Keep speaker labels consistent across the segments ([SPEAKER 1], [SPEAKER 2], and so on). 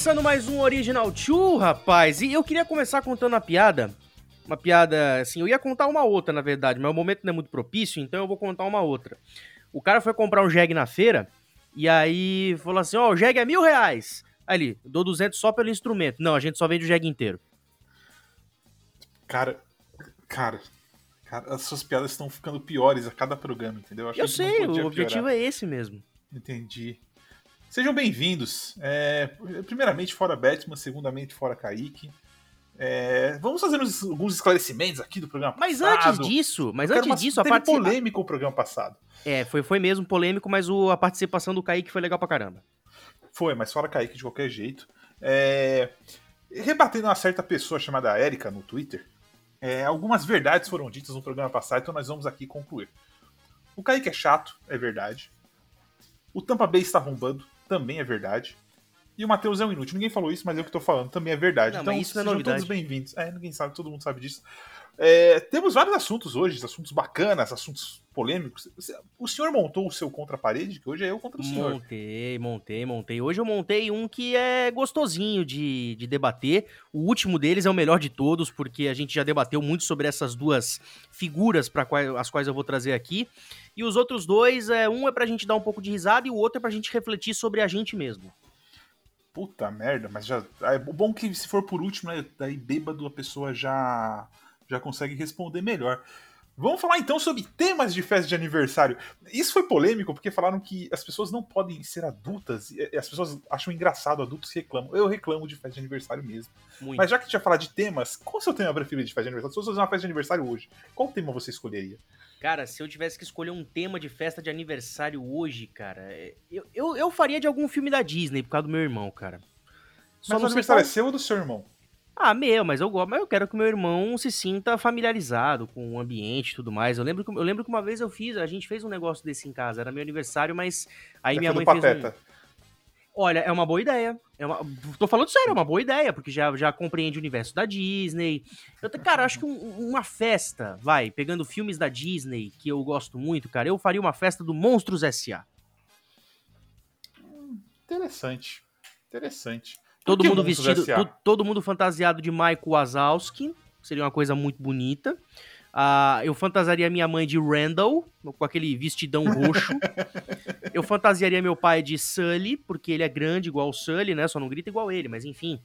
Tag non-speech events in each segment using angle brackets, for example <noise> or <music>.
[SPEAKER 1] começando mais um Original 2, rapaz. E eu queria começar contando uma piada. Uma piada, assim, eu ia contar uma outra, na verdade, mas o momento não é muito propício, então eu vou contar uma outra. O cara foi comprar um jegue na feira, e aí falou assim, ó, oh, o jegue é mil reais. Aí ele, dou 200 só pelo instrumento. Não, a gente só vende o jegue inteiro.
[SPEAKER 2] Cara, cara, cara, as suas piadas estão ficando piores a cada programa, entendeu?
[SPEAKER 1] Eu, eu sei, o objetivo piorar. é esse mesmo.
[SPEAKER 2] Entendi. Sejam bem-vindos. É, primeiramente, fora Batman, segundamente, fora Kaique. É, vamos fazer uns, alguns esclarecimentos aqui do programa
[SPEAKER 1] mas passado. Mas antes disso, mas antes uma, disso,
[SPEAKER 2] a parte polêmico o programa passado.
[SPEAKER 1] É, foi, foi mesmo polêmico, mas o, a participação do Kaique foi legal pra caramba.
[SPEAKER 2] Foi, mas fora Kaique de qualquer jeito. É, rebatendo uma certa pessoa chamada Erika no Twitter, é, algumas verdades foram ditas no programa passado, então nós vamos aqui concluir. O Kaique é chato, é verdade. O Tampa Bay está arrombando, também é verdade. E o Matheus é um inútil. Ninguém falou isso, mas eu que tô falando, também é verdade. Não, então, isso é sejam é todos bem-vindos. É, ninguém sabe, todo mundo sabe disso. É, temos vários assuntos hoje, assuntos bacanas, assuntos polêmicos. O senhor montou o seu contra-parede, que hoje é eu contra o senhor.
[SPEAKER 1] Montei, montei, montei. Hoje eu montei um que é gostosinho de, de debater. O último deles é o melhor de todos, porque a gente já debateu muito sobre essas duas figuras para as quais eu vou trazer aqui. E os outros dois, é, um é pra gente dar um pouco de risada e o outro é pra gente refletir sobre a gente mesmo.
[SPEAKER 2] Puta merda, mas já. É bom que se for por último, né, daí bêbado a pessoa já, já consegue responder melhor. Vamos falar então sobre temas de festa de aniversário. Isso foi polêmico porque falaram que as pessoas não podem ser adultas. E as pessoas acham engraçado, adultos reclamam. Eu reclamo de festa de aniversário mesmo. Muito. Mas já que a gente vai falar de temas, qual é o seu tema preferido de festa de aniversário? Se fosse fazer uma festa de aniversário hoje, qual tema você escolheria?
[SPEAKER 1] Cara, se eu tivesse que escolher um tema de festa de aniversário hoje, cara, é, eu, eu, eu faria de algum filme da Disney por causa do meu irmão, cara.
[SPEAKER 2] Só Mas o aniversário qual... é seu ou do seu irmão?
[SPEAKER 1] Ah, meu, mas eu gosto, mas eu quero que o meu irmão se sinta familiarizado com o ambiente e tudo mais. Eu lembro que eu lembro que uma vez eu fiz, a gente fez um negócio desse em casa, era meu aniversário, mas aí é minha mãe fez um... Olha, é uma boa ideia. É uma... Tô falando sério, é uma boa ideia, porque já, já compreende o universo da Disney. Eu, cara, acho que um, uma festa, vai, pegando filmes da Disney, que eu gosto muito, cara, eu faria uma festa do Monstros S.A.
[SPEAKER 2] Interessante. Interessante.
[SPEAKER 1] Todo mundo vestido, todo mundo fantasiado de Michael Wazowski, seria uma coisa muito bonita. Uh, eu fantasiaria minha mãe de Randall, com aquele vestidão roxo. <laughs> eu fantasiaria meu pai de Sully, porque ele é grande igual o Sully, né? Só não grita igual ele, mas enfim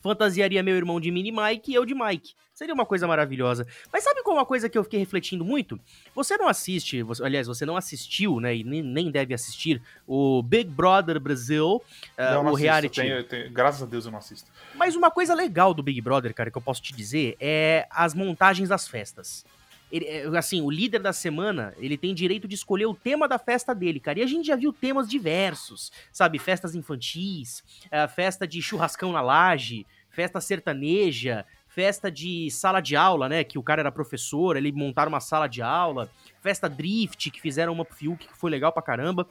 [SPEAKER 1] fantasiaria meu irmão de Mini Mike e eu de Mike. Seria uma coisa maravilhosa. Mas sabe qual é uma coisa que eu fiquei refletindo muito? Você não assiste, você, aliás, você não assistiu, né? E nem, nem deve assistir o Big Brother Brasil, uh, não, não o reality.
[SPEAKER 2] Tenho, tenho, graças a Deus eu não assisto.
[SPEAKER 1] Mas uma coisa legal do Big Brother, cara, que eu posso te dizer, é as montagens das festas. Ele, é, assim, o líder da semana, ele tem direito de escolher o tema da festa dele, cara. E a gente já viu temas diversos, sabe? Festas infantis, uh, festa de churrascão na laje, festa sertaneja, festa de sala de aula, né? Que o cara era professor, ele montaram uma sala de aula, festa drift, que fizeram uma Fiuk, que foi legal pra caramba.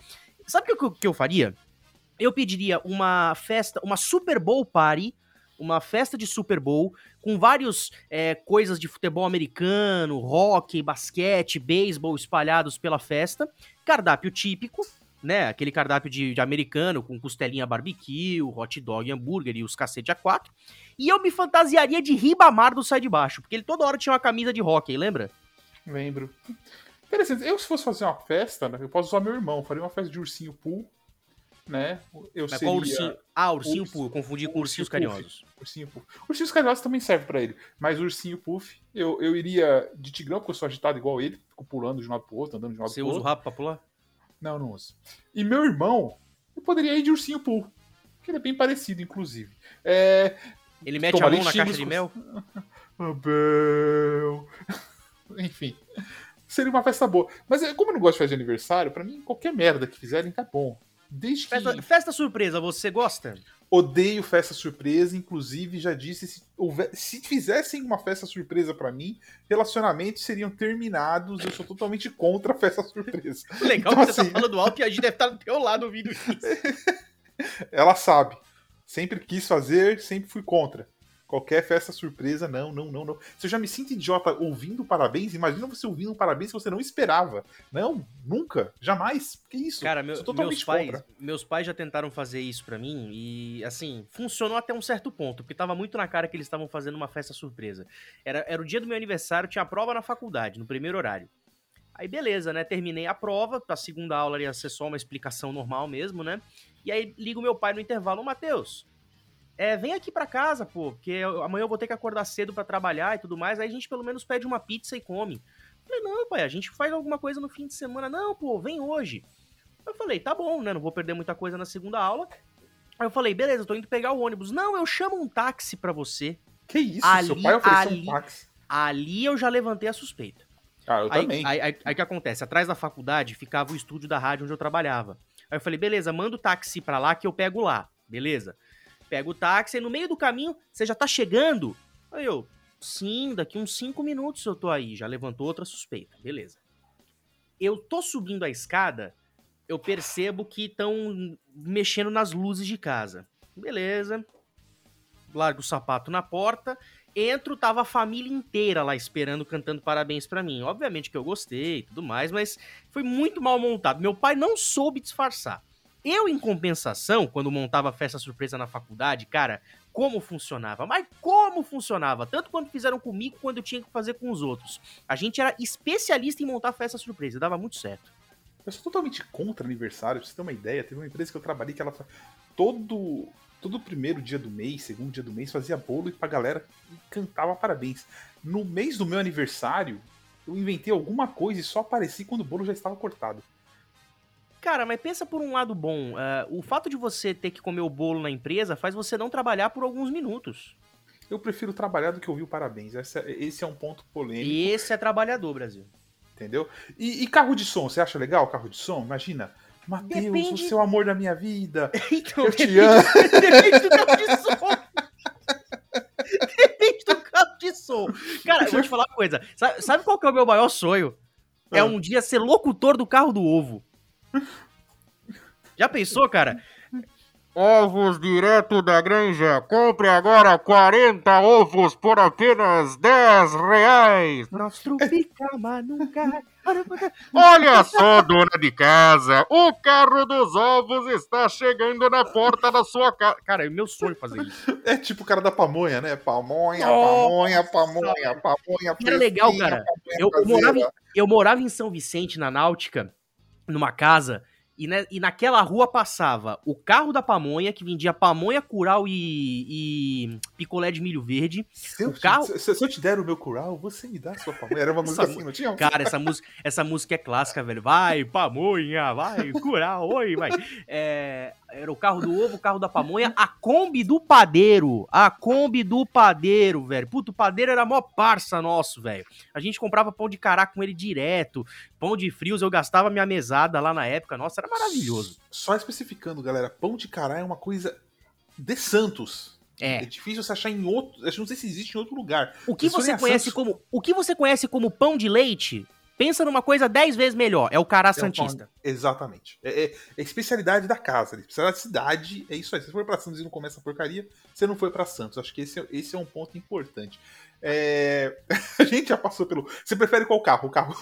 [SPEAKER 1] Sabe o que, que eu faria? Eu pediria uma festa, uma Super Bowl Party, uma festa de Super Bowl com várias é, coisas de futebol americano, hockey, basquete, beisebol espalhados pela festa, cardápio típico, né? Aquele cardápio de, de, americano com costelinha barbecue, hot dog, hambúrguer e os cacete a quatro. E eu me fantasiaria de Ribamar do Sai de Baixo, porque ele toda hora tinha uma camisa de hockey, lembra?
[SPEAKER 2] Lembro. Interessante. Eu, se fosse fazer uma festa, né, eu posso usar meu irmão. Faria uma festa de ursinho pool né?
[SPEAKER 1] Eu Mas seria... qual ursinho? Ah, ursinho Urs... puff, confundi com ursinhos carinhosos.
[SPEAKER 2] Ursinho puff. Ursinhos carinhosos também serve para ele, mas ursinho puff, eu, eu iria de tigrão, porque eu sou agitado igual ele, fico pulando de um lado pro outro, andando de um lado
[SPEAKER 1] Você
[SPEAKER 2] pro
[SPEAKER 1] outro. Você usa o rabo pra pular?
[SPEAKER 2] Não, não uso. E meu irmão, eu poderia ir de ursinho puff, que ele é bem parecido, inclusive. É...
[SPEAKER 1] Ele mete a mão na caixa de mel? <laughs>
[SPEAKER 2] Abel. <laughs> Enfim seria uma festa boa. Mas como eu não gosto de de aniversário, para mim, qualquer merda que fizerem tá bom. Desde
[SPEAKER 1] festa,
[SPEAKER 2] que...
[SPEAKER 1] festa surpresa, você gosta?
[SPEAKER 2] Odeio festa surpresa, inclusive já disse se, houver, se fizessem uma festa surpresa para mim, relacionamentos seriam terminados. Eu sou totalmente contra a festa surpresa. <laughs>
[SPEAKER 1] Legal então, que você tá assim... tá falando alto e a gente deve estar do teu lado ouvindo <laughs> isso.
[SPEAKER 2] Ela sabe. Sempre quis fazer, sempre fui contra. Qualquer festa surpresa, não, não, não, não. Se eu já me sinto idiota ouvindo parabéns, imagina você ouvindo um parabéns que você não esperava. Não, nunca, jamais. Que isso?
[SPEAKER 1] Cara, meu, meus, pais, meus pais já tentaram fazer isso para mim e, assim, funcionou até um certo ponto, porque tava muito na cara que eles estavam fazendo uma festa surpresa. Era, era o dia do meu aniversário, tinha prova na faculdade, no primeiro horário. Aí beleza, né? Terminei a prova, a segunda aula ia ser só uma explicação normal mesmo, né? E aí ligo meu pai no intervalo, Matheus, é, vem aqui para casa, pô, porque amanhã eu vou ter que acordar cedo para trabalhar e tudo mais, aí a gente pelo menos pede uma pizza e come. Eu falei, não, pai, a gente faz alguma coisa no fim de semana. Não, pô, vem hoje. Eu falei, tá bom, né, não vou perder muita coisa na segunda aula. Aí eu falei, beleza, tô indo pegar o ônibus. Não, eu chamo um táxi para você.
[SPEAKER 2] Que isso, ali, seu pai ofereceu ali, um táxi?
[SPEAKER 1] Ali eu já levantei a suspeita.
[SPEAKER 2] Ah, eu
[SPEAKER 1] aí,
[SPEAKER 2] também.
[SPEAKER 1] Aí, aí, que acontece? Atrás da faculdade ficava o estúdio da rádio onde eu trabalhava. Aí eu falei, beleza, manda o táxi pra lá que eu pego lá. Beleza pega o táxi e no meio do caminho você já tá chegando. Aí eu, sim, daqui uns 5 minutos eu tô aí. Já levantou outra suspeita. Beleza. Eu tô subindo a escada, eu percebo que estão mexendo nas luzes de casa. Beleza. Largo o sapato na porta. Entro, tava a família inteira lá esperando, cantando parabéns para mim. Obviamente que eu gostei e tudo mais, mas foi muito mal montado. Meu pai não soube disfarçar. Eu, em compensação, quando montava festa surpresa na faculdade, cara, como funcionava? Mas como funcionava? Tanto quando fizeram comigo, quando eu tinha que fazer com os outros. A gente era especialista em montar festa surpresa, dava muito certo.
[SPEAKER 2] Eu sou totalmente contra aniversário, pra você ter uma ideia. Teve uma empresa que eu trabalhei que ela todo todo primeiro dia do mês, segundo dia do mês, fazia bolo e pra galera e cantava parabéns. No mês do meu aniversário, eu inventei alguma coisa e só apareci quando o bolo já estava cortado.
[SPEAKER 1] Cara, mas pensa por um lado bom. Uh, o fato de você ter que comer o bolo na empresa faz você não trabalhar por alguns minutos.
[SPEAKER 2] Eu prefiro trabalhar do que ouvir o parabéns. Esse é, esse é um ponto polêmico.
[SPEAKER 1] Esse é trabalhador, Brasil.
[SPEAKER 2] Entendeu? E, e carro de som, você acha legal carro de som? Imagina. Matheus, Depende... o seu amor da minha vida. <laughs> Então, eu te amo. Depende do carro de som.
[SPEAKER 1] Depende do carro de som. Cara, eu vou te falar uma coisa. Sabe, sabe qual que é o meu maior sonho? É ah. um dia ser locutor do carro do ovo. Já pensou, cara?
[SPEAKER 2] Ovos direto da granja. Compre agora 40 ovos por apenas 10 reais. <laughs> nunca. Olha só, dona de casa. O carro dos ovos está chegando na porta da sua casa.
[SPEAKER 1] Cara, é meu sonho fazer isso.
[SPEAKER 2] É tipo o cara da pamonha, né? Pamonha, pamonha, pamonha, pamonha.
[SPEAKER 1] Era legal, cara. Eu, eu, morava em, eu morava em São Vicente, na Náutica, numa casa e, né, e naquela rua passava o carro da pamonha, que vendia pamonha, curau e, e picolé de milho verde.
[SPEAKER 2] Se eu, carro... se, se eu te der o meu curau, você me dá a sua pamonha. Era uma música assim, não tinha?
[SPEAKER 1] Cara, essa música, essa música é clássica, velho. Vai, pamonha, vai, curau, oi, vai. É, era o carro do ovo, o carro da pamonha, a Kombi do padeiro. A Kombi do padeiro, velho. Puto, o padeiro era mó parça nosso, velho. A gente comprava pão de cará com ele direto. Pão de frios, eu gastava minha mesada lá na época. Nossa, era maravilhoso.
[SPEAKER 2] Só especificando, galera, pão de cará é uma coisa de Santos. É. é difícil você achar em outro. Eu não sei se existe em outro lugar.
[SPEAKER 1] O que você conhece Santos... como. O que você conhece como pão de leite Pensa numa coisa dez vezes melhor, é o Cará é Santista. Um
[SPEAKER 2] exatamente. É, é, é, especialidade da casa, especialidade da cidade, é isso aí. Se você for pra Santos e não começa a porcaria, você não foi para Santos. Acho que esse, é, esse é um ponto importante. É... <laughs> a gente já passou pelo... Você prefere qual carro? O carro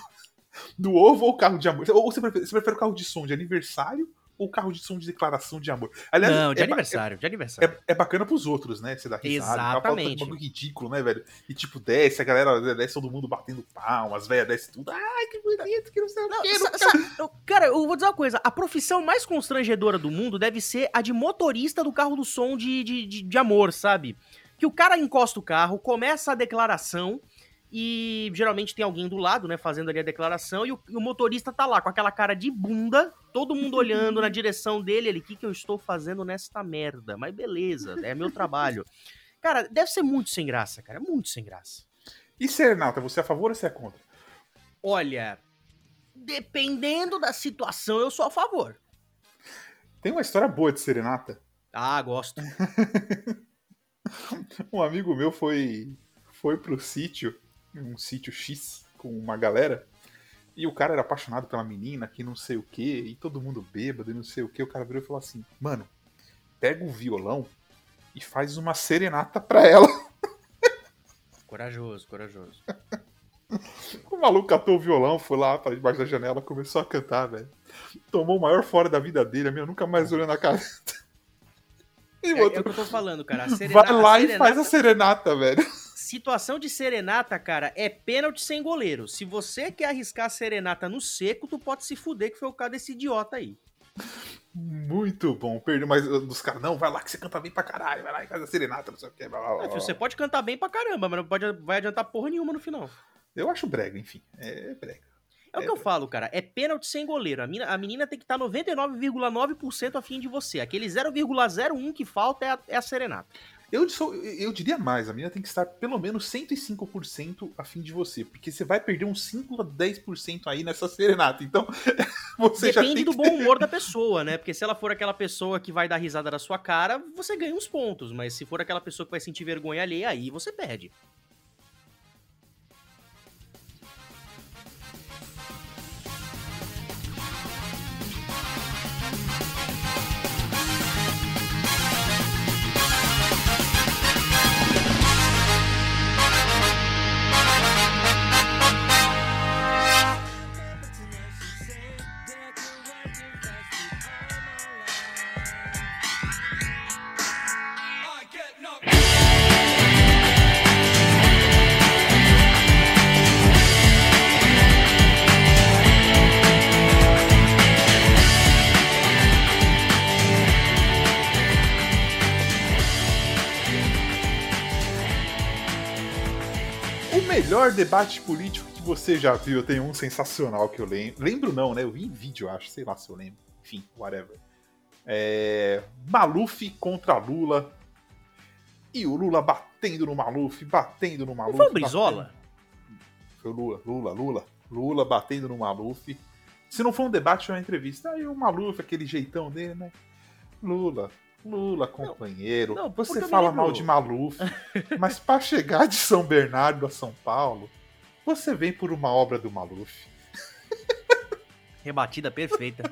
[SPEAKER 2] do ovo ou carro de amor? Ou você prefere, você prefere o carro de som de aniversário ou carro de som de declaração de amor.
[SPEAKER 1] Aliás, não, de é, aniversário,
[SPEAKER 2] é,
[SPEAKER 1] de aniversário.
[SPEAKER 2] É, é, bacana pros outros, né? Você dá
[SPEAKER 1] risada. Exatamente.
[SPEAKER 2] Um ridículo, né, velho? E tipo, desce, a galera desce todo mundo batendo palmas, velho, desce tudo. Ai, que bonito, que não sei o que.
[SPEAKER 1] cara, eu vou dizer uma coisa. A profissão mais constrangedora do mundo deve ser a de motorista do carro do som de, de, de, de amor, sabe? Que o cara encosta o carro, começa a declaração e geralmente tem alguém do lado, né, fazendo ali a declaração, e o, e o motorista tá lá com aquela cara de bunda, todo mundo olhando na <laughs> direção dele, ele, o que, que eu estou fazendo nesta merda? Mas beleza, é meu trabalho. Cara, deve ser muito sem graça, cara, muito sem graça.
[SPEAKER 2] E Serenata, você é a favor ou você é contra?
[SPEAKER 1] Olha, dependendo da situação, eu sou a favor.
[SPEAKER 2] Tem uma história boa de Serenata.
[SPEAKER 1] Ah, gosto. <laughs>
[SPEAKER 2] um amigo meu foi foi pro sítio um sítio X com uma galera. E o cara era apaixonado pela menina, que não sei o que, e todo mundo bêbado e não sei o que. O cara virou e falou assim: Mano, pega o violão e faz uma serenata pra ela. <laughs>
[SPEAKER 1] corajoso, corajoso.
[SPEAKER 2] o maluco catou o violão, foi lá para debaixo da janela, começou a cantar, velho. Tomou o maior fora da vida dele, a minha nunca mais olhou na cara. <laughs>
[SPEAKER 1] É, é, o que eu tô falando, cara. Serenata,
[SPEAKER 2] Vai lá e faz a serenata, velho.
[SPEAKER 1] Situação de serenata, cara, é pênalti sem goleiro. Se você quer arriscar a serenata no seco, tu pode se fuder, que foi o caso desse idiota aí.
[SPEAKER 2] Muito bom. Perdeu, mas uh, dos caras, não, vai lá que você canta bem pra caralho, vai lá e faz a serenata, não sei o que. Blá, blá,
[SPEAKER 1] blá. É, você pode cantar bem pra caramba, mas não pode, vai adiantar porra nenhuma no final.
[SPEAKER 2] Eu acho brega, enfim. É brega.
[SPEAKER 1] É, é o que eu falo, cara. É pênalti sem goleiro. A, mina, a menina tem que estar 99,9% afim de você. Aquele 0,01 que falta é a, é a serenata.
[SPEAKER 2] Eu, sou, eu diria mais, a menina tem que estar pelo menos 105% afim de você, porque você vai perder uns 5 a 10% aí nessa serenata. Então, <laughs>
[SPEAKER 1] você Depende do bom humor da pessoa, né? Porque se ela for aquela pessoa que vai dar risada da sua cara, você ganha uns pontos, mas se for aquela pessoa que vai sentir vergonha alheia, aí você perde.
[SPEAKER 2] Debate político que você já viu, eu tenho um sensacional que eu lembro. Lembro não, né? Eu vi em vídeo, acho, sei lá se eu lembro. Enfim, whatever. É... Maluf contra Lula. E o Lula batendo no Maluf, batendo no Maluf.
[SPEAKER 1] Não foi o Brizola?
[SPEAKER 2] Batendo... Foi o Lula, Lula, Lula. Lula batendo no Maluf. Se não for um debate, foi uma entrevista. Aí o Maluf, aquele jeitão dele, né? Lula, Lula, companheiro. Não, não você fala mal de Maluf, <laughs> mas para chegar de São Bernardo a São Paulo, você vem por uma obra do Maluf. <laughs>
[SPEAKER 1] Rebatida perfeita.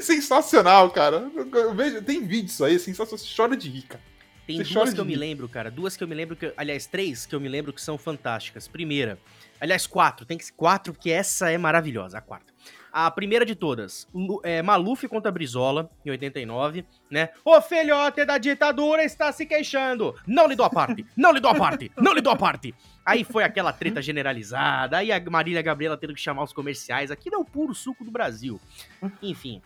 [SPEAKER 2] sensacional, cara. Veja, tem vídeo isso aí, sensacional. Você chora de rica.
[SPEAKER 1] Tem você duas que eu me lembro, cara. Duas que eu me lembro que. Aliás, três que eu me lembro que são fantásticas. Primeira. Aliás, quatro. Tem que quatro, porque essa é maravilhosa, a quarta. A primeira de todas, é, Maluf contra Brizola, em 89, né? O filhote da ditadura está se queixando. Não lhe dou a parte, não lhe dou a parte, não lhe dou a parte. Aí foi aquela treta generalizada, aí a Marília Gabriela tendo que chamar os comerciais. Aqui é o puro suco do Brasil. Enfim.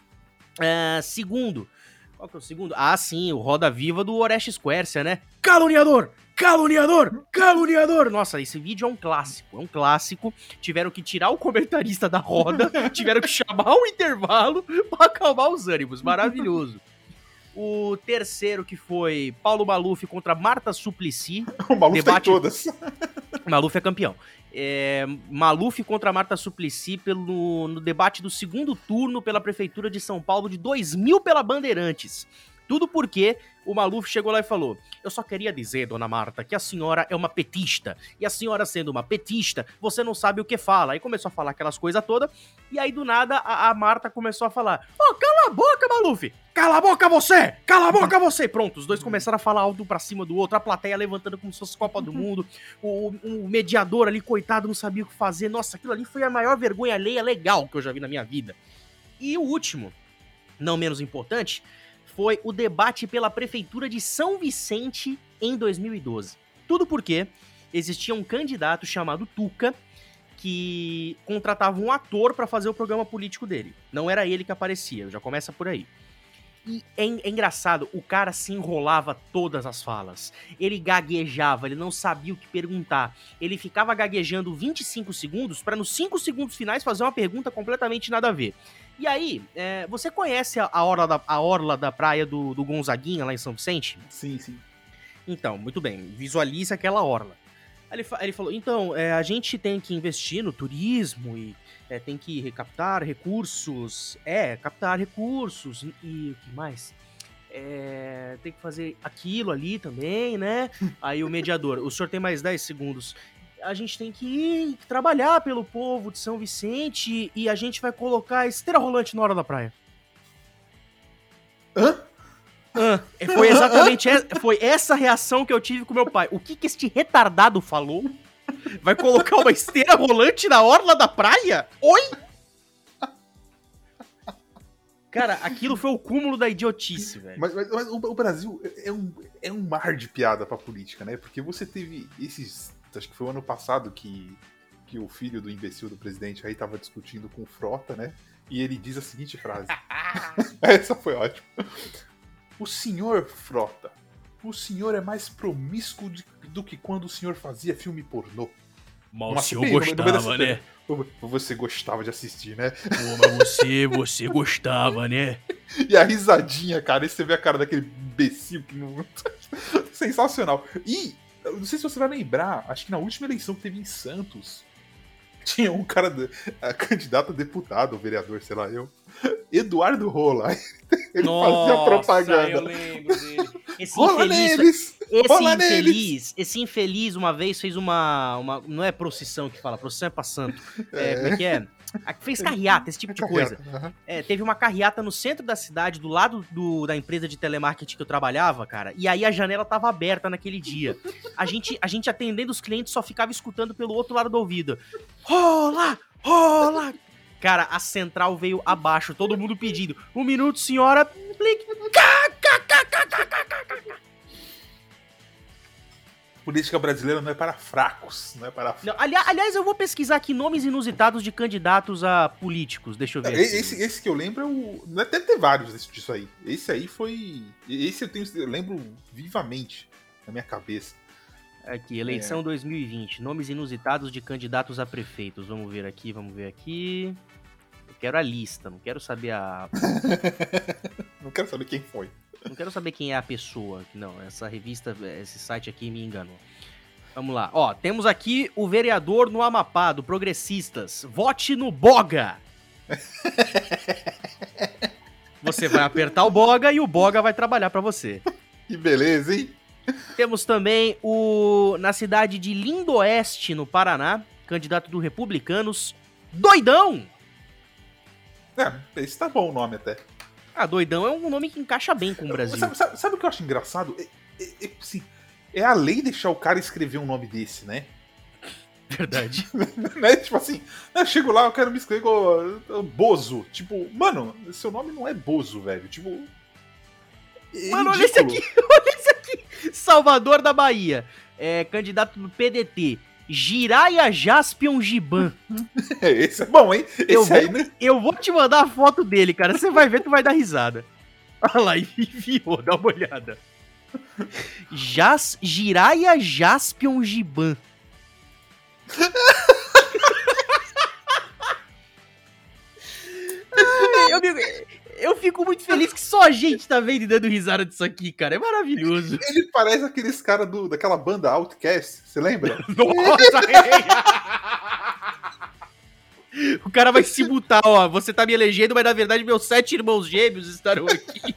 [SPEAKER 1] Uh, segundo, qual que é o segundo? Ah, sim, o Roda Viva do Orestes Quercia, né? Caluniador! Caluniador! Caluniador! Nossa, esse vídeo é um clássico, é um clássico. Tiveram que tirar o comentarista da roda, <laughs> tiveram que chamar o intervalo <laughs> para acalmar os ânimos. Maravilhoso. O terceiro que foi Paulo Maluf contra Marta Suplicy. <laughs>
[SPEAKER 2] O Maluf tá debate... tem todas.
[SPEAKER 1] Maluf é campeão. É, Maluf contra Marta Suplicy pelo, no debate do segundo turno pela Prefeitura de São Paulo de 2000 pela Bandeirantes. Tudo porque o Maluf chegou lá e falou: Eu só queria dizer, dona Marta, que a senhora é uma petista. E a senhora, sendo uma petista, você não sabe o que fala. Aí começou a falar aquelas coisas todas. E aí, do nada, a, a Marta começou a falar: Ô, oh, cala a boca, Maluf! Cala a boca você! Cala a boca você! Pronto, os dois começaram a falar alto pra cima do outro, a plateia levantando como se fosse Copa do Mundo. O, o mediador ali, coitado, não sabia o que fazer. Nossa, aquilo ali foi a maior vergonha alheia legal que eu já vi na minha vida. E o último, não menos importante, foi o debate pela Prefeitura de São Vicente em 2012. Tudo porque existia um candidato chamado Tuca que contratava um ator para fazer o programa político dele. Não era ele que aparecia, já começa por aí. E é, é, engraçado, o cara se enrolava todas as falas. Ele gaguejava, ele não sabia o que perguntar. Ele ficava gaguejando 25 segundos para nos 5 segundos finais fazer uma pergunta completamente nada a ver. E aí, é, você conhece a, a, orla da, a orla da praia do, do Gonzaguinha, lá em São Vicente?
[SPEAKER 2] Sim, sim.
[SPEAKER 1] Então, muito bem, visualize aquela orla. Ele, ele falou, então, é, a gente tem que investir no turismo e é, tem que recaptar recursos. É, captar recursos e, e o que mais? É, tem que fazer aquilo ali também, né? <laughs> Aí o mediador, o senhor tem mais 10 segundos a gente tem que ir trabalhar pelo povo de São Vicente e a gente vai colocar esteira rolante na hora da praia.
[SPEAKER 2] Hã?
[SPEAKER 1] Ah, foi exatamente essa, foi essa reação que eu tive com meu pai. O que que este retardado falou? Vai colocar uma esteira rolante na orla da praia? Oi? Cara, aquilo foi o cúmulo da idiotice, velho.
[SPEAKER 2] Mas, mas- mas o, o Brasil é um, é um mar de piada pra política, né? Porque você teve esses. Acho que foi o ano passado que, que o filho do imbecil do presidente aí tava discutindo com o Frota, né? E ele diz a seguinte frase. <laughs> Essa foi ótima. O senhor Frota, o senhor é mais promíscuo de- do que quando o senhor fazia filme pornô.
[SPEAKER 1] Mas se eu
[SPEAKER 2] bem,
[SPEAKER 1] gostava, né?
[SPEAKER 2] Você gostava de assistir, né?
[SPEAKER 1] Pô, você, você gostava, né? <laughs>
[SPEAKER 2] E a risadinha, cara, e você vê a cara daquele imbecil que não. <laughs> Sensacional. E, eu não sei se você vai lembrar, acho que na última eleição que teve em Santos, <laughs> tinha um cara, a candidato a deputado, ou vereador, sei lá eu, Eduardo Rola. <laughs> Ele fazia propaganda.
[SPEAKER 1] eu lembro dele. Esse
[SPEAKER 2] Rola
[SPEAKER 1] infeliz,
[SPEAKER 2] neles!
[SPEAKER 1] Esse
[SPEAKER 2] rola neles!
[SPEAKER 1] infeliz, esse infeliz uma vez fez uma, uma. Não é procissão que fala, procissão é pra santo. <laughs> É, Como é que é? Ah, Fez carreata, esse tipo de coisa.
[SPEAKER 2] Aham.
[SPEAKER 1] É, teve uma carreata no centro da cidade, do lado do- da empresa de telemarketing que eu trabalhava, cara. E aí a janela tava aberta naquele dia. A gente, a gente atendendo os clientes só ficava escutando pelo outro lado do ouvido. Rola! Rola! Cara, a central veio abaixo, todo mundo pedindo. Um minuto, senhora. Clique.
[SPEAKER 2] Política brasileira não é para fracos, não é para.
[SPEAKER 1] Não, ali- aliás, eu vou pesquisar aqui nomes inusitados de candidatos a políticos. Deixa eu ver. aqui.
[SPEAKER 2] Esse, esse que eu lembro é o. Deve ter vários disso aí. Esse aí foi. Esse eu tenho. Eu lembro vivamente na minha cabeça.
[SPEAKER 1] Aqui, eleição 2020. Nomes inusitados de candidatos a prefeitos. Vamos ver aqui, vamos ver aqui. Eu quero a lista, não quero saber a. <laughs>
[SPEAKER 2] Não quero saber quem foi.
[SPEAKER 1] Não quero saber quem é a pessoa. Não, essa revista, esse site aqui me enganou. Vamos lá. Ó, temos aqui o vereador no Amapá, do Progressistas. Vote no Boga! <laughs> Você vai apertar o Boga e o Boga vai trabalhar pra você.
[SPEAKER 2] Que beleza, hein?
[SPEAKER 1] Temos também o na cidade de Lindoeste, no Paraná, candidato do Republicanos, Doidão.
[SPEAKER 2] É, esse tá bom o nome até.
[SPEAKER 1] Ah, Doidão é um nome que encaixa bem com o Brasil.
[SPEAKER 2] Sabe, sabe- sabe o que eu acho engraçado? É, é- é, assim, é a lei deixar o cara escrever um nome desse, né?
[SPEAKER 1] Verdade. <laughs>
[SPEAKER 2] né? Tipo assim, eu chego lá, eu quero me escrever com uh, Bozo. Tipo, mano, seu nome não é Bozo, velho. Tipo. é
[SPEAKER 1] Mano, olha esse
[SPEAKER 2] ridículo.
[SPEAKER 1] aqui, <laughs> olha esse aqui. Salvador da Bahia, é, candidato do PDT. Jiraya Jaspion Giban. <laughs>
[SPEAKER 2] Esse é bom, hein? Esse
[SPEAKER 1] Eu vou-
[SPEAKER 2] aí, né?
[SPEAKER 1] Eu vou te mandar a foto dele, cara. Você vai ver, tu vai dar risada. Olha lá, <laughs> enviou, dá uma olhada. Jas, Jiraya Jaspion Giban. Eu, me- eu fico muito feliz que só a gente tá vendo e dando risada disso aqui, cara. É maravilhoso.
[SPEAKER 2] Ele parece aqueles caras do, daquela banda Outcast, você lembra? <laughs>
[SPEAKER 1] Nossa! o cara vai se mutar, ó. Você tá me elegendo, mas na verdade meus sete irmãos gêmeos estarão aqui.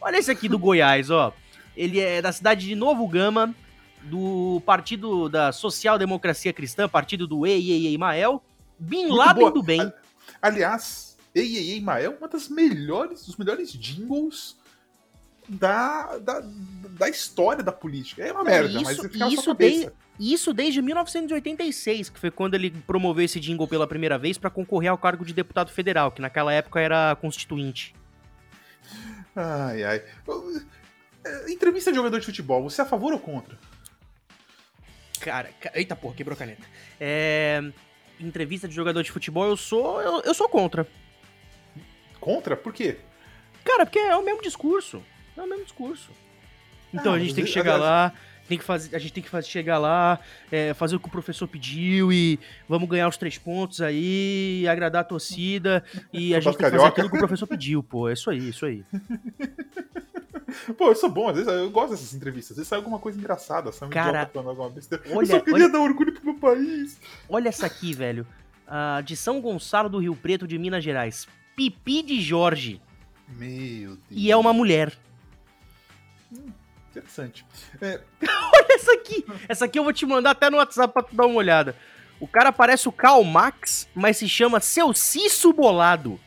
[SPEAKER 1] Olha esse aqui do Goiás, ó. Ele é da cidade de Novo Gama, do Partido da Social Democracia Cristã, partido do Ei Ei Ei Mael. Bin Laden do bem.
[SPEAKER 2] Aliás, Ei Ei Ei Mael, uma das melhores, dos melhores jingles da, da, da história da política. É uma
[SPEAKER 1] Não,
[SPEAKER 2] merda,
[SPEAKER 1] isso-
[SPEAKER 2] mas ficava na
[SPEAKER 1] isso
[SPEAKER 2] sua cabeça.
[SPEAKER 1] E Isso desde 1986, que foi quando ele promoveu esse jingle pela primeira vez pra concorrer ao cargo de deputado federal, que naquela época era constituinte.
[SPEAKER 2] Ai, ai. É, Entrevista de jogador de futebol, você é a favor ou contra?
[SPEAKER 1] Cara, ca- eita porra, quebrou a caneta. É, entrevista de jogador de futebol, eu sou, eu, eu sou contra.
[SPEAKER 2] Contra? Por quê?
[SPEAKER 1] Cara, porque é o mesmo discurso. É o mesmo discurso. Então
[SPEAKER 2] Ah,
[SPEAKER 1] a gente tem que chegar lá, tem que fazer, a gente tem que fazer, chegar lá, é, fazer o que o professor pediu e vamos ganhar os três pontos aí, agradar a torcida e a gente tem que fazer aquilo que o professor pediu, pô. É isso aí, isso aí. <laughs>
[SPEAKER 2] Pô, eu sou bom, às vezes eu gosto dessas entrevistas. Às vezes sai alguma coisa engraçada, sai um
[SPEAKER 1] Cara,
[SPEAKER 2] falando alguma besteira. eu
[SPEAKER 1] olha-
[SPEAKER 2] só queria
[SPEAKER 1] olha-
[SPEAKER 2] dar orgulho pro meu país.
[SPEAKER 1] Olha essa aqui, velho. Ah, de São Gonçalo do Rio Preto, de Minas Gerais. Pipi de Jorge.
[SPEAKER 2] Meu Deus.
[SPEAKER 1] E é uma mulher.
[SPEAKER 2] Interessante. É, <laughs>
[SPEAKER 1] Olha essa aqui. Essa aqui eu vou te mandar até no WhatsApp pra tu dar uma olhada. O cara parece o Karl Max, mas se chama Seu Cisso Bolado.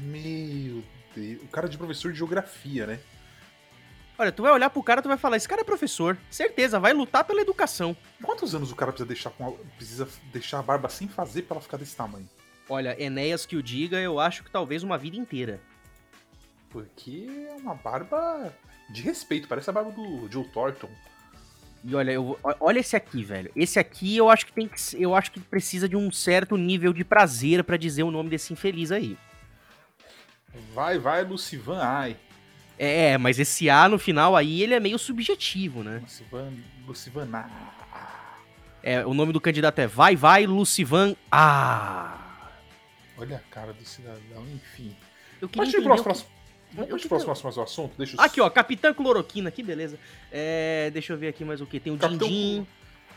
[SPEAKER 2] meu O cara de professor de geografia, né?
[SPEAKER 1] Olha, tu vai olhar pro cara, tu vai falar, esse cara é professor. Certeza, vai lutar pela educação.
[SPEAKER 2] Quantos anos o cara precisa deixar, com a, precisa deixar a barba sem fazer pra ela ficar desse tamanho?
[SPEAKER 1] Olha, Enéas que o diga, eu acho que talvez uma vida inteira.
[SPEAKER 2] Porque é uma barba de respeito, parece a barba do Joe Thornton.
[SPEAKER 1] E olha, eu, olha esse aqui, velho. Esse aqui eu acho que tem que, eu acho que precisa de um certo nível de prazer para dizer o nome desse infeliz aí.
[SPEAKER 2] Vai, vai, Lucivan Ai.
[SPEAKER 1] É, mas esse A no final aí, ele é meio subjetivo, né?
[SPEAKER 2] Lucivan, Lucivan
[SPEAKER 1] É, o nome do candidato é Vai, vai, Lucivan A.
[SPEAKER 2] Olha a cara do cidadão, enfim.
[SPEAKER 1] Eu queria
[SPEAKER 2] Pode ir pro próximo, Vamos pro próximo, próximo assunto? Deixa eu...
[SPEAKER 1] Aqui, ó, Capitã Cloroquina, que beleza. É, deixa eu ver aqui mais o que. Tem o Capitão... Dindim.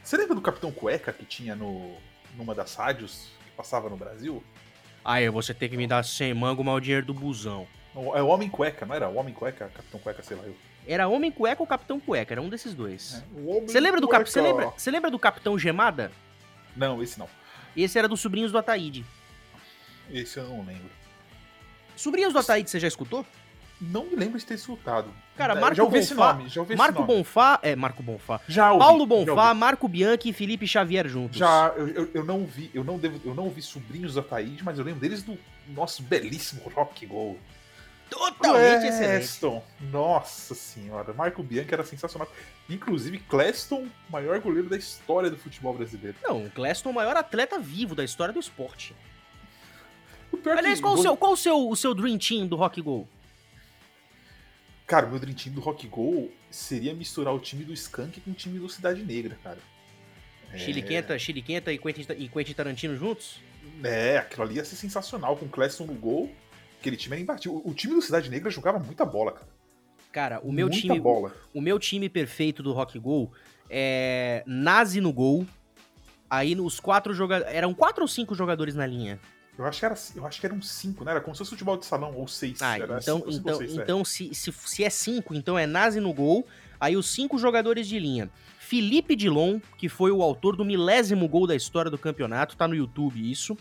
[SPEAKER 2] Você lembra do Capitão Cueca que tinha no, numa das rádios que passava no Brasil?
[SPEAKER 1] Aí, você tem que me dar 100 mango mal dinheiro do busão.
[SPEAKER 2] É o Homem Cueca, não era? O Homem Cueca, Capitão Cueca, sei lá eu.
[SPEAKER 1] Era Homem Cueca ou Capitão Cueca, era um desses dois. É, você lembra do Cap... você lembra, você lembra do Capitão Gemada?
[SPEAKER 2] Não, esse não.
[SPEAKER 1] Esse era dos sobrinhos do Ataíde.
[SPEAKER 2] Esse eu não lembro.
[SPEAKER 1] Sobrinhos do Ataíde, você já escutou?
[SPEAKER 2] Não me lembro de ter escutado.
[SPEAKER 1] Cara, Marco já ouvi Bonfá, esse nome, já ouvi Marco esse nome. Bonfá, é, Marco Bonfá.
[SPEAKER 2] Já ouvi,
[SPEAKER 1] Paulo Bonfá, Marco Bianchi e Felipe Xavier juntos.
[SPEAKER 2] Já, eu, eu, eu, não vi, eu não devo, eu não ouvi Sobrinhos da Taíde, mas eu lembro deles do nosso belíssimo Rock Go.
[SPEAKER 1] Totalmente excelente.
[SPEAKER 2] Nossa senhora, Marco Bianchi era sensacional. Inclusive, Cleston, maior goleiro da história do futebol brasileiro.
[SPEAKER 1] Não, Cleston, maior atleta vivo da história do esporte. Aliás, qual, o seu, qual o seu, o seu Dream Team do Rock Go?
[SPEAKER 2] Cara, o meu Dream Team do Rock Go seria misturar o time do Skank com o time do Cidade Negra, cara.
[SPEAKER 1] Chile é... Chile Quenta e Quentin, e Quentin Tarantino juntos?
[SPEAKER 2] É, aquilo ali ia ser sensacional, com o Cleston no gol. Aquele time era imbatível. O, time do Cidade Negra jogava muita bola, cara.
[SPEAKER 1] Cara, o meu muita time. Bola. O, o meu time perfeito do Rock Go é Nazi no gol. Aí nos quatro jogadores. Eram quatro ou cinco jogadores na linha?
[SPEAKER 2] Eu acho que era, eu acho que eram cinco, né? Era como se fosse futebol de salão, ou seis.
[SPEAKER 1] Ah, então, cinco, então, seis, então é. se, se, se é cinco, então é Nazi no gol. Aí os cinco jogadores de linha. Felipe Dilon, que foi o autor do milésimo gol da história do campeonato, tá no YouTube isso.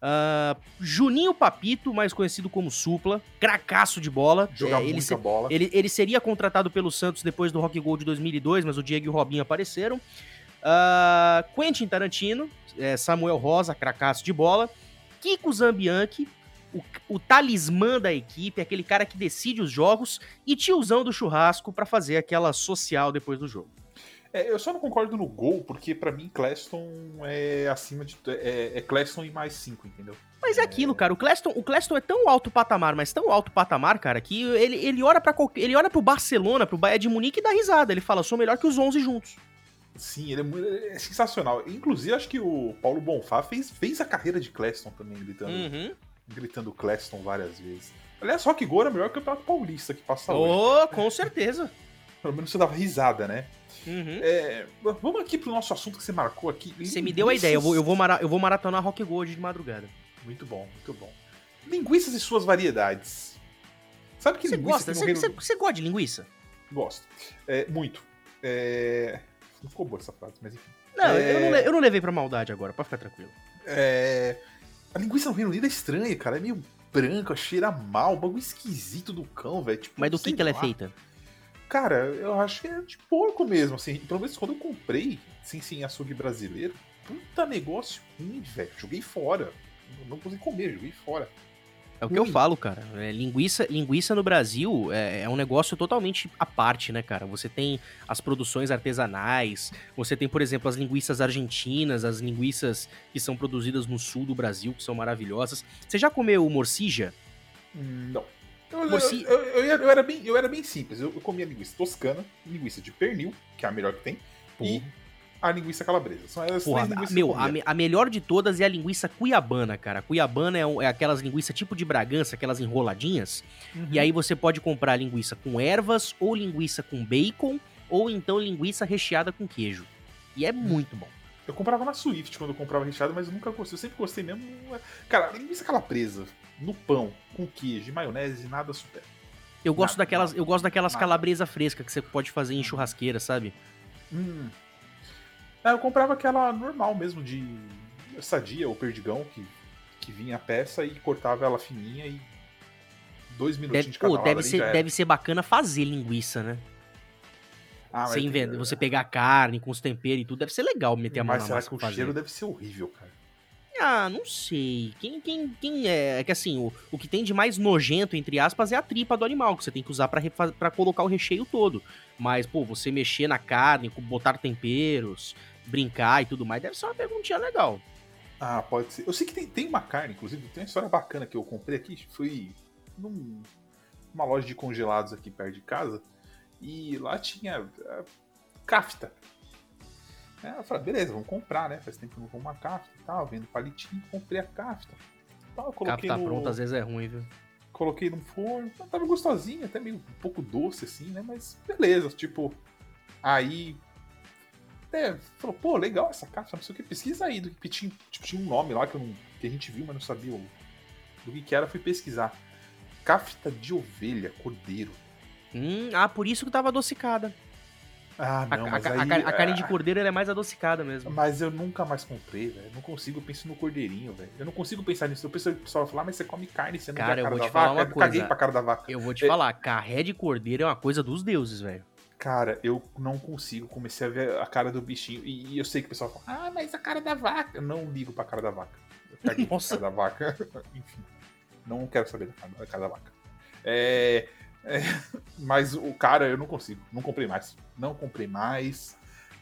[SPEAKER 1] Uh, Juninho Papito, mais conhecido como Supla, cracaço de bola.
[SPEAKER 2] Joga é, ele muita bola.
[SPEAKER 1] Ele, ele seria contratado pelo Santos depois do Rock Gold de 2002, mas o Diego e o Robinho apareceram. Uh, Quentin Tarantino, é, Samuel Rosa, cracaço de bola. Kiko Zambianchi, o, o, talismã da equipe, aquele cara que decide os jogos, e tiozão do churrasco para fazer aquela social depois do jogo.
[SPEAKER 2] É, eu só não concordo no gol, porque para mim Cleston é acima de. É, é Cleston e mais 5, entendeu?
[SPEAKER 1] Mas é aquilo, cara. O Cleston, o Cleston é tão alto patamar, mas tão alto patamar, cara, que ele, ele olha para ele olha pro Barcelona, pro Bayern de Munique e dá risada. Ele fala, sou melhor que os 11 juntos.
[SPEAKER 2] Sim, ele é, é, sensacional. Inclusive, acho que o Paulo Bonfá fez, fez a carreira de Cleston também, gritando, uhum. gritando Cleston várias vezes. Aliás, Rock Go era melhor que o Campeonato Paulista que passa
[SPEAKER 1] oh, hoje. com certeza. <laughs>
[SPEAKER 2] Pelo menos você dava risada, né? Uhum. É, vamos aqui pro nosso assunto que você marcou aqui.
[SPEAKER 1] Você me deu a ideia, eu vou, eu vou, mara, eu vou maratonar Rock Go hoje de madrugada.
[SPEAKER 2] Muito bom, muito bom. Linguiças e suas variedades. Sabe que
[SPEAKER 1] você linguiça gosta? Você, você, gosta de linguiça?
[SPEAKER 2] Gosto. É, muito. É... Não ficou boa essa frase, mas enfim.
[SPEAKER 1] Não, é... eu, não eu não levei pra maldade agora, pode ficar tranquilo.
[SPEAKER 2] É... A linguiça no Reino Unido é estranha, cara. É meio branca, cheira mal, bagulho esquisito do cão, velho. Tipo,
[SPEAKER 1] mas do que, que ela é feita?
[SPEAKER 2] Cara, eu acho que é de porco mesmo, assim. Pelo menos quando eu comprei, sem sem açougue brasileiro, puta negócio ruim, velho. Joguei fora. Não consegui comer, joguei fora.
[SPEAKER 1] É o que eu falo, cara. É, linguiça, linguiça no Brasil é, é, um negócio totalmente à parte, né, cara? Você tem as produções artesanais, você tem, por exemplo, as linguiças argentinas, as linguiças que são produzidas no sul do Brasil, que são maravilhosas. Você já comeu morcija?
[SPEAKER 2] Não. Eu, Morci... eu, eu, eu, era bem, eu era bem simples. Eu, comia linguiça toscana, linguiça de pernil, que é a melhor que tem, e a linguiça calabresa. São as
[SPEAKER 1] Porra, três meu, a, a, melhor de todas é a linguiça cuiabana, cara. Cuiabana é, é aquelas linguiças tipo de Bragança, aquelas enroladinhas. Uhum. E aí você pode comprar linguiça com ervas, ou linguiça com bacon, ou então linguiça recheada com queijo. E é muito bom.
[SPEAKER 2] Eu comprava na Swift quando eu comprava recheado, mas eu nunca gostei. Eu sempre gostei mesmo. Cara, linguiça calabresa no pão, com queijo e maionese, nada supera.
[SPEAKER 1] Eu gosto nada, daquelas, nada, eu gosto daquelas nada. calabresa fresca que você pode fazer em churrasqueira, sabe?
[SPEAKER 2] Hum, é, eu comprava aquela normal mesmo, de sadia ou perdigão, que, que vinha a peça e cortava ela fininha e dois minutinhos
[SPEAKER 1] Deve,
[SPEAKER 2] de cada
[SPEAKER 1] pô, deve, ser, deve ser bacana fazer linguiça, né?
[SPEAKER 2] Ah, mas
[SPEAKER 1] vender, você pegar carne com os temperos e tudo, deve ser legal meter a mão
[SPEAKER 2] Mas
[SPEAKER 1] na
[SPEAKER 2] será
[SPEAKER 1] massa
[SPEAKER 2] que o
[SPEAKER 1] fazer.
[SPEAKER 2] cheiro deve ser horrível, cara?
[SPEAKER 1] Ah, não sei. Quem, quem, quem é. É que assim, o, o que tem de mais nojento, entre aspas, é a tripa do animal, que você tem que usar pra colocar o recheio todo. Mas, pô, você mexer na carne, botar temperos, brincar e tudo mais, deve ser uma perguntinha legal.
[SPEAKER 2] Ah, pode ser. Eu sei que tem, tem uma carne, inclusive, tem uma história bacana que eu comprei aqui. Fui num- numa loja de congelados aqui perto de casa e lá tinha kafta. Aí eu falei, beleza, vamos comprar, né? Faz tempo que eu não como uma kafta e tal, vendo palitinho, comprei a. Então, eu coloquei
[SPEAKER 1] Capta
[SPEAKER 2] no,
[SPEAKER 1] pronto, às vezes é ruim, viu?
[SPEAKER 2] coloquei no forno, tava gostosinho, até meio um pouco doce assim, né? Mas beleza, tipo, aí é, falou, pô, legal essa caixa, não sei o que, pesquisa aí do que tinha, tipo, tinha um nome lá que, não, que a gente viu, mas não sabia o- do que que era, fui pesquisar. Cafta de ovelha, cordeiro.
[SPEAKER 1] Hum, ah, por isso que tava adocicada.
[SPEAKER 2] Ah, não,
[SPEAKER 1] a-
[SPEAKER 2] mas
[SPEAKER 1] a-
[SPEAKER 2] aí,
[SPEAKER 1] a car- a carne de
[SPEAKER 2] ah,
[SPEAKER 1] cordeiro é mais adocicada mesmo.
[SPEAKER 2] Mas eu nunca mais comprei, velho. Não consigo, eu penso no cordeirinho, velho. Eu não consigo pensar nisso. Eu penso que o pessoal falar, mas você come carne, você não
[SPEAKER 1] Cara,
[SPEAKER 2] vê a
[SPEAKER 1] eu
[SPEAKER 2] cara
[SPEAKER 1] vou te falar
[SPEAKER 2] vaca.
[SPEAKER 1] uma
[SPEAKER 2] eu caguei
[SPEAKER 1] coisa.
[SPEAKER 2] pra cara da vaca.
[SPEAKER 1] Eu vou te
[SPEAKER 2] É-
[SPEAKER 1] falar, carré de cordeiro é uma coisa dos deuses, velho.
[SPEAKER 2] Cara, eu não consigo. Comecei a ver a cara do bichinho. E, eu sei que o pessoal fala, ah, mas a cara da vaca. Eu não ligo pra cara da vaca. Eu caguei <laughs> pra
[SPEAKER 1] Nossa.
[SPEAKER 2] cara da vaca. <laughs> Enfim. Não quero saber da cara da, cara da vaca. É, é, <laughs> mas o cara, eu não consigo. Não comprei mais. Não comprei mais.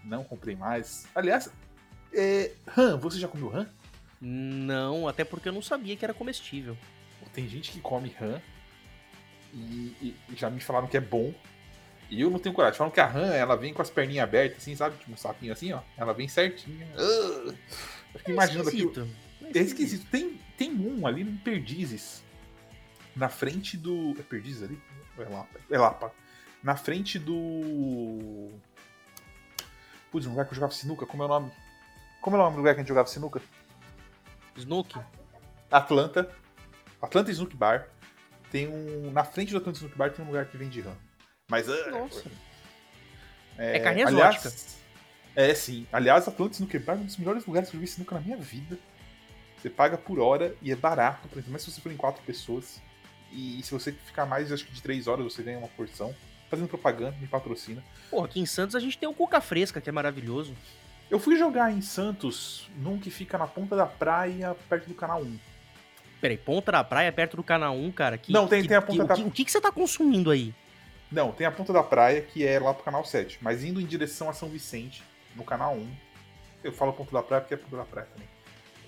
[SPEAKER 2] Não comprei mais. Aliás, é, rã, você já comeu rã?
[SPEAKER 1] Não, até porque eu não sabia que era comestível.
[SPEAKER 2] Tem gente que come rã e, e já me falaram que é bom. E eu não tenho coragem. Falam que a rã, ela vem com as perninhas abertas, assim, sabe? Tipo um sapinho assim, ó. Ela vem certinha. Ah! Eu fico imaginando aqui.
[SPEAKER 1] esquisito.
[SPEAKER 2] É esquisito. Tem, tem um ali em Perdizes. Na frente do. É Perdizes ali? Ou É Lapa. É Lapa. Na frente do. Putz, um lugar que eu jogava sinuca. Como é o nome? Como é o nome do lugar que a gente jogava sinuca?
[SPEAKER 1] Snook?
[SPEAKER 2] Atlanta. Atlanta Snook Bar. Tem um. Na frente do Atlanta Snook Bar tem um lugar que vende rã. Mas. ah,
[SPEAKER 1] Nossa.
[SPEAKER 2] É,
[SPEAKER 1] É carne
[SPEAKER 2] aliás,
[SPEAKER 1] exótica.
[SPEAKER 2] É, sim. Aliás, Atlanta Snooker Bar é um dos melhores lugares que eu vi sinuca na minha vida. Você paga por hora e é barato, por exemplo, mas se você for em quatro pessoas. E se você ficar mais, acho que de três horas, você ganha uma porção. Fazendo propaganda, me patrocina.
[SPEAKER 1] Porra, aqui em Santos a gente tem o Cuca Fresca, que é maravilhoso.
[SPEAKER 2] Eu fui jogar em Santos, num que fica na ponta da praia, perto do canal 1.
[SPEAKER 1] Peraí, Ponta da Praia, perto do Canal 1, cara. Que,
[SPEAKER 2] Não, tem-
[SPEAKER 1] que-
[SPEAKER 2] tem a
[SPEAKER 1] que-
[SPEAKER 2] Ponta
[SPEAKER 1] o
[SPEAKER 2] da-
[SPEAKER 1] que, o que, que você tá consumindo aí?
[SPEAKER 2] Não, tem a ponta da praia, que é lá pro canal 7. Mas indo em direção a São Vicente, no canal 1. Eu falo ponta da praia porque é ponta da praia também.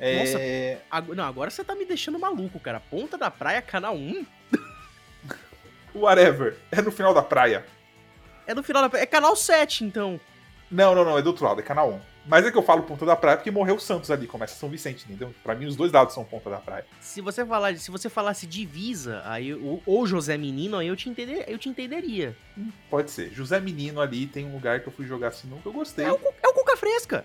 [SPEAKER 2] É...
[SPEAKER 1] Ag- Não, agora você tá me deixando maluco, cara. Ponta da Praia, Canal 1? <laughs>
[SPEAKER 2] Whatever. É no final da praia.
[SPEAKER 1] É no final da praia. É Canal 7, então.
[SPEAKER 2] Não, não, não, é do outro lado, é canal 1. Mas é que eu falo ponta da praia porque morreu o Santos ali, começa São Vicente, entendeu? Pra mim, os dois lados são ponta da praia.
[SPEAKER 1] Se você falar, se você falasse divisa, aí ou, ou José Menino, aí eu te, entender, eu te entenderia.
[SPEAKER 2] Pode ser. José Menino ali tem um lugar que eu fui jogar sinuca, eu gostei.
[SPEAKER 1] É o, é o Cuca Fresca.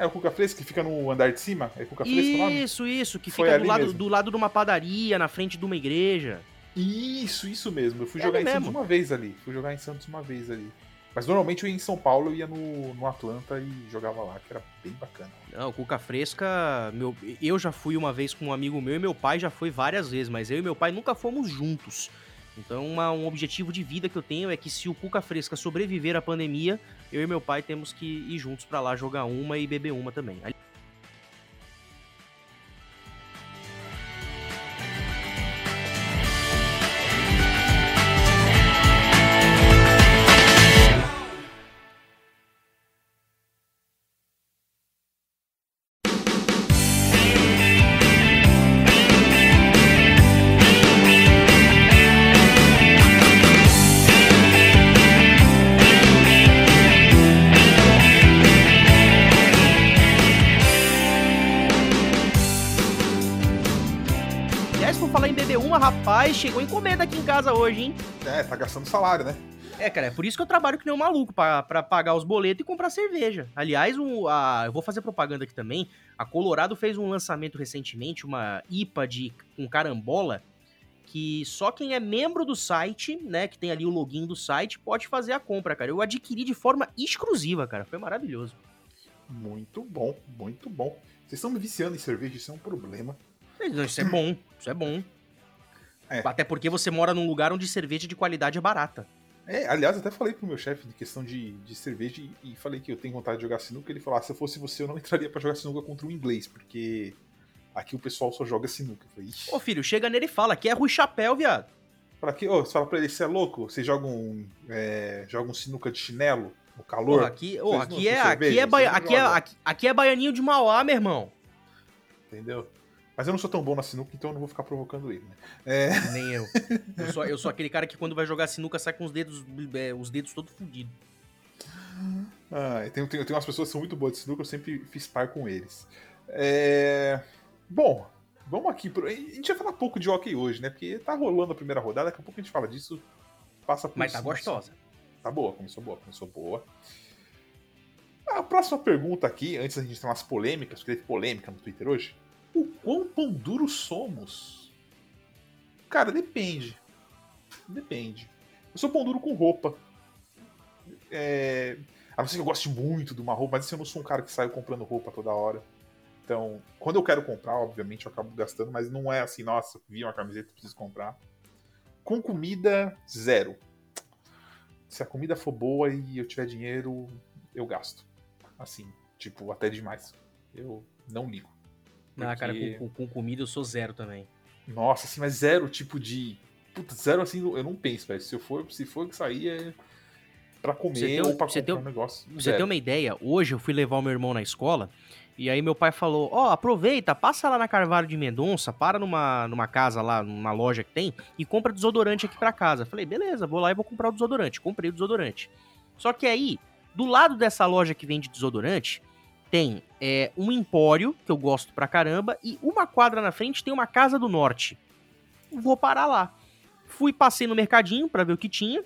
[SPEAKER 2] É o Cuca Fresca que fica no andar de cima? É Cuca Fresca o nome?
[SPEAKER 1] Isso, isso, que
[SPEAKER 2] Foi
[SPEAKER 1] fica do lado,
[SPEAKER 2] mesmo.
[SPEAKER 1] do lado de uma padaria, na frente de uma igreja.
[SPEAKER 2] Isso, isso mesmo. Eu fui
[SPEAKER 1] É
[SPEAKER 2] jogar em Santos
[SPEAKER 1] mesmo.
[SPEAKER 2] uma vez ali. Fui jogar em Santos uma vez ali. Mas normalmente eu ia em São Paulo, eu ia no, no Atlanta e jogava lá, que era bem bacana.
[SPEAKER 1] Não, Cuca Fresca, meu, eu já fui uma vez com um amigo meu e meu pai já foi várias vezes, mas eu e meu pai nunca fomos juntos. Então, uma- um objetivo de vida que eu tenho é que se o Cuca Fresca sobreviver à pandemia, eu e meu pai temos que ir juntos pra lá jogar uma e beber uma também. Casa hoje, hein?
[SPEAKER 2] É, tá gastando salário, né?
[SPEAKER 1] É, cara, é por isso que eu trabalho que nem um maluco, pra, pra pagar os boletos e comprar cerveja. Aliás, a, eu vou fazer propaganda aqui também. A Colorado fez um lançamento recentemente, uma IPA de, com carambola, que só quem é membro do site, né, que tem ali o login do site, pode fazer a compra, cara. Eu adquiri de forma exclusiva, cara. Foi maravilhoso.
[SPEAKER 2] Muito bom, muito bom. Vocês estão me viciando em cerveja, isso é um problema.
[SPEAKER 1] Isso é bom, isso é bom. É. Até porque você mora num lugar onde cerveja de qualidade é barata.
[SPEAKER 2] É, aliás, até falei pro meu chefe de questão de, de cerveja e, e falei que eu tenho vontade de jogar sinuca. Ele falou: ah, se eu fosse você, eu não <laughs> entraria para jogar sinuca contra um inglês, porque aqui o pessoal só joga sinuca. Eu falei,
[SPEAKER 1] Ô filho, chega nele e fala: aqui é Rui Chapéu, viado.
[SPEAKER 2] Pra quê? Oh, você fala pra ele: você é louco? Você joga um, é, joga um sinuca de chinelo no calor?
[SPEAKER 1] aqui, oh, aqui, é, aqui, é, aqui, é, aqui, aqui é baianinho de Mauá, meu irmão.
[SPEAKER 2] Entendeu? Mas eu não sou tão bom na sinuca, então eu não vou ficar provocando ele, né? É...
[SPEAKER 1] Nem eu. Eu sou, eu sou aquele cara que quando vai jogar sinuca sai com os dedos, é, os dedos todos fodidos.
[SPEAKER 2] Ah, tem, tem, tem umas pessoas que são muito boas de sinuca, eu sempre fiz par com eles. É... Bom, vamos aqui. Pro... A gente vai falar pouco de hockey hoje, né? Porque tá rolando a primeira rodada, daqui a pouco a gente fala disso. Passa por
[SPEAKER 1] Mas tá gostosa.
[SPEAKER 2] Tá boa, começou boa, começou boa. A próxima pergunta aqui, antes da gente ter umas polêmicas, porque teve polêmica no Twitter hoje o quão pão duro somos? Cara, depende. Depende. Eu sou pão duro com roupa. É... A não ser que eu goste muito de uma roupa, mas eu não sou um cara que sai comprando roupa toda hora. Então, quando eu quero comprar, obviamente eu acabo gastando, mas não é assim, nossa, vi uma camiseta, preciso comprar. Com comida, zero. Se a comida for boa e eu tiver dinheiro, eu gasto. Assim, tipo, até demais. Eu não ligo.
[SPEAKER 1] Porque... Ah, cara, com, com, comida eu sou zero também.
[SPEAKER 2] Nossa, assim, mas zero tipo de. Puta, zero assim, eu não penso, velho. Se eu for, se for sair é pra comer tem, ou pra comprar tem, um negócio.
[SPEAKER 1] Pra você ter uma ideia, hoje eu fui levar o meu irmão na escola e aí meu pai falou: Ó, oh, aproveita, passa lá na Carvalho de Mendonça, para numa, numa casa lá, numa loja que tem e compra desodorante aqui pra casa. Falei, beleza, vou lá e vou comprar o desodorante. Comprei o desodorante. Só que aí, do lado dessa loja que vende desodorante, tem é, um empório, que eu gosto pra caramba, e uma quadra na frente tem uma Casa do Norte. Vou parar lá. Fui, passei no mercadinho para ver o que tinha.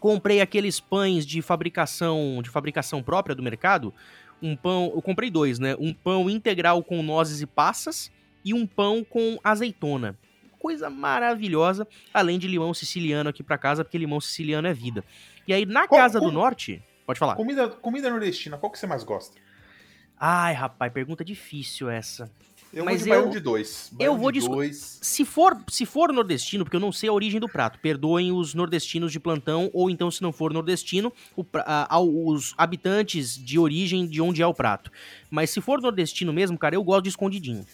[SPEAKER 1] Comprei aqueles pães de fabricação de fabricação própria do mercado. Um pão, eu comprei dois, né? Um pão integral com nozes e passas e um pão com azeitona. Coisa maravilhosa, além de limão siciliano aqui para casa, porque limão siciliano é vida. E aí na Casa do Norte, pode falar.
[SPEAKER 2] Comida, comida nordestina, qual que você mais gosta?
[SPEAKER 1] Ai, rapaz, pergunta difícil essa.
[SPEAKER 2] Eu Mas vou de eu, de dois.
[SPEAKER 1] eu vou de dois. Se for, se for nordestino, porque eu não sei a origem do prato, perdoem os nordestinos de plantão, ou então, se não for nordestino, o, a, os habitantes de origem de onde é o prato. Mas se for nordestino mesmo, cara, eu gosto de escondidinho.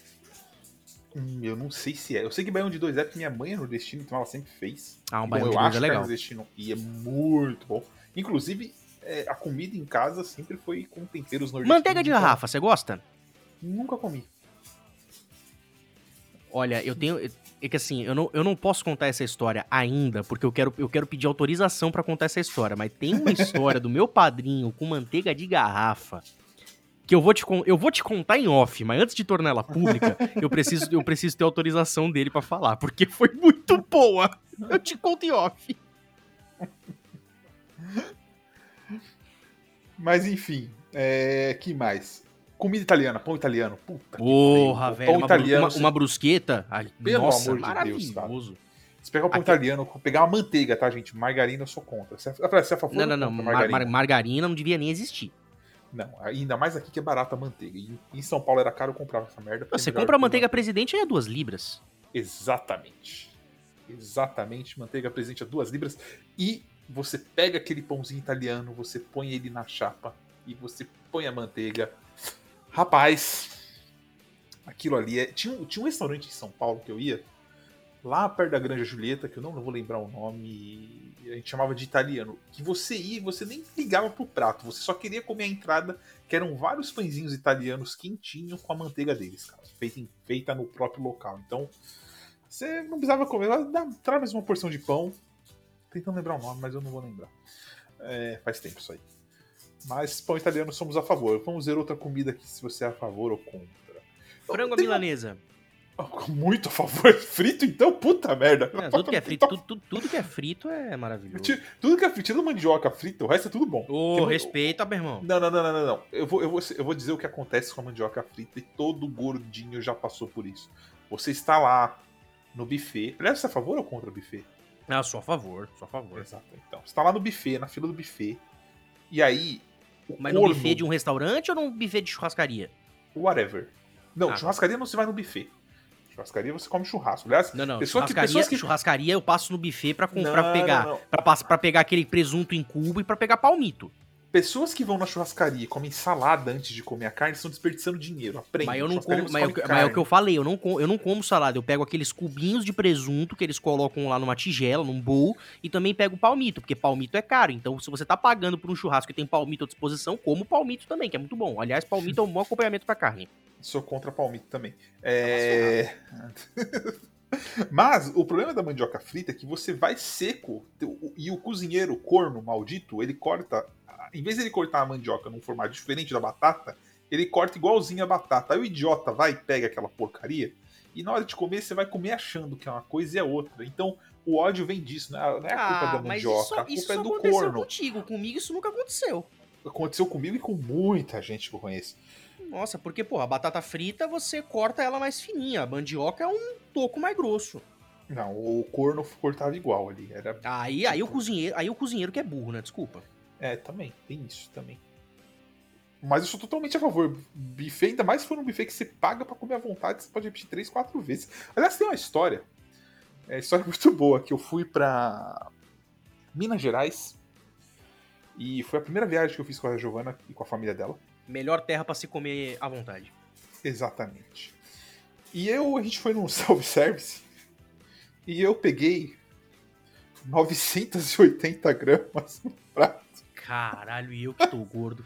[SPEAKER 2] Hum, eu não sei se é. Eu sei que baião de dois é porque minha mãe é nordestina, então ela sempre fez.
[SPEAKER 1] Ah, um baião de dois é legal.
[SPEAKER 2] É nordestino e é muito bom. Inclusive, é, a comida em casa sempre foi com temperos nordestinos.
[SPEAKER 1] Manteiga de garrafa, você gosta?
[SPEAKER 2] Nunca comi.
[SPEAKER 1] Olha, eu tenho. É que assim, eu não, eu não posso contar essa história ainda, porque eu quero, eu quero pedir autorização para contar essa história. Mas tem uma história do meu padrinho com manteiga de garrafa que eu vou te, eu vou te contar em off, mas antes de tornar ela pública, eu preciso, eu preciso ter autorização dele para falar, porque foi muito boa. Eu te conto em off.
[SPEAKER 2] Mas enfim, é... que mais? Comida italiana, pão italiano. Puta
[SPEAKER 1] Porra, velho. Pão uma, italiano. Uma, uma brusqueta. Ai,
[SPEAKER 2] Pelo nossa, amor de Deus, tá? Se pegar o pão Aqui... italiano, pegar uma manteiga, tá, gente? Margarina eu sou contra. Você é, é favor
[SPEAKER 1] Não, não, não. Margarina? Mar margarina não devia nem existir.
[SPEAKER 2] Não, ainda mais aqui que é barata a manteiga. E em São Paulo era caro, eu comprava essa merda.
[SPEAKER 1] Você compra a manteiga presidente é duas libras.
[SPEAKER 2] Exatamente. Exatamente. Manteiga presidente a duas libras. E você pega aquele pãozinho italiano, você põe ele na chapa e você põe a manteiga. Rapaz, aquilo ali é. Tinha, tinha um restaurante em São Paulo que eu ia, lá perto da Granja Julieta, que eu não, não vou lembrar o nome, a gente chamava de italiano, que você ia e você nem ligava pro prato, você só queria comer a entrada, que eram vários pãezinhos italianos quentinhos com a manteiga deles, cara, feita, feita no próprio local. Então, você não precisava comer, dá, traz uma porção de pão, tentando lembrar o nome, mas eu não vou lembrar. É, faz tempo isso aí. Mas pão italiano somos a favor. Vamos ver outra comida aqui se você é a favor ou contra.
[SPEAKER 1] Frango milanesa.
[SPEAKER 2] Muito a favor. <laughs> Frito, então, puta merda.
[SPEAKER 1] Tudo que é frito, tudo, tudo, tudo, que é frito é maravilhoso.
[SPEAKER 2] Tudo que é frito, tira mandioca frita, o resto é tudo bom.
[SPEAKER 1] Ô, oh, respeita, meu irmão.
[SPEAKER 2] Não, não, não, não, não, não. Eu vou, eu, vou, eu vou dizer o que acontece com a mandioca frita e todo gordinho já passou por isso. Você está lá no buffet. Aliás, você é a favor ou contra o buffet?
[SPEAKER 1] Ah, sou a favor, sou a favor.
[SPEAKER 2] Exato. Então, você tá lá no buffet, na fila do buffet, e aí.
[SPEAKER 1] Mas corno... no buffet de um restaurante ou no buffet de churrascaria?
[SPEAKER 2] Whatever. Não, ah, churrascaria não se vai no buffet. Churrascaria você come churrasco. Aliás,
[SPEAKER 1] Não, não.
[SPEAKER 2] pessoa que-
[SPEAKER 1] churrascaria,
[SPEAKER 2] pessoas que-
[SPEAKER 1] churrascaria eu passo no buffet pra, com-
[SPEAKER 2] Não,
[SPEAKER 1] pra pegar.
[SPEAKER 2] não, não.
[SPEAKER 1] Pra, pra pegar aquele presunto em cubo e pra pegar palmito.
[SPEAKER 2] Pessoas que vão na churrascaria e comem salada antes de comer a carne estão desperdiçando dinheiro. Aprende.
[SPEAKER 1] Mas eu não como. Mas, é o que- mas é o que eu falei, eu não, como, eu não como salada. Eu pego aqueles cubinhos de presunto que eles colocam lá numa tigela, num bowl, e também pego palmito, porque palmito é caro. Então, se você tá pagando por um churrasco que tem palmito à disposição, como palmito também, que é muito bom. Aliás, palmito é um bom acompanhamento pra carne.
[SPEAKER 2] Sou contra palmito também. É... <laughs> Mas o problema da mandioca frita é que você vai seco e o cozinheiro corno maldito, ele corta, em vez de ele cortar a mandioca num formato diferente da batata, ele corta igualzinho a batata. Aí o idiota vai e pega aquela porcaria e na hora de comer você vai comer achando que é uma coisa e é outra. Então o ódio vem disso, né? não é a culpa da mandioca, a culpa é do
[SPEAKER 1] aconteceu
[SPEAKER 2] corno.
[SPEAKER 1] contigo. Comigo isso nunca aconteceu.
[SPEAKER 2] Aconteceu comigo e com muita gente que eu conheço.
[SPEAKER 1] Nossa, porque, pô, a batata frita você corta ela mais fininha. A mandioca é um toco mais grosso.
[SPEAKER 2] Não, o corno cortava igual ali. Era
[SPEAKER 1] Aí, aí, o cozinheiro, aí o cozinheiro que é burro, né? Desculpa.
[SPEAKER 2] É, também, tem isso também. Mas eu sou totalmente a favor. Buffet, ainda mais se for um buffet que você paga pra comer à vontade, você pode repetir três, quatro vezes. Aliás, tem uma história. É uma história <laughs> muito boa, que eu fui pra Minas Gerais. E foi a primeira viagem que eu fiz com a Giovana e com a família dela.
[SPEAKER 1] Melhor terra pra se comer à vontade.
[SPEAKER 2] Exatamente. E eu, a gente foi num <laughs> self-service. E eu peguei 980 gramas <laughs> no prato.
[SPEAKER 1] Caralho, e eu que tô gordo.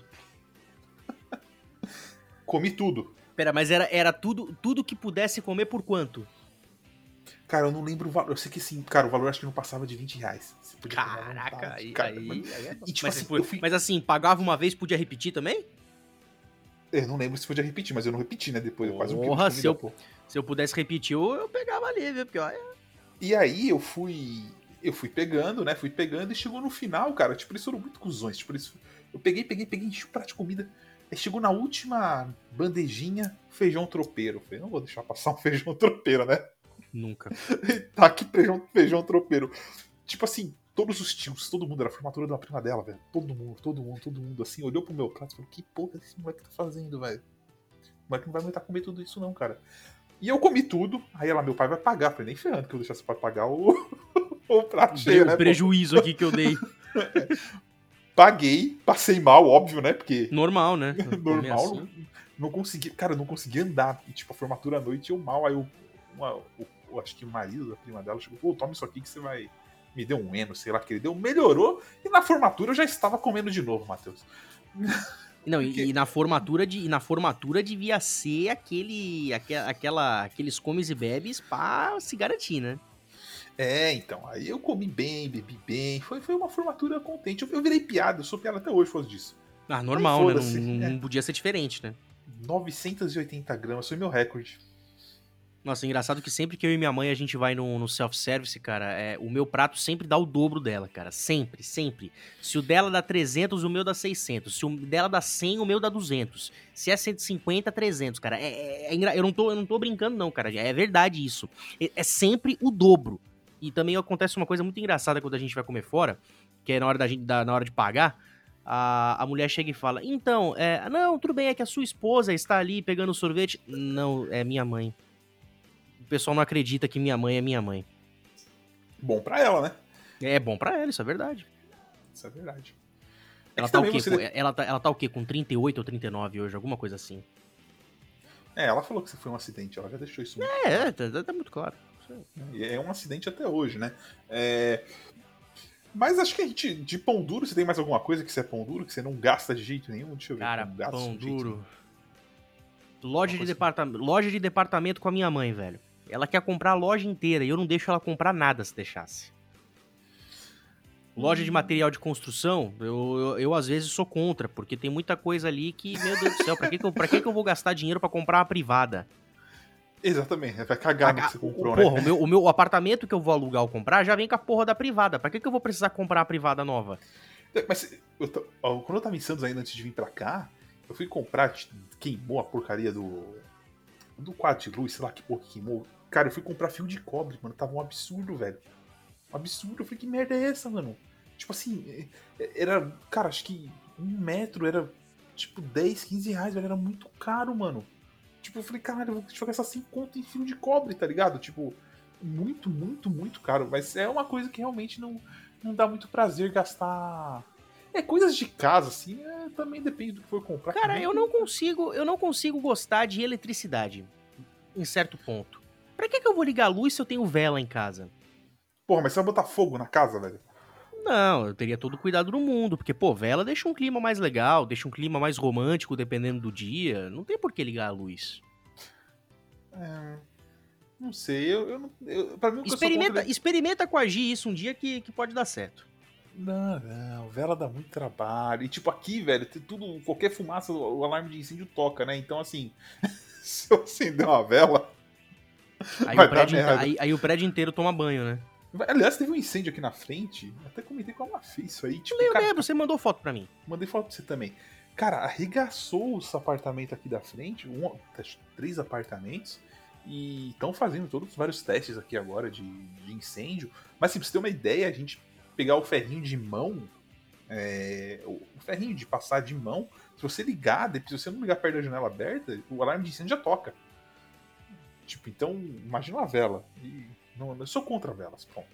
[SPEAKER 2] Comi tudo.
[SPEAKER 1] Pera, mas era, era tudo, tudo que pudesse comer por quanto?
[SPEAKER 2] Cara, eu não lembro o valor. Eu sei que sim, cara, o valor acho que não passava de 20 reais. Você podia
[SPEAKER 1] Caraca, aí,
[SPEAKER 2] cara,
[SPEAKER 1] aí,
[SPEAKER 2] mas-
[SPEAKER 1] aí é-
[SPEAKER 2] E, tipo
[SPEAKER 1] mas,
[SPEAKER 2] assim, fui-
[SPEAKER 1] mas assim, pagava uma vez, podia repetir também?
[SPEAKER 2] Eu não lembro se podia repetir, mas eu não repeti, né? Depois, eu quase um quilo
[SPEAKER 1] se eu-
[SPEAKER 2] pô.
[SPEAKER 1] Se eu pudesse repetir, eu, eu pegava ali, viu? Porque, olha,
[SPEAKER 2] E aí eu fui. Eu fui pegando, né? Fui pegando e chegou no final, cara. Tipo, eles foram muito cuzões. Tipo, eles... Eu peguei, peguei, peguei, enchi o prato de comida. Aí chegou na última bandejinha, feijão tropeiro. Eu falei, não vou deixar passar um <laughs> feijão tropeiro, né?
[SPEAKER 1] nunca. <laughs>
[SPEAKER 2] tá aqui feijão, feijão tropeiro. Tipo assim, todos os tios, todo mundo, era a formatura da prima dela, velho. Todo mundo, todo mundo, todo mundo, assim, olhou pro meu prato e falou, que porra esse moleque tá fazendo, velho? O moleque não vai aguentar comer tudo isso não, cara. E eu comi tudo, aí ela, meu pai vai pagar. Falei, nem ferrando que eu deixasse pra pagar o, <laughs> o prato cheio, né? pô?
[SPEAKER 1] prejuízo aqui que eu dei. <laughs>
[SPEAKER 2] Paguei, passei mal, óbvio, né? Porque
[SPEAKER 1] Normal, né? <laughs>
[SPEAKER 2] Normal,
[SPEAKER 1] assim.
[SPEAKER 2] não, não consegui, cara, eu não consegui andar. E tipo, a formatura à noite eu mal, aí eu, uma- o, o- acho que o marido da prima dela chegou, pô, toma isso aqui que você vai. Me deu um eno, sei lá que ele deu, melhorou, e na formatura eu já estava comendo de novo, Matheus.
[SPEAKER 1] Não, e, e na formatura de, e na formatura devia ser aquele, aque- aquela, aqueles comes e bebes pra se garantir, né?
[SPEAKER 2] É, então, aí eu comi bem, bebi bem, foi, foi uma formatura contente. Eu, eu virei piada, eu sou piada até hoje por causa disso.
[SPEAKER 1] Ah, normal, né? Não, não-
[SPEAKER 2] é.
[SPEAKER 1] não podia ser diferente, né?
[SPEAKER 2] 980 gramas, foi meu recorde.
[SPEAKER 1] Nossa, engraçado que sempre que eu e minha mãe a gente vai no, no self-service, cara, é, o meu prato sempre dá o dobro dela, cara. Sempre, sempre. Se o dela dá 300, o meu dá 600. Se o dela dá 100, o meu dá 200. Se é 150, 300, cara. É, é- é eu, não tô, eu não tô brincando, não, cara. É verdade isso. É, é sempre o dobro. E também acontece uma coisa muito engraçada quando a gente vai comer fora, que é na hora, da gente, da- na hora de pagar. A, a mulher chega e fala: Então, é, não, tudo bem, é que a sua esposa está ali pegando sorvete. Não, é minha mãe. O pessoal não acredita que minha mãe é minha mãe.
[SPEAKER 2] Bom pra ela, né?
[SPEAKER 1] É bom pra ela, isso é verdade.
[SPEAKER 2] Isso é verdade. É
[SPEAKER 1] Ela
[SPEAKER 2] que
[SPEAKER 1] tá, o quê?
[SPEAKER 2] você-
[SPEAKER 1] Com- ela, tá, ela tá o quê? Com 38 ou 39 hoje? Alguma coisa assim.
[SPEAKER 2] É, ela falou que você foi um acidente, ela já deixou isso muito
[SPEAKER 1] É, tá, tá- tá muito claro.
[SPEAKER 2] E é um acidente até hoje, né? É, Mas acho que a gente. De pão duro, você tem mais alguma coisa que você é pão duro, que você não gasta de jeito nenhum? Deixa eu ver.
[SPEAKER 1] Cara, pão duro. Loja de, departamento, loja de departamento com a minha mãe, velho. Ela quer comprar a loja inteira e eu não deixo ela comprar nada se deixasse. Loja de
[SPEAKER 2] Hum.
[SPEAKER 1] material de construção, eu, eu, eu, às vezes sou contra, porque tem muita coisa ali que, meu Deus do céu, pra que, que, eu, pra que, que eu vou gastar dinheiro pra comprar uma privada?
[SPEAKER 2] Exatamente, vai cagar no que você
[SPEAKER 1] o,
[SPEAKER 2] comprou,
[SPEAKER 1] porra,
[SPEAKER 2] né?
[SPEAKER 1] o meu, o meu apartamento que eu vou alugar ou comprar já vem com a porra da privada. Pra que, que eu vou precisar comprar a privada nova?
[SPEAKER 2] É, Mas eu tô- quando eu tava em Santos ainda antes de vir pra cá, eu fui comprar, queimou a porcaria do. Do quadro de luz, sei lá que porra que queimou. Cara, eu fui comprar fio de cobre, mano. Tava um absurdo, velho. Um absurdo. Eu falei, que merda é essa, mano? Tipo assim, é- é- era. Cara, acho que um metro era tipo 10, 15 reais, velho. Era muito caro, mano. Tipo, eu falei, caralho, eu vou jogar essa 5 conto em fio de cobre, tá ligado? Tipo, muito, muito, muito caro. Mas é uma coisa que realmente não, não dá muito prazer gastar. É, coisas de casa, assim, é, também depende do que for comprar.
[SPEAKER 1] Cara, eu não consigo, eu não consigo gostar de eletricidade em certo ponto. Pra que, que eu vou ligar a luz se eu tenho vela em casa?
[SPEAKER 2] Porra, mas você vai botar fogo na casa, velho?
[SPEAKER 1] Não, eu teria todo o cuidado do mundo, porque, pô, vela deixa um clima mais legal, deixa um clima mais romântico dependendo do dia. Não tem por que ligar a luz.
[SPEAKER 2] É, não sei, eu, eu, eu pra mim o
[SPEAKER 1] experimenta, contra... experimenta coagir isso um dia que, que pode dar certo.
[SPEAKER 2] Não, não, vela dá muito trabalho. E tipo, aqui, velho, tudo, qualquer fumaça, o alarme de incêndio toca, né? Então, assim, <laughs> se eu acender uma vela.
[SPEAKER 1] Aí, o prédio, aí, aí o prédio inteiro toma banho, né?
[SPEAKER 2] Aliás, teve um incêndio aqui na frente. Até comentei com ela fez isso aí.
[SPEAKER 1] Tipo, eu cara, lembro, você mandou foto pra mim.
[SPEAKER 2] Mandei foto pra você também. Cara, arregaçou os apartamentos aqui da frente, um, três apartamentos, e estão fazendo todos vários testes aqui agora de, de, incêndio. Mas assim, pra você ter uma ideia, a gente pegar o ferrinho de mão, é, o ferrinho de passar de mão, se você ligar, se você não ligar perto da janela aberta, o alarme de incêndio já toca. Tipo, então, imagina uma vela. E não, eu sou contra velas, pronto.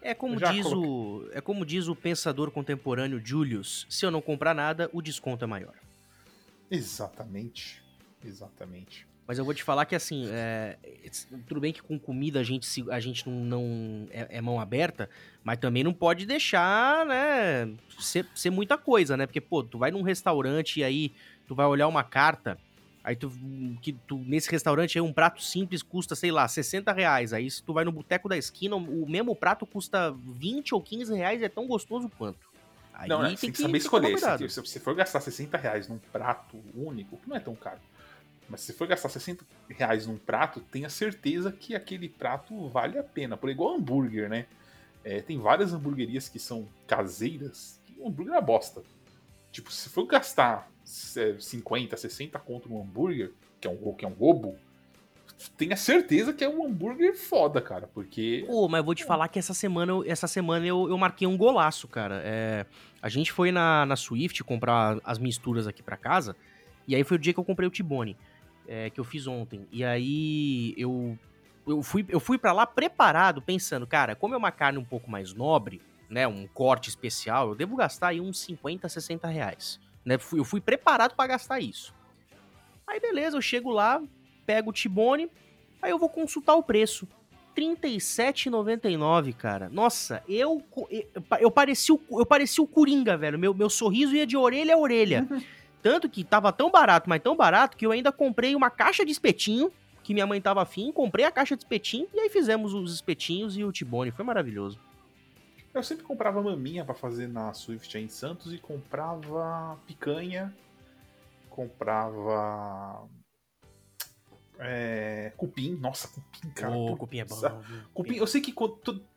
[SPEAKER 1] É como, diz o, é como diz o pensador contemporâneo Julius: se eu não comprar nada, o desconto é maior.
[SPEAKER 2] Exatamente. Exatamente.
[SPEAKER 1] Mas eu vou te falar que assim, é, tudo bem que com comida a gente, a gente não, não é, é, mão aberta, mas também não pode deixar, né, ser, ser muita coisa, né? Porque, pô, tu vai num restaurante e aí tu vai olhar uma carta Aí tu, que tu, nesse restaurante aí um prato simples custa, sei lá, 60 reais. Aí se tu vai no boteco da esquina, o mesmo prato custa 20 ou 15 reais e é tão gostoso quanto.
[SPEAKER 2] Aí não, tem, tem que, saber escolher. Se, se você for gastar 60 reais num prato único, que não é tão caro, mas se for gastar 60 reais num prato, tenha certeza que aquele prato vale a pena. Por igual hambúrguer, né? É, tem várias hamburguerias que são caseiras, que o hambúrguer é bosta. Tipo, se for gastar 50, 60 conto no hambúrguer, que é um, que é um roubo, tenha certeza que é um hambúrguer foda, cara, porque...
[SPEAKER 1] Pô, mas eu vou te falar que essa semana, essa semana eu, eu marquei um golaço, cara. É, a gente foi na, na Swift comprar as misturas aqui para casa, e aí foi o dia que eu comprei o Tibone, é, que eu fiz ontem. E aí eu, eu fui, eu fui para lá preparado, pensando, cara, como é uma carne um pouco mais nobre, né, um corte especial, eu devo gastar aí uns 50, 60 reais. Né? Eu fui preparado para gastar isso. Aí beleza, eu chego lá, pego o Tibone, aí eu vou consultar o preço. R$ 37,99, cara. Nossa, eu eu parecia o, eu parecia o Coringa, velho. Meu, meu sorriso ia de orelha a orelha. <laughs> Tanto que tava tão barato, mas tão barato, que eu ainda comprei uma caixa de espetinho, que minha mãe tava afim, comprei a caixa de espetinho, e aí fizemos os espetinhos e o Tibone. Foi maravilhoso.
[SPEAKER 2] Eu sempre comprava maminha para fazer na Swift em Santos e comprava picanha, comprava é, cupim. Nossa, cupim, cara.
[SPEAKER 1] Oh, cupim é bom.
[SPEAKER 2] Cupim, eu sei que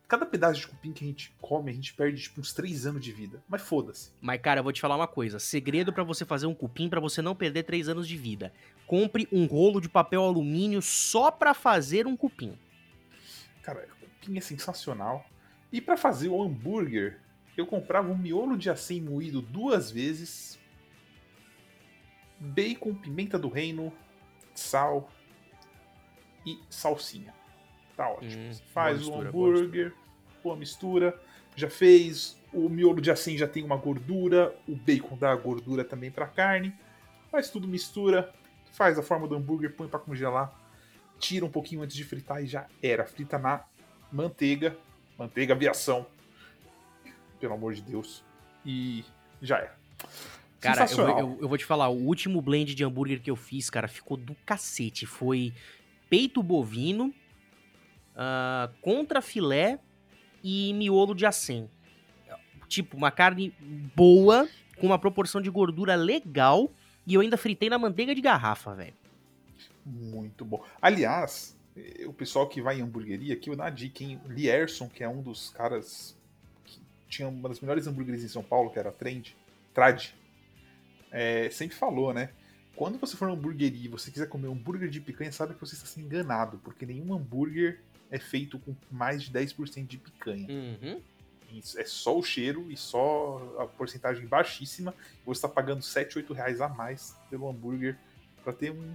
[SPEAKER 2] cada pedaço de cupim que a gente come, a gente perde tipo uns 3 anos de vida. Mas foda-se.
[SPEAKER 1] Mas, cara, eu vou te falar uma coisa. Segredo para você fazer um cupim para você não perder 3 anos de vida. Compre um rolo de papel alumínio só para fazer um cupim.
[SPEAKER 2] Cara, cupim é sensacional. E para fazer o hambúrguer, eu comprava um miolo de acém moído duas vezes, bacon, pimenta do reino, sal e salsinha. Tá ótimo. Hum, Faz mistura, o hambúrguer, boa mistura. Já fez. O miolo de acém já tem uma gordura, o bacon dá gordura também para carne. Faz tudo mistura, faz a forma do hambúrguer, põe para congelar, tira um pouquinho antes de fritar e já era. Frita na manteiga manteiga aviação. Pelo amor de Deus. E já é.
[SPEAKER 1] Cara, eu, eu, eu, vou te falar, o último blend de hambúrguer que eu fiz, cara, ficou do cacete. Foi peito bovino, uh, contra filé e miolo de acém. Tipo, uma carne boa, com uma proporção de gordura legal, e eu ainda fritei na manteiga de garrafa, velho.
[SPEAKER 2] Muito bom. Aliás, o pessoal que vai em hamburgueria, aqui eu uma dica, hein? Lierson, que é um dos caras que tinha uma das melhores hambúrgueres em São Paulo, que era a Trend, Trad, é, sempre falou, né? Quando você for na hamburgueria e você quiser comer um hambúrguer de picanha, sabe que você está sendo enganado, porque nenhum hambúrguer é feito com mais de 10% de picanha.
[SPEAKER 1] Uhum.
[SPEAKER 2] É só o cheiro e só a porcentagem baixíssima. Você está pagando 7, 8 reais a mais pelo hambúrguer para ter um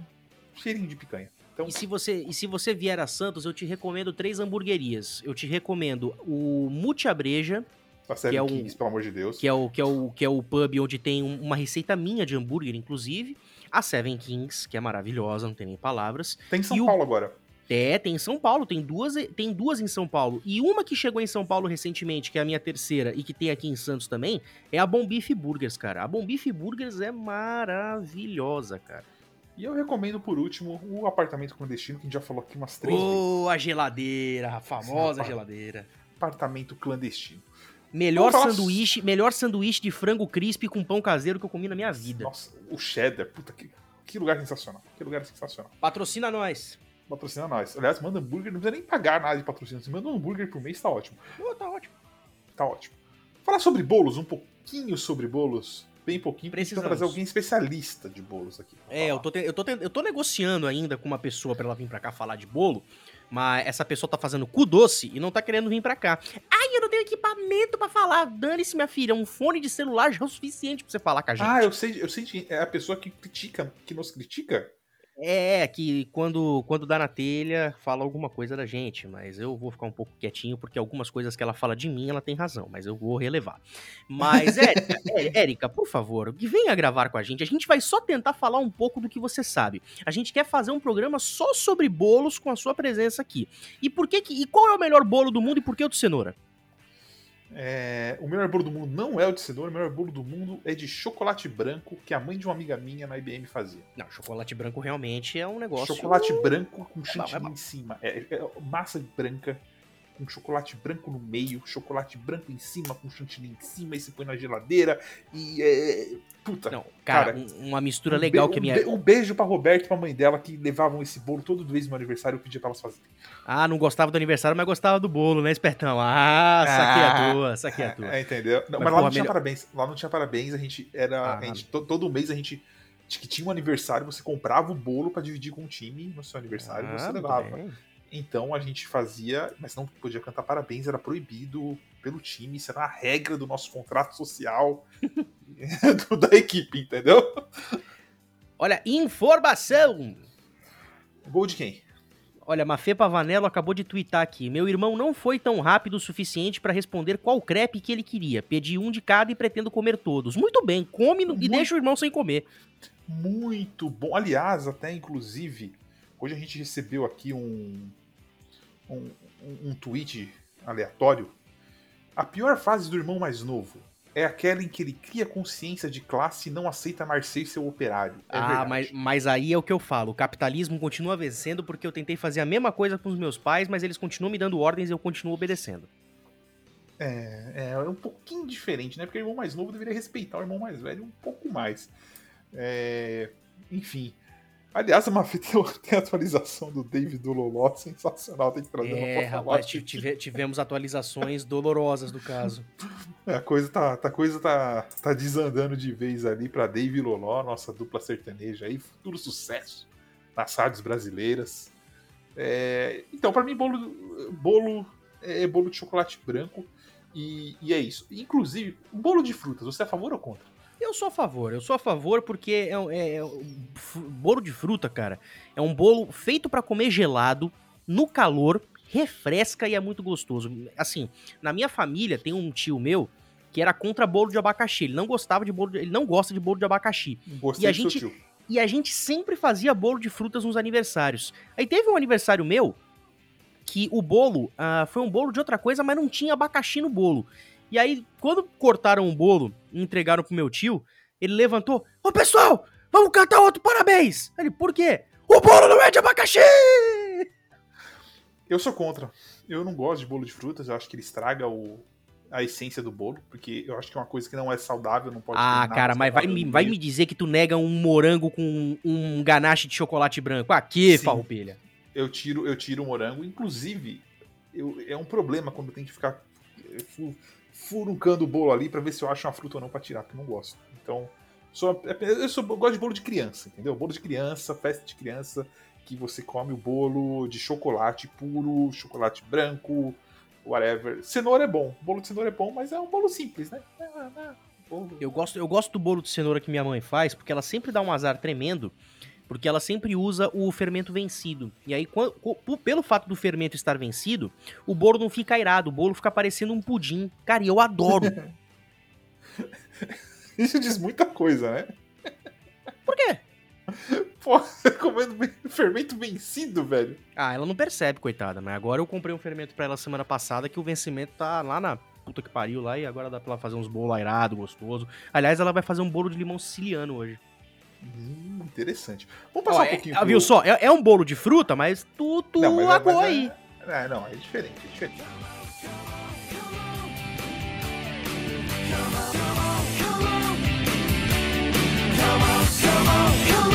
[SPEAKER 2] cheirinho de picanha. Então,
[SPEAKER 1] E se, você, e se você vier a Santos, eu te recomendo três hamburguerias. Eu te recomendo o Mucha-Breja,
[SPEAKER 2] tá
[SPEAKER 1] que é um-
[SPEAKER 2] Kings, pelo amor de Deus.
[SPEAKER 1] que é, o, que, é o, que é o pub onde tem um- uma receita minha de hambúrguer, inclusive. A Seven Kings, que é maravilhosa, não tem nem palavras.
[SPEAKER 2] Tem em São
[SPEAKER 1] e o-
[SPEAKER 2] Paulo agora.
[SPEAKER 1] É, tem em São Paulo, tem duas, tem duas em São Paulo. E uma que chegou em São Paulo recentemente, que é a minha terceira, e que tem aqui em Santos também, é a Bom Bife Burgers, cara. A Bom Bife Burgers é maravilhosa, cara.
[SPEAKER 2] E eu recomendo, por último, o apartamento clandestino, que a gente já falou aqui umas três vezes.
[SPEAKER 1] Ô, a geladeira, a famosa
[SPEAKER 2] Rapaz.
[SPEAKER 1] geladeira.
[SPEAKER 2] Apartamento clandestino.
[SPEAKER 1] Melhor
[SPEAKER 2] Vamos falar-
[SPEAKER 1] sanduíche, melhor sanduíche de frango crisp com pão caseiro que eu comi na minha vida.
[SPEAKER 2] Nossa, o cheddar, puta que, que lugar sensacional. Que lugar sensacional.
[SPEAKER 1] Patrocina nós.
[SPEAKER 2] Patrocina nós. Aliás, manda hambúrguer, não precisa nem pagar nada de patrocínio. Você manda um hambúrguer por mês, tá ótimo.
[SPEAKER 1] Pô, tá ótimo.
[SPEAKER 2] Tá ótimo. Falar sobre bolos, um pouquinho sobre bolos, bem pouquinho, porque a gente vai
[SPEAKER 1] Precisamos.
[SPEAKER 2] trazer alguém especialista de bolos aqui.
[SPEAKER 1] É, eu tô, te- eu, tô, te- eu tô negociando ainda com uma pessoa pra ela vir pra cá falar de bolo, mas essa pessoa tá fazendo cu doce e não tá querendo vir pra cá. Ai, eu não tenho equipamento pra falar. Dane-se, minha filha, um fone de celular já é o suficiente pra você falar com a gente.
[SPEAKER 2] Ah, eu sei, eu sei é a pessoa que critica, que nos critica.
[SPEAKER 1] É, que quando, quando dá na telha, fala alguma coisa da gente, mas eu vou ficar um pouco quietinho, porque algumas coisas que ela fala de mim, ela tem razão, mas eu vou relevar. Mas, Érica, <laughs> é, Érica, por favor, venha gravar com a gente. A gente vai só tentar falar um pouco do que você sabe. A gente quer fazer um programa só sobre bolos com a sua presença aqui. E por que, que e qual é o melhor bolo do mundo e por que o de cenoura?
[SPEAKER 2] É, o melhor bolo do mundo não é o de cenoura, o melhor bolo do mundo é de chocolate branco que a mãe de uma amiga minha na IBM fazia.
[SPEAKER 1] Não, chocolate branco realmente é um negócio.
[SPEAKER 2] Chocolate branco com
[SPEAKER 1] bom, é
[SPEAKER 2] chantilly
[SPEAKER 1] bom.
[SPEAKER 2] em cima. É, é massa branca com chocolate branco no meio, chocolate branco em cima com chantilly em cima e se põe na geladeira e é, puta.
[SPEAKER 1] Não, cara,
[SPEAKER 2] Cara,
[SPEAKER 1] um- uma mistura
[SPEAKER 2] um
[SPEAKER 1] legal que a minha.
[SPEAKER 2] Um beijo pra Roberto e pra mãe dela que levavam esse bolo todo vez no meu aniversário eu pedia pra elas fazerem.
[SPEAKER 1] Ah, não gostava do aniversário, mas gostava do bolo, né, espertão? Ah, saquei a
[SPEAKER 2] Ah.
[SPEAKER 1] tua, saquei a <laughs> tua.
[SPEAKER 2] É, entendeu? Não,
[SPEAKER 1] Mas,
[SPEAKER 2] mas, lá não tinha
[SPEAKER 1] melhor-
[SPEAKER 2] parabéns. Lá não tinha parabéns, a gente era.
[SPEAKER 1] Ah.
[SPEAKER 2] a gente, to- todo mês a gente. que tinha um aniversário, você comprava o bolo pra dividir com o time no seu aniversário
[SPEAKER 1] Ah,
[SPEAKER 2] você levava.
[SPEAKER 1] bem.
[SPEAKER 2] Então a gente fazia, mas não podia cantar parabéns, era proibido pelo time, isso era uma regra do nosso contrato social <laughs> da equipe, entendeu?
[SPEAKER 1] Olha, informação!
[SPEAKER 2] Gol de quem?
[SPEAKER 1] Olha, Mafê Pavanello acabou de twittar aqui. Meu irmão não foi tão rápido o suficiente pra responder qual crepe que ele queria. Pedi um de cada e pretendo comer todos. Muito bem, come no- e
[SPEAKER 2] Muito-
[SPEAKER 1] deixa o irmão sem comer.
[SPEAKER 2] Muito bom. Aliás, até inclusive, hoje a gente recebeu aqui um, um, um, um tweet aleatório. A pior fase do irmão mais novo é aquela em que ele cria consciência de classe e não aceita ser seu operário. É
[SPEAKER 1] ah,
[SPEAKER 2] verdade.
[SPEAKER 1] mas, mas aí é o que eu falo. O capitalismo continua vencendo porque eu tentei fazer a mesma coisa com os meus pais, mas eles continuam me dando ordens e eu continuo obedecendo.
[SPEAKER 2] É, é um pouquinho diferente, né? Porque o irmão mais novo deveria respeitar o irmão mais velho um pouco mais. É, enfim. Aliás, a Mafia tem, tem a atualização do David do Loló, sensacional. Tem que trazer uma
[SPEAKER 1] É,
[SPEAKER 2] falar
[SPEAKER 1] rapaz, tive- tivemos atualizações dolorosas do caso. <laughs>
[SPEAKER 2] É, A coisa tá, tá, coisa tá, tá desandando de vez ali pra Dave e Loló, nossa dupla sertaneja aí, futuro sucesso nas rádios brasileiras. É, então, pra mim, bolo, bolo é bolo de chocolate branco e, e é isso. Inclusive, bolo de frutas, você é a favor ou contra?
[SPEAKER 1] Eu sou a favor, eu sou a favor porque é, é- é bolo de fruta, cara. É um bolo feito pra comer gelado, no calor, refresca e é muito gostoso. Assim, na minha família tem um tio meu que era contra bolo de abacaxi. Ele não gostava de bolo, de- ele não gosta de bolo de abacaxi.
[SPEAKER 2] Gostei
[SPEAKER 1] E a gente-
[SPEAKER 2] tio.
[SPEAKER 1] E a gente sempre fazia bolo de frutas nos aniversários. Aí teve um aniversário meu que o bolo ah, foi um bolo de outra coisa, mas não tinha abacaxi no bolo. E aí, quando cortaram o bolo e entregaram pro meu tio, ele levantou: Ô pessoal, vamos cantar outro parabéns! Ele, por quê? O bolo não é de abacaxi!
[SPEAKER 2] Eu sou contra. Eu não gosto de bolo de frutas, eu acho que ele estraga o, a essência do bolo, porque eu acho que é uma coisa que não é saudável, não pode
[SPEAKER 1] Ah, cara, mas vai me, vai me dizer que tu nega um morango com um ganache de chocolate branco. Aqui,
[SPEAKER 2] Sim.
[SPEAKER 1] farroupilha.
[SPEAKER 2] eu tiro eu tiro o morango. Inclusive, eu- é um problema quando tem que ficar fu- furuncando o bolo ali pra ver se eu acho uma fruta ou não pra tirar, porque eu não gosto. Então, sou, eu, sou, eu gosto de bolo de criança, entendeu? Bolo de criança, festa de criança, que você come o bolo de chocolate puro, chocolate branco, whatever. Cenoura é bom, bolo de cenoura é bom, mas é um bolo simples, né? É, é, bolo-
[SPEAKER 1] Eu gosto, eu gosto do bolo de cenoura que minha mãe faz, porque ela sempre dá um azar tremendo Porque ela sempre usa o fermento vencido. E aí, quando, pelo fato do fermento estar vencido, o bolo não fica airado, o bolo fica parecendo um pudim. Cara, e eu adoro. <laughs>
[SPEAKER 2] Isso diz muita coisa, né?
[SPEAKER 1] Por quê?
[SPEAKER 2] Pô, <laughs> comendo fermento vencido, velho.
[SPEAKER 1] Ah, ela não percebe, coitada. Mas agora eu comprei um fermento pra ela semana passada que o vencimento tá lá na puta que pariu lá e agora dá pra ela fazer uns bolos airados, gostoso. Aliás, ela vai fazer um bolo de limão siciliano hoje.
[SPEAKER 2] Hum, interessante. Vamos passar Ó, um pouquinho.
[SPEAKER 1] É, pro... Viu só? É, é, um bolo de fruta, mas tu, tu não, mas, é, mas aí.
[SPEAKER 2] É, não, é diferente, é diferente. Come on, come on, come on,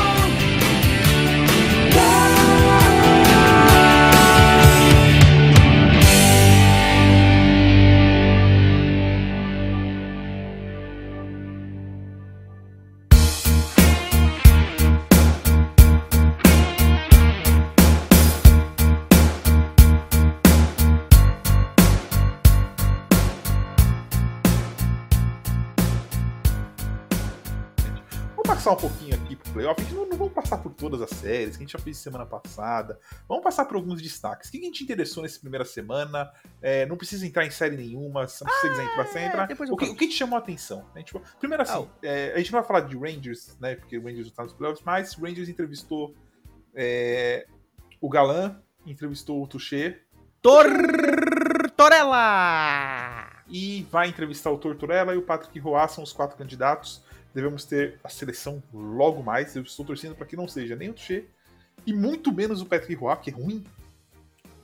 [SPEAKER 2] passar um pouquinho aqui pro playoff. A gente não, não vamos passar por todas as séries que a gente já fez semana passada. Vamos passar por alguns destaques. O que a gente te interessou nessa primeira semana? É, não precisa entrar em série nenhuma, não precisa ah, entrar sem entrar. O que, o que, te chamou a atenção? A gente, primeiro assim, ah, é, a gente não vai falar de Rangers, né? Porque o Rangers está nos playoffs, mas o Rangers entrevistou é, o Galan, entrevistou o Touché.
[SPEAKER 1] Tortorella!
[SPEAKER 2] E vai entrevistar o Tortorella e o Patrick Roa, são os quatro candidatos devemos ter a seleção logo mais. Eu estou torcendo para que não seja nem o Touché e muito menos o Patrick Roy, que é ruim.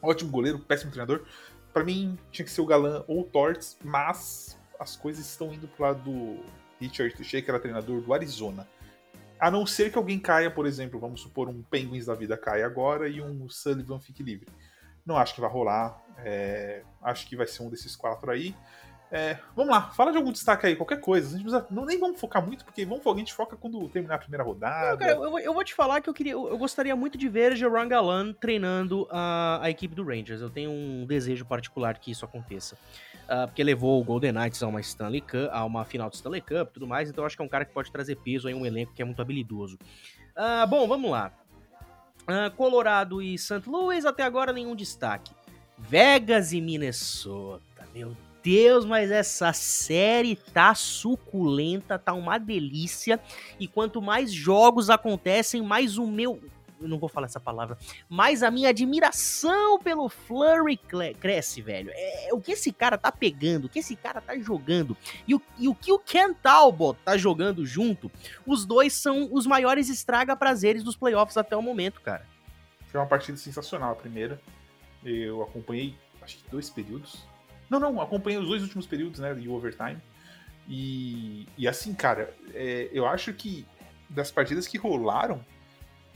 [SPEAKER 2] Ótimo goleiro, péssimo treinador. Para mim, tinha que ser o Galan ou o Torts, mas as coisas estão indo pro lado do Richard Touché, que era treinador do Arizona. A não ser que alguém caia, por exemplo, vamos supor um Penguins da vida caia agora e um Sullivan fique livre. Não acho que vai rolar. É, acho que vai ser um desses quatro aí. É, vamos lá, fala de algum destaque aí, qualquer coisa. A gente precisa, não, nem vamos focar muito, porque vamos, a gente foca quando terminar a primeira rodada. Não,
[SPEAKER 1] cara, eu, eu, vou te falar que eu queria. Eu gostaria muito de ver Jeron Galan treinando a, a equipe do Rangers. Eu tenho um desejo particular que isso aconteça. Uh, porque levou o Golden Knights a uma Stanley Cup, a uma final de Stanley Cup e tudo mais, então acho que é um cara que pode trazer peso aí, um elenco que é muito habilidoso. Uh, bom, vamos lá. Uh, Colorado e St. Louis, até agora nenhum destaque. Vegas e Minnesota, meu Deus, mas essa série tá suculenta, tá uma delícia. E quanto mais jogos acontecem, mais o meu. Eu não vou falar essa palavra. Mais a minha admiração pelo Flurry cresce, velho. É, o que esse cara tá pegando, o que esse cara tá jogando. E o, e o que o Ken Talbot tá jogando junto. Os dois são os maiores estraga-prazeres dos playoffs até o momento, cara.
[SPEAKER 2] Foi uma partida sensacional a primeira. Eu acompanhei, acho que dois períodos não, não, acompanhei os dois últimos períodos, né, de overtime. E, e assim, cara, é, eu acho que das partidas que rolaram,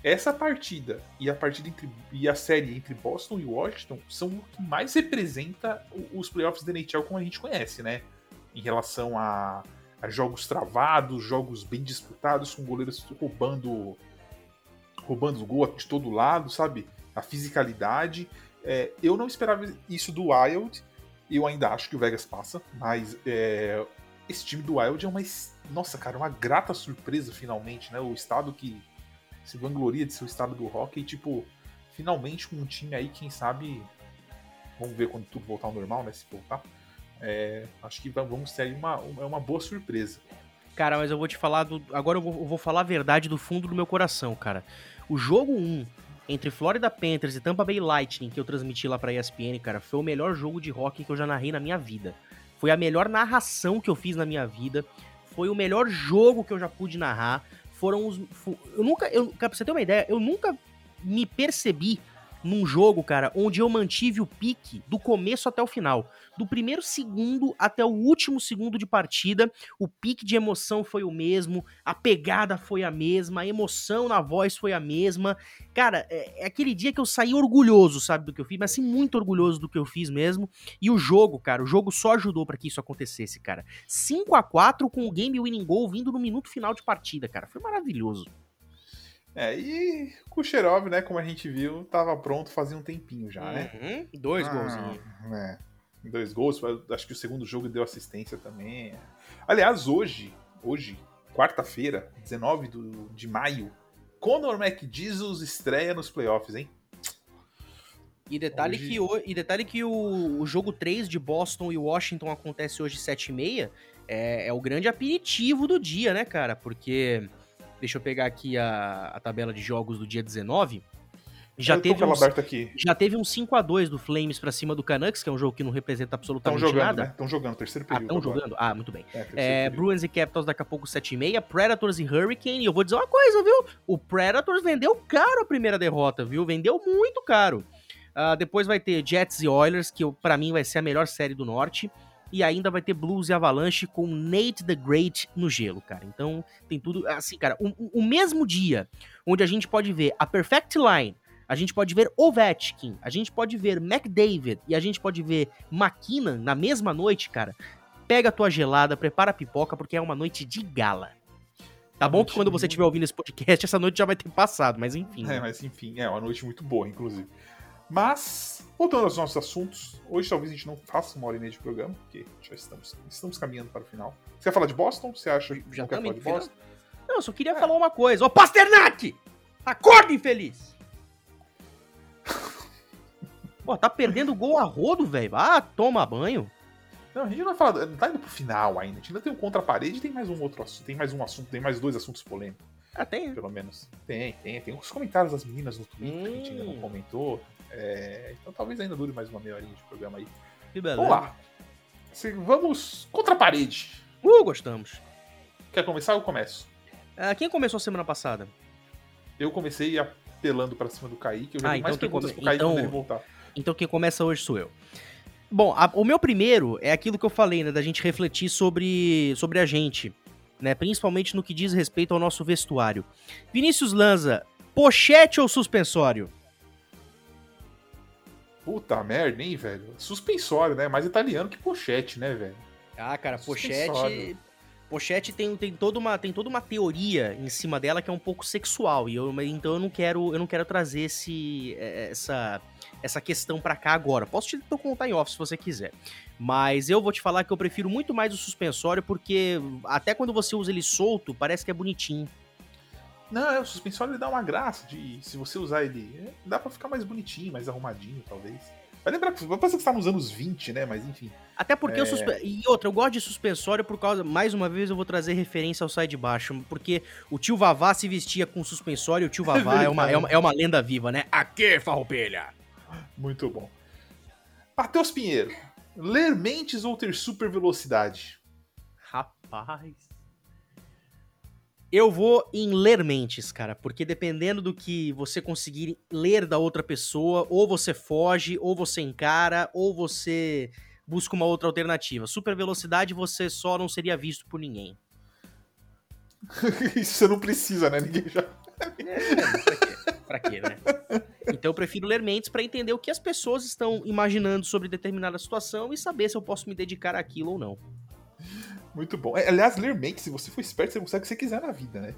[SPEAKER 2] essa partida e a partida entre, e a série entre Boston e Washington são o que mais representa os playoffs da NHL como a gente conhece, né? Em relação a, a jogos travados, jogos bem disputados, com goleiros roubando roubando gol de todo lado, sabe? A fisicalidade. É, eu não esperava isso do Wild, eu ainda acho que o Vegas passa, mas é, esse time do Wild é uma. Nossa, cara, uma grata surpresa finalmente, né? O estado que se vangloria de ser o estado do hockey, tipo, finalmente com um time aí, quem sabe. Vamos ver quando tudo voltar ao normal, né? Se voltar. É, acho que vamos ter aí uma, uma, boa surpresa.
[SPEAKER 1] Cara, mas eu vou te falar do. Agora eu vou, eu vou falar a verdade do fundo do meu coração, cara. O jogo 1 entre Florida Panthers e Tampa Bay Lightning que eu transmiti lá pra ESPN, cara, foi o melhor jogo de hockey que eu já narrei na minha vida. Foi a melhor narração que eu fiz na minha vida. Foi o melhor jogo que eu já pude narrar. Foram os. Eu nunca. Eu, pra você ter uma ideia, eu nunca me percebi num jogo, cara, onde eu mantive o pique do começo até o final. Do primeiro segundo até o último segundo de partida, o pique de emoção foi o mesmo, a pegada foi a mesma, a emoção na voz foi a mesma. Cara, é, é aquele dia que eu saí orgulhoso, sabe, do que eu fiz, mas assim, muito orgulhoso do que eu fiz mesmo. E o jogo, cara, o jogo só ajudou para que isso acontecesse, cara. 5 a 4 com o game winning goal vindo no minuto final de partida, cara. Foi maravilhoso.
[SPEAKER 2] É, e Kucherov, né, como a gente viu, tava pronto fazia um tempinho já, né?
[SPEAKER 1] Uhum, dois ah, golzinhos.
[SPEAKER 2] É, dois gols, acho que o segundo jogo deu assistência também. Aliás, hoje, hoje, quarta-feira, 19 do, de maio, Conor McJesus estreia nos playoffs, hein?
[SPEAKER 1] E detalhe,
[SPEAKER 2] Hoje-
[SPEAKER 1] que, o, e detalhe que o, o jogo 3 de Boston e Washington acontece hoje 7h30. É, é o grande aperitivo do dia, né, cara? Porque. Deixa eu pegar aqui a, a tabela de jogos do dia 19. Já
[SPEAKER 2] Eu tô
[SPEAKER 1] teve, um,
[SPEAKER 2] aberta aqui.
[SPEAKER 1] já teve um 5x2 do Flames pra cima do Canucks, que é um jogo que não representa
[SPEAKER 2] Estão
[SPEAKER 1] absolutamente
[SPEAKER 2] jogando,
[SPEAKER 1] nada.
[SPEAKER 2] né? Estão jogando, terceiro
[SPEAKER 1] Ah,
[SPEAKER 2] período.
[SPEAKER 1] estão
[SPEAKER 2] agora.
[SPEAKER 1] jogando? Ah, muito bem.
[SPEAKER 2] É,
[SPEAKER 1] É. Bruins e Capitals daqui a pouco 7h30, Predators e Hurricane. E eu vou dizer uma coisa, viu? O Predators vendeu caro a primeira derrota, viu? Vendeu muito caro. Ah, depois vai ter Jets e Oilers, que pra mim vai ser a melhor série do Norte. E ainda vai ter Blues e Avalanche com Nate the Great no gelo, cara. Então tem tudo. Assim, cara, o, o mesmo dia onde a gente pode ver a Perfect Line, a gente pode ver Ovechkin, a gente pode ver McDavid e a gente pode ver McKinnon na mesma noite, cara. Pega a tua gelada, prepara a pipoca, porque é uma noite de gala. Tá bom que quando você estiver ouvindo esse podcast, essa noite já vai ter passado, mas enfim.
[SPEAKER 2] É,
[SPEAKER 1] né?
[SPEAKER 2] mas enfim, é uma noite muito boa, inclusive. Mas, voltando aos nossos assuntos, hoje talvez a gente não faça uma hora e meia de programa, porque já estamos, estamos caminhando para o final. Você quer falar de Boston? Você acha que
[SPEAKER 1] Já
[SPEAKER 2] não quer falar de? Boston?
[SPEAKER 1] Não, eu só queria falar uma coisa. Ô, Pasternak! Acorda, infeliz! <laughs> Pô, tá perdendo gol a rodo, velho. Ah, toma banho.
[SPEAKER 2] Não, a gente não vai falar, não tá indo pro final ainda. A gente ainda tem um contra a parede e tem mais um outro assunto, tem mais um assunto, tem mais dois assuntos polêmicos,
[SPEAKER 1] Ah, tem.
[SPEAKER 2] pelo menos. Tem, tem, tem uns comentários das meninas no Twitter que a gente ainda não
[SPEAKER 1] Hum.
[SPEAKER 2] comentou. É, então talvez ainda dure mais uma meia horinha de programa aí.
[SPEAKER 1] Que beleza.
[SPEAKER 2] Vamos lá. Vamos contra a parede.
[SPEAKER 1] Uh, gostamos.
[SPEAKER 2] Quer começar? Eu começo.
[SPEAKER 1] Ah, quem começou semana passada?
[SPEAKER 2] Eu comecei apelando pra cima do Kaique. Eu já
[SPEAKER 1] Ah,
[SPEAKER 2] mais
[SPEAKER 1] então quem
[SPEAKER 2] perguntas
[SPEAKER 1] come-
[SPEAKER 2] pro Kaique
[SPEAKER 1] então-
[SPEAKER 2] quando ele voltar.
[SPEAKER 1] Então quem começa hoje sou eu. Bom, a- o meu primeiro é aquilo que eu falei, né? Da gente refletir sobre, sobre a gente, né? Principalmente no que diz respeito ao nosso vestuário. Vinícius Lanza, pochete ou suspensório?
[SPEAKER 2] Puta merda, hein, velho? Suspensório, né? Mais italiano que pochete, né, velho?
[SPEAKER 1] Ah, cara, pochete. Pochete tem, tem, toda uma, tem toda uma teoria em cima dela que é um pouco sexual. E eu, então eu não quero, eu não quero trazer esse, eh, essa, essa questão pra cá agora. Posso te te contar em off se você quiser. Mas eu vou te falar que eu prefiro muito mais o suspensório, porque até quando você usa ele solto, parece que é bonitinho.
[SPEAKER 2] Não, é, o suspensório ele dá uma graça de. Se você usar ele. é, Dá pra ficar mais bonitinho, mais arrumadinho, talvez. Vai lembrar que. Você tá nos anos 20, né? Mas enfim.
[SPEAKER 1] Até porque
[SPEAKER 2] É.
[SPEAKER 1] o suspe... E outra, eu gosto de suspensório por causa. Mais uma vez eu vou trazer referência ao sai de baixo. Porque o tio Vavá se vestia com suspensório e o tio <laughs> Vavá é, uma,
[SPEAKER 2] verdade.
[SPEAKER 1] é, uma, é uma lenda viva, né? Aqui, farroupilha!
[SPEAKER 2] Muito bom. Matheus Pinheiro. Ler mentes ou ter super velocidade?
[SPEAKER 1] Rapaz. Eu vou em ler mentes, cara, porque dependendo do que você conseguir ler da outra pessoa, ou você foge, ou você encara, ou você busca uma outra alternativa. Super velocidade você só não seria visto por ninguém. <laughs>
[SPEAKER 2] Isso você não precisa, né? Ninguém já.
[SPEAKER 1] É, pra quê? Pra quê, né? Então eu prefiro ler mentes pra entender o que as pessoas estão imaginando sobre determinada situação e saber se eu posso me dedicar àquilo ou não.
[SPEAKER 2] Muito bom. É, Aliás, ler mentes, se você for esperto, você consegue o que você quiser na vida, né?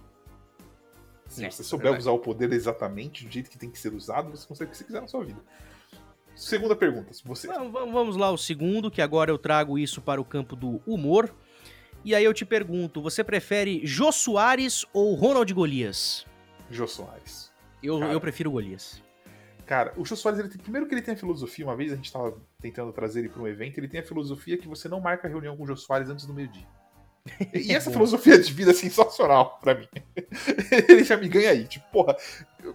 [SPEAKER 2] Se
[SPEAKER 1] É,
[SPEAKER 2] você
[SPEAKER 1] é
[SPEAKER 2] souber usar o poder exatamente do jeito que tem que ser usado, você consegue o que você quiser na sua vida. Segunda pergunta. Se você.
[SPEAKER 1] Vamos lá, o segundo, que agora eu trago isso para o campo do humor. E aí eu te pergunto, você prefere Jô Soares ou Ronald Golias?
[SPEAKER 2] Jô Soares.
[SPEAKER 1] Eu,
[SPEAKER 2] Cara.
[SPEAKER 1] eu prefiro Golias.
[SPEAKER 2] Cara, o Jô Soares, ele tem, primeiro que ele tem a filosofia, uma vez a gente tava tentando trazer ele para um evento, ele tem a filosofia que você não marca reunião com o Jô Soares antes do meio-dia. <laughs> E essa
[SPEAKER 1] Bom.
[SPEAKER 2] filosofia de vida é sensacional pra mim. <laughs> ele já me ganha aí. Tipo, porra,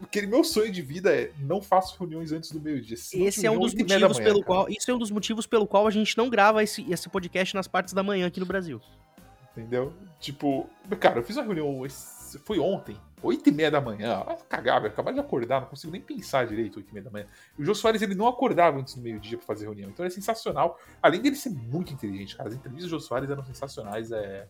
[SPEAKER 2] aquele meu sonho de vida é não faço reuniões antes do meio-dia.
[SPEAKER 1] Esse é um dos motivos
[SPEAKER 2] manhã,
[SPEAKER 1] pelo
[SPEAKER 2] cara.
[SPEAKER 1] qual. Isso é um dos motivos pelo qual a gente não grava esse, esse podcast nas partes da manhã aqui no Brasil.
[SPEAKER 2] Entendeu? Tipo, cara, eu fiz uma reunião, foi ontem, 8 e meia da manhã. Ah, cagar, velho, acabar de acordar, não consigo nem pensar direito 8 e meia da manhã. E o Jô Soares, ele não acordava antes do meio-dia pra fazer reunião, então é sensacional. Além dele ser muito inteligente, cara, as entrevistas do Jô Soares eram sensacionais, é...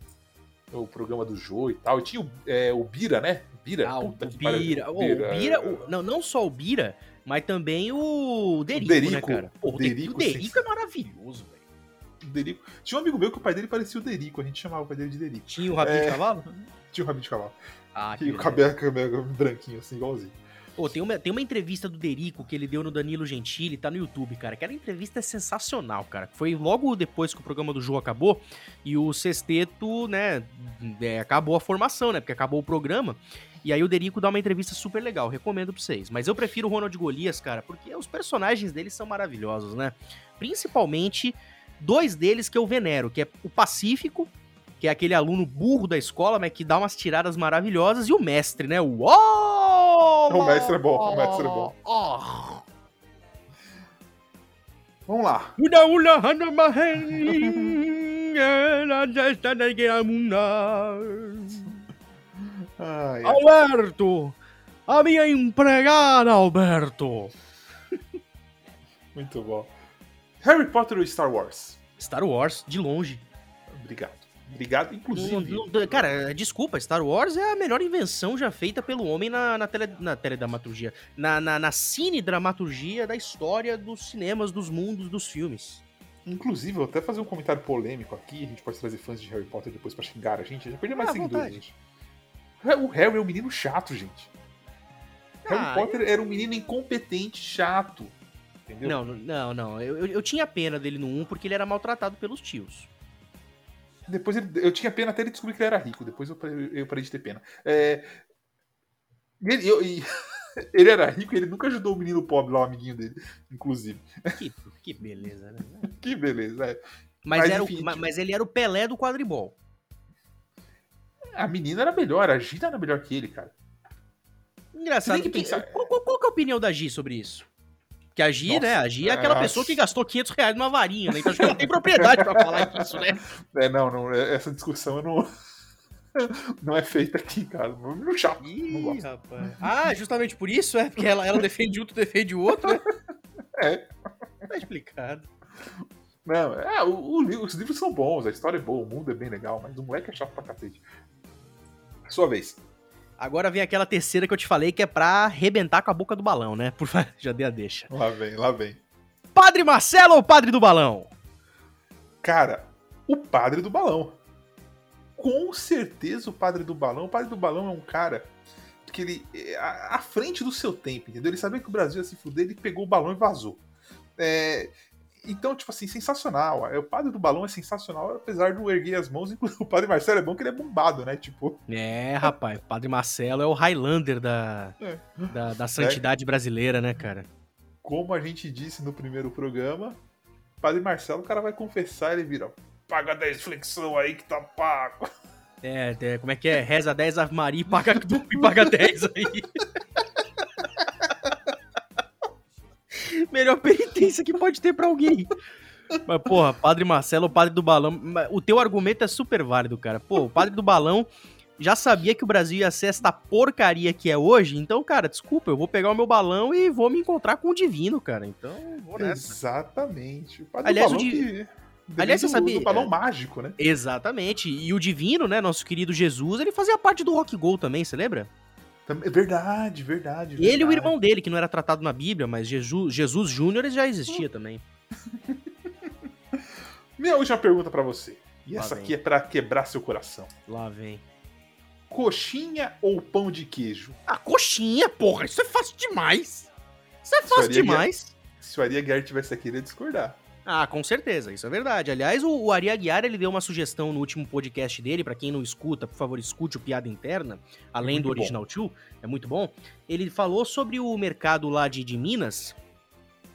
[SPEAKER 2] O programa do Jô e tal. E tinha o, é, o Bira, né? Bira.
[SPEAKER 1] Ah, o. Bira. O,
[SPEAKER 2] Bira,
[SPEAKER 1] o Bira
[SPEAKER 2] é,
[SPEAKER 1] o- não, não só o Bira, mas também o Derico,
[SPEAKER 2] Derico,
[SPEAKER 1] né, cara? Pô, o Derico,
[SPEAKER 2] Derico,
[SPEAKER 1] o Derico
[SPEAKER 2] sim.
[SPEAKER 1] é maravilhoso, velho.
[SPEAKER 2] Derico. Tinha um amigo meu que o pai dele parecia o Derico, a gente chamava o pai dele de Derico.
[SPEAKER 1] Tinha o rabinho
[SPEAKER 2] É.
[SPEAKER 1] de cavalo?
[SPEAKER 2] Tinha um rabinho de cavalo.
[SPEAKER 1] Ah,
[SPEAKER 2] E o cabelo, cabelo branquinho, assim, igualzinho.
[SPEAKER 1] Pô, tem uma, tem uma entrevista do Derico que ele deu no Danilo Gentili, tá no YouTube, cara. Aquela entrevista é sensacional, cara. Foi logo depois que o programa do João acabou e o Sexteto, né, é, acabou a formação, né, porque acabou o programa. E aí o Derico dá uma entrevista super legal, recomendo pra vocês. Mas eu prefiro o Ronald Golias, cara, porque os personagens dele são maravilhosos, né? Principalmente dois deles que eu venero, que é o Pacífico, que é aquele aluno burro da escola, mas que dá umas tiradas maravilhosas, e o mestre, né? O
[SPEAKER 2] o mestre é bom, o mestre é bom. Vamos lá.
[SPEAKER 1] Ai, Alberto! A minha empregada, Alberto!
[SPEAKER 2] Muito bom. Harry Potter ou Star Wars?
[SPEAKER 1] Star Wars, de longe.
[SPEAKER 2] Obrigado. Obrigado, inclusive.
[SPEAKER 1] Não, não, cara, desculpa, Star Wars é a melhor invenção já feita pelo homem na, na, tele, na teledramaturgia. Na, na, na cinedramaturgia da história dos cinemas, dos mundos, dos filmes.
[SPEAKER 2] Inclusive, eu vou até fazer um comentário polêmico aqui, a gente pode trazer fãs de Harry Potter depois pra xingar a gente. Já perdi mais ah, seguidores, gente. O Harry é um menino chato, gente. Ah, Harry Potter eu... era um menino incompetente, chato. Entendeu?
[SPEAKER 1] Não, não, não. Eu, eu, eu tinha pena dele no 1 porque ele era maltratado pelos tios.
[SPEAKER 2] Depois ele, eu tinha pena até ele descobrir que ele era rico. Depois eu, eu parei de ter pena. É, ele, eu, <laughs> ele era rico e ele nunca ajudou o menino pobre lá, o amiguinho dele, inclusive.
[SPEAKER 1] Que, que beleza, né? <laughs>
[SPEAKER 2] que beleza, é.
[SPEAKER 1] Mas, mas, era enfim, o, mas ele era o Pelé do quadribol.
[SPEAKER 2] A menina era melhor, a Gita era melhor que ele, cara.
[SPEAKER 1] Engraçado. Que pensar... qual, qual, qual, é a opinião da Gi sobre isso? Que a Gi, né? A Gi é aquela pessoa que gastou 500 reais numa varinha, né? Então acho que ela tem propriedade pra falar disso, né? <laughs>
[SPEAKER 2] É, não, não. É, essa discussão eu não. <laughs> Não é feita aqui, cara. No chato.
[SPEAKER 1] Ih, rapaz. Ah, justamente por isso, é? Porque ela, ela defende um, tu defende o outro, né? <laughs>
[SPEAKER 2] É.
[SPEAKER 1] Tá explicado.
[SPEAKER 2] Não, é, o, o, os livros são bons, a história é boa, o mundo é bem legal, mas o moleque é chato pra cacete. Sua vez.
[SPEAKER 1] Agora vem aquela terceira que eu te falei que é pra arrebentar com a boca do balão, né? Por <laughs> já dei a deixa.
[SPEAKER 2] Lá vem, lá vem.
[SPEAKER 1] Padre Marcelo ou Padre do Balão?
[SPEAKER 2] Cara, o Padre do Balão. Com certeza o Padre do Balão. O Padre do Balão é um cara que ele. É à frente do seu tempo, entendeu? Ele sabia que o Brasil ia se fuder, ele pegou o balão e vazou. É, então, tipo assim, sensacional. É, o padre do balão é sensacional, apesar do erguer as mãos. <laughs> Inclusive, o padre Marcelo é bom que ele é bombado, né? Tipo.
[SPEAKER 1] É, rapaz, o padre Marcelo é o Highlander da, é. da, da, santidade é. brasileira, né, cara?
[SPEAKER 2] Como a gente disse no primeiro programa, padre Marcelo, o cara vai confessar, ele vira. Paga 10 flexão aí que tá pago.
[SPEAKER 1] É, é, como é que é? Reza 10 Ave Maria e paga, e paga 10 aí. <laughs> Melhor penitência que pode ter para alguém. Mas, porra, Padre Marcelo, o Padre do Balão. O teu argumento é super válido, cara. Pô, o Padre do Balão já sabia que o Brasil ia ser esta porcaria que é hoje. Então, cara, desculpa, eu vou pegar o meu balão e vou me encontrar com o divino, cara. Então, vou
[SPEAKER 2] nessa. Exatamente.
[SPEAKER 1] O Padre Aliás, do Balão o di... que... Aliás, você sabia.
[SPEAKER 2] Do balão é... mágico, né?
[SPEAKER 1] Exatamente. E o Divino, né? Nosso querido Jesus, ele fazia parte do Rock Go também, você lembra?
[SPEAKER 2] É verdade, verdade.
[SPEAKER 1] Ele e o irmão dele, que não era tratado na Bíblia, mas Jesus, Jesus Júnior já existia também. <laughs>
[SPEAKER 2] Minha última pergunta para você. E Lá essa vem. aqui é para quebrar seu coração.
[SPEAKER 1] Lá vem.
[SPEAKER 2] Coxinha ou pão de queijo?
[SPEAKER 1] Ah, coxinha, porra! Isso é fácil demais! Isso é fácil demais!
[SPEAKER 2] Se o Aria Guerra tivesse aqui, ele ia discordar.
[SPEAKER 1] Ah, com certeza, isso é verdade. Aliás, o, o Ari Aguiar, ele deu uma sugestão no último podcast dele, para quem não escuta, por favor, escute o Piada Interna, além do Original 2, é muito bom. Ele falou sobre o mercado lá de, de Minas,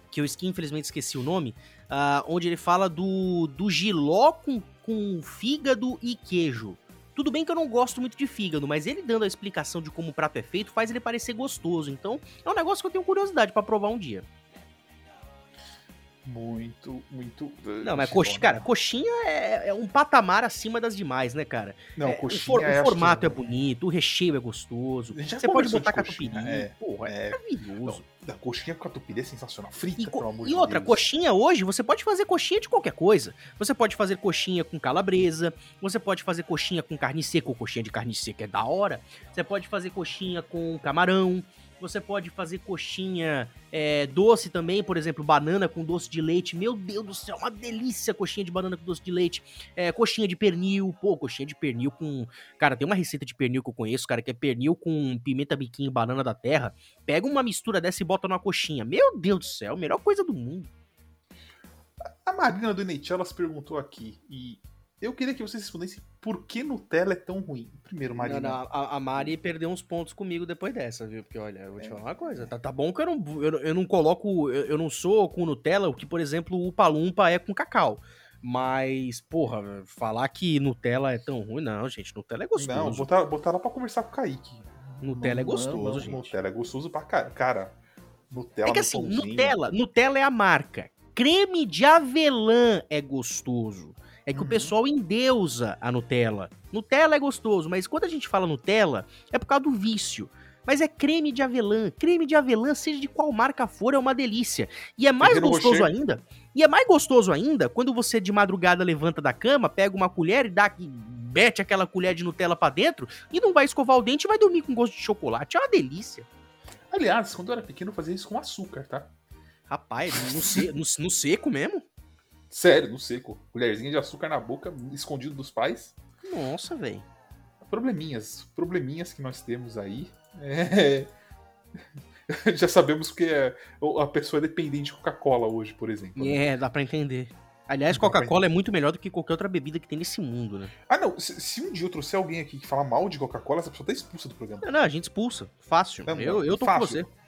[SPEAKER 1] que eu infelizmente esqueci o nome, uh, onde ele fala do, do giló com, com fígado e queijo. Tudo bem que eu não gosto muito de fígado, mas ele dando a explicação de como o prato é feito faz ele parecer gostoso. Então, é um negócio que eu tenho curiosidade para provar um dia
[SPEAKER 2] muito, muito.
[SPEAKER 1] Não, mas coxinha, cara, coxinha é, é, um patamar acima das demais, né, cara?
[SPEAKER 2] Não,
[SPEAKER 1] é,
[SPEAKER 2] coxinha.
[SPEAKER 1] O, for, o formato é bonito, o recheio é gostoso. Você pode botar catupiry.
[SPEAKER 2] É, porra, é maravilhoso. Não, a coxinha com catupiry é sensacional. Frita,
[SPEAKER 1] e, pelo amor E outra, Deus. coxinha hoje, você pode fazer coxinha de qualquer coisa. Você pode fazer coxinha com calabresa, você pode fazer coxinha com carne seca, ou coxinha de carne seca é da hora. Você pode fazer coxinha com camarão. Você pode fazer coxinha é, doce também, por exemplo, banana com doce de leite. Meu Deus do céu, uma delícia coxinha de banana com doce de leite. É, coxinha de pernil, pô, coxinha de pernil com. Cara, tem uma receita de pernil que eu conheço, cara, que é pernil com pimenta biquinho banana da terra. Pega uma mistura dessa e bota numa coxinha. Meu Deus do céu, melhor coisa do mundo.
[SPEAKER 2] A Marina do Neitelas perguntou aqui, e eu queria que vocês respondessem por que Nutella é tão ruim. Primeiro, Marina.
[SPEAKER 1] Não, não, a, a, Mari perdeu uns pontos comigo depois dessa, viu? Porque, olha, eu vou te é. falar uma coisa. Tá, tá bom que eu não, eu, eu não coloco. Eu, eu, não sou com Nutella o que, por exemplo, o Palumpa é com cacau. Mas, porra, falar que Nutella é tão ruim, não, gente. Nutella é gostoso. Não,
[SPEAKER 2] botar, botar lá pra conversar com o Kaique.
[SPEAKER 1] Nutella não, é gostoso, não, gente.
[SPEAKER 2] Nutella é gostoso pra cara. Cara, Nutella É
[SPEAKER 1] que assim, Nutella, Nutella é a marca. Creme de avelã é gostoso. É que uhum. o pessoal endeusa a Nutella. Nutella é gostoso, mas quando a gente fala Nutella, é por causa do vício. Mas é creme de avelã. Creme de avelã, seja de qual marca for, é uma delícia. E é mais gostoso ainda. E é mais gostoso ainda quando você de madrugada levanta da cama, pega uma colher e dá mete aquela colher de Nutella para dentro e não vai escovar o dente e vai dormir com gosto de chocolate. É uma delícia.
[SPEAKER 2] Aliás, quando eu era pequeno eu fazia isso com açúcar, tá?
[SPEAKER 1] Rapaz, no, se, no, no seco mesmo?
[SPEAKER 2] Sério, no seco. Colherzinha de açúcar na boca, escondido dos pais.
[SPEAKER 1] Nossa, velho.
[SPEAKER 2] Probleminhas. Probleminhas que nós temos aí. É... <laughs> Já sabemos que é... a pessoa é dependente de Coca-Cola hoje, por exemplo.
[SPEAKER 1] Né? É, dá pra entender. Aliás, Coca-Cola é muito melhor do que qualquer outra bebida que tem nesse mundo, né?
[SPEAKER 2] Ah, não. Se, se um dia eu trouxer alguém aqui que fala mal de Coca-Cola, essa pessoa tá expulsa do programa.
[SPEAKER 1] Não, não, a gente expulsa. Fácil. Não, eu, eu tô fácil. com você.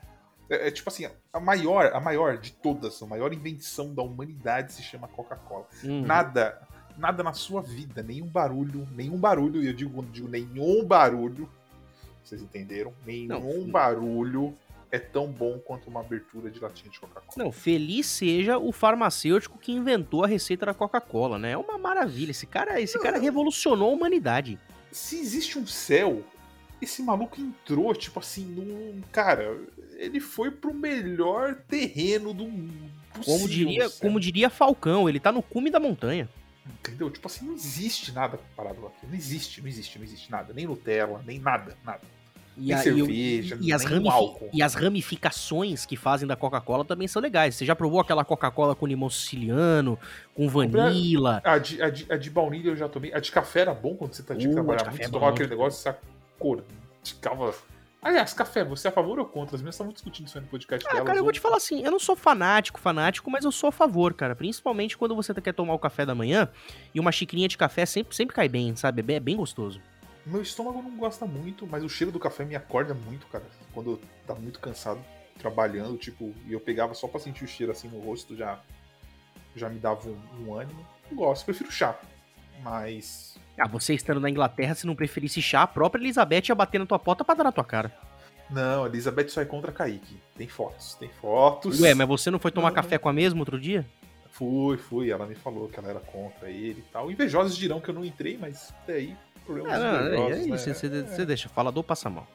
[SPEAKER 2] É, é, tipo assim, a maior, a maior de todas, a maior invenção da humanidade se chama Coca-Cola. Uhum. Nada, nada na sua vida, nenhum barulho, nenhum barulho, e eu digo, digo nenhum barulho, vocês entenderam? Nenhum não, barulho é tão bom quanto uma abertura de latinha de Coca-Cola.
[SPEAKER 1] Não, feliz seja o farmacêutico que inventou a receita da Coca-Cola, né? É uma maravilha. Esse cara, esse cara revolucionou a humanidade.
[SPEAKER 2] Se existe um céu, esse maluco entrou, tipo assim, num. Cara, ele foi pro melhor terreno do mundo.
[SPEAKER 1] como diria, como diria Falcão, ele tá no cume da montanha.
[SPEAKER 2] Entendeu? Tipo assim, não existe nada comparado aqui. Não existe, não existe, não existe nada. Nem Nutella, nem nada, nada.
[SPEAKER 1] E, nem a, cerveja, e, e, as álcool. e as ramificações que fazem da Coca-Cola também são legais. Você já provou aquela Coca-Cola com limão siciliano, com vanilla?
[SPEAKER 2] A de, a, de, a de baunilha eu já tomei. A de café era bom quando você tá de uh, trabalhar muito. É você tomava aquele negócio, você cor. Ficava Aliás, Café, você é a favor ou contra? As minhas estavam discutindo isso aí no podcast
[SPEAKER 1] ah, Cara, eu vou te falar assim, eu não sou fanático, fanático, mas eu sou a favor, cara. Principalmente quando você quer tomar o café da manhã e uma xicrinha de café sempre, sempre cai bem, sabe? É bem, é bem gostoso.
[SPEAKER 2] Meu estômago não gosta muito, mas o cheiro do café me acorda muito, cara. Quando eu tava muito cansado, trabalhando, tipo, e eu pegava só pra sentir o cheiro assim no rosto, já, já me dava um, um ânimo. Eu gosto, prefiro chá. Mas
[SPEAKER 1] ah, você estando na Inglaterra, se não preferisse chá, a própria Elizabeth ia bater na tua porta pra dar na tua cara.
[SPEAKER 2] Não, Elizabeth só é contra Kaique. Tem fotos, tem fotos.
[SPEAKER 1] Ué, mas você não foi tomar café com a mesma outro dia?
[SPEAKER 2] Fui, fui. Ela me falou que ela era contra ele e tal. Invejosos dirão que eu não entrei, mas até aí, problemas
[SPEAKER 1] é, não, é isso, né? você, é. deixa. Falador passa mal.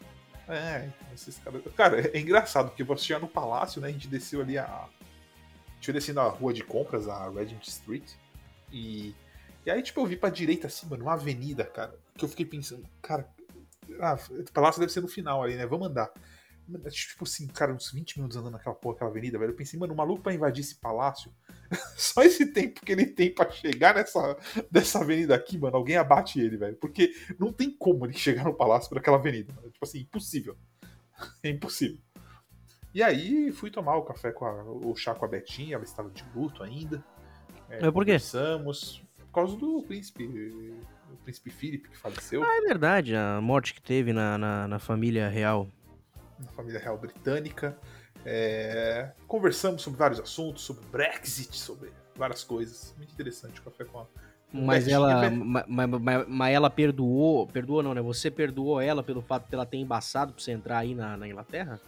[SPEAKER 2] É, esses caras. Cara, é engraçado, porque você ia no palácio, né? A gente desceu ali a. A gente descendo a rua de compras, a Regent Street. E e aí, tipo, eu vi pra direita assim, mano, uma avenida, cara, que eu fiquei pensando, cara, ah, o palácio deve ser no final ali, né? Vamos andar. Tipo assim, cara, uns 20 minutos andando naquela porra, aquela avenida, velho. Eu pensei, mano, o maluco pra invadir esse palácio, <laughs> só esse tempo que ele tem para chegar nessa dessa avenida aqui, mano, alguém abate ele, velho. Porque não tem como ele chegar no palácio por aquela avenida. Mano. Tipo assim, impossível. <laughs> É impossível. E aí fui tomar o café com a, o chá com a Betinha, ela estava de luto ainda.
[SPEAKER 1] É, Mas por quê?
[SPEAKER 2] Conversamos causa do príncipe. O príncipe Philip que faleceu.
[SPEAKER 1] Ah, é verdade, a morte que teve na, na, na família real.
[SPEAKER 2] Na família real britânica. É... Conversamos sobre vários assuntos, sobre Brexit, sobre várias coisas. Muito interessante o café com a.
[SPEAKER 1] Mas ela, mas, mas, mas, ela perdoou, perdoou não, né? Você perdoou ela pelo fato de ela ter embaçado pra você entrar aí na, na Inglaterra?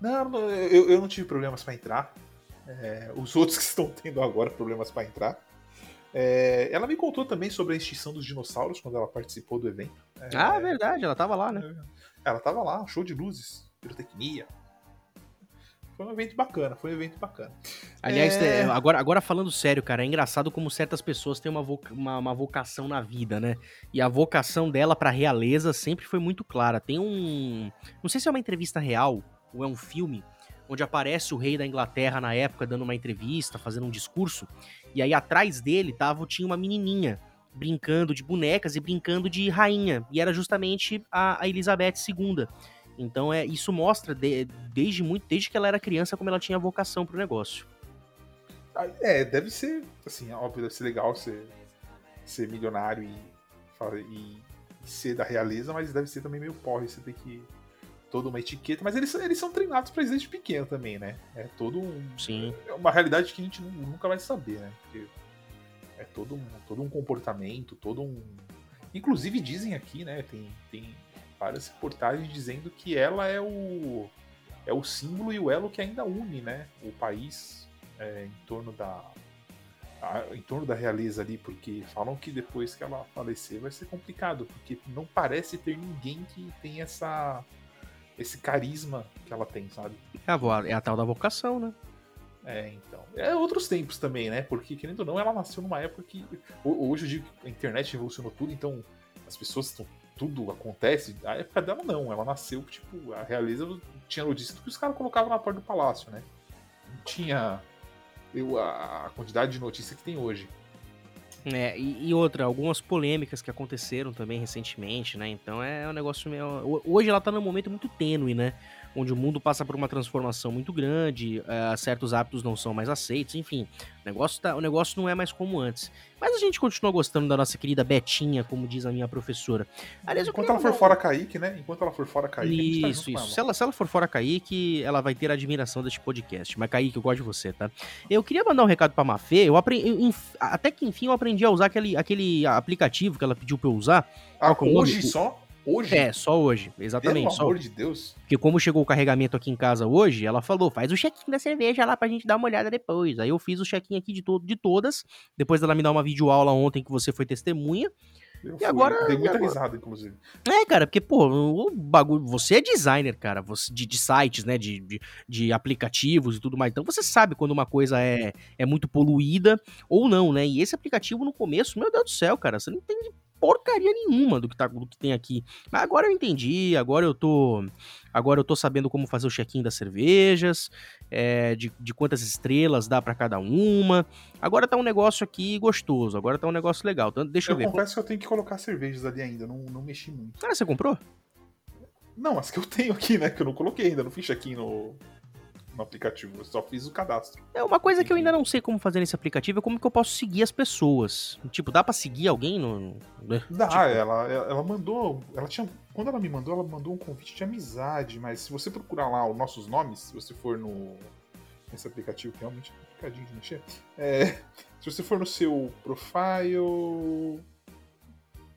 [SPEAKER 2] Não, eu, eu não tive problemas para entrar. É, os outros <laughs> que estão tendo agora problemas para entrar. É, ela me contou também sobre a extinção dos dinossauros quando ela participou do evento.
[SPEAKER 1] É, ah, verdade, ela tava lá, né?
[SPEAKER 2] É, ela tava lá, show de luzes, pirotecnia. Foi um evento bacana, foi um evento bacana.
[SPEAKER 1] Aliás, é... agora, agora falando sério, cara, é engraçado como certas pessoas têm uma, voca uma, uma vocação na vida, né? E a vocação dela pra realeza sempre foi muito clara. Tem um. Não sei se é uma entrevista real, ou é um filme, onde aparece o rei da Inglaterra na época dando uma entrevista, fazendo um discurso, e aí atrás dele tava, tinha uma menininha brincando de bonecas e brincando de rainha, e era justamente a, a Elizabeth II. Então é isso mostra de, desde muito, desde que ela era criança como ela tinha vocação pro negócio.
[SPEAKER 2] Ah, é, deve ser, assim, óbvio, deve ser legal ser, ser milionário e, e, ser da realeza, mas deve ser também meio porre você ter que toda uma etiqueta, mas eles, eles são treinados pra desde pequeno também, né? É todo um.
[SPEAKER 1] Sim.
[SPEAKER 2] É uma realidade que a gente nunca vai saber, né? Porque é todo um, todo um comportamento, todo um. Inclusive dizem aqui, né? Tem, tem várias reportagens dizendo que ela é o. É o símbolo e o elo que ainda une, né? O país é, em torno da. A, em torno da realeza ali, porque falam que depois que ela falecer vai ser complicado, porque não parece ter ninguém que tem essa esse carisma que ela tem, sabe?
[SPEAKER 1] É a, é a tal da vocação, né?
[SPEAKER 2] É, então. É outros tempos também, né? Porque, querendo ou não, ela nasceu numa época que. Hoje eu digo que a internet revolucionou tudo, então as pessoas estão. Tudo acontece. A época dela não. Ela nasceu, tipo, a realeza tinha notícia que os caras colocavam na porta do palácio, né? Não tinha eu, a quantidade de notícia que tem hoje.
[SPEAKER 1] É, e, e, outra, algumas polêmicas que aconteceram também recentemente, né? Então é um negócio meio. Hoje ela tá num momento muito tênue, né? Onde o mundo passa por uma transformação muito grande, uh, certos hábitos não são mais aceitos, enfim, o negócio, tá, o negócio não é mais como antes. Mas a gente continua gostando da nossa querida Betinha, como diz a minha professora.
[SPEAKER 2] Aliás, Enquanto ela for fora Kaique, né? Enquanto ela for fora Kaique,
[SPEAKER 1] tá Isso, isso. Se ela, se ela for fora Kaique, ela vai ter a admiração deste podcast. Mas Kaique, eu gosto de você, tá? Eu queria mandar um recado pra Mafê, eu aprendi, eu, até que enfim eu aprendi a usar aquele, aquele aplicativo que ela pediu pra eu usar.
[SPEAKER 2] Ah, hoje só?
[SPEAKER 1] Hoje? É, só hoje, exatamente.
[SPEAKER 2] Pelo
[SPEAKER 1] só
[SPEAKER 2] amor de Deus.
[SPEAKER 1] Porque como chegou o carregamento aqui em casa hoje, ela falou, faz o check-in da cerveja lá pra gente dar uma olhada depois. Aí eu fiz o check-in aqui de, todo, de todas, depois dela me dar uma videoaula ontem que você foi testemunha.
[SPEAKER 2] Eu e fui. agora. Dei muita agora... risada, inclusive.
[SPEAKER 1] É, cara, porque, pô, o bagulho. Você é designer, cara, você, de, de sites, né? De, de, de, aplicativos e tudo mais. Então você sabe quando uma coisa é, é muito poluída ou não, né? E esse aplicativo no começo, meu Deus do céu, cara, você não entende porcaria nenhuma do que, tá, do que tem aqui. Mas agora eu entendi, agora eu tô. Agora eu tô sabendo como fazer o check-in das cervejas, é, de, de quantas estrelas dá para cada uma. Agora tá um negócio aqui gostoso, agora tá um negócio legal. Então, deixa eu, eu ver.
[SPEAKER 2] Eu confesso que eu tenho que colocar cervejas ali ainda, não, não mexi muito.
[SPEAKER 1] Ah, você comprou?
[SPEAKER 2] Não, as que eu tenho aqui, né? Que eu não coloquei ainda, não fiz check-in no, no aplicativo, eu só fiz o cadastro.
[SPEAKER 1] É uma coisa que eu ainda não sei como fazer nesse aplicativo é como que eu posso seguir as pessoas. Tipo, dá para seguir alguém no.
[SPEAKER 2] Né? Dá, tipo... ela, ela mandou. Ela tinha. Quando ela me mandou, ela mandou um convite de amizade, mas se você procurar lá os nossos nomes, se você for no. Nesse aplicativo que realmente é complicadinho de mexer. É, <laughs> se você for no seu profile.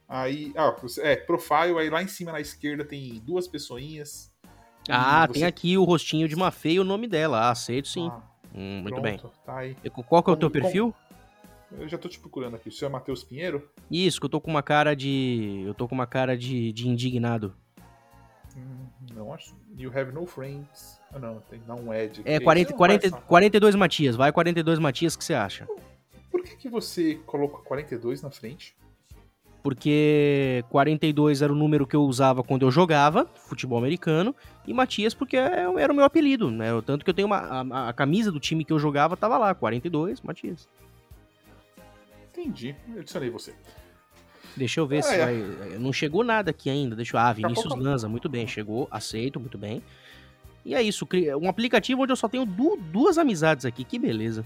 [SPEAKER 2] Aí. Ah, é, profile, aí lá em cima na esquerda tem duas pessoinhas.
[SPEAKER 1] Ah, você... tem aqui o rostinho de uma feia e o nome dela. Ah, aceito sim. Ah, hum, muito pronto, bem.
[SPEAKER 2] Tá.
[SPEAKER 1] Qual que é o teu perfil?
[SPEAKER 2] Eu já tô te procurando aqui. O seu é Matheus Pinheiro?
[SPEAKER 1] Isso, que eu tô com uma cara de. Eu tô com uma cara de, de indignado.
[SPEAKER 2] Hum, não acho. You have no friends. Ah, não, tem não é de.
[SPEAKER 1] É, 40, 40, 42 Matias. Vai 42 Matias, o que você acha?
[SPEAKER 2] Por que, que você coloca 42 na frente?
[SPEAKER 1] Porque 42 era o número que eu usava quando eu jogava futebol americano, e Matias porque é, era o meu apelido, né? Tanto que eu tenho uma. A, a camisa do time que eu jogava tava lá, 42, Matias.
[SPEAKER 2] Entendi, eu adicionei você.
[SPEAKER 1] Deixa eu ver ah, se é. vai. Não chegou nada aqui ainda. Deixa eu. Ah, Vinícius pouco... Lanza, muito bem, chegou, aceito, muito bem. E é isso, um aplicativo onde eu só tenho duas amizades aqui, que beleza.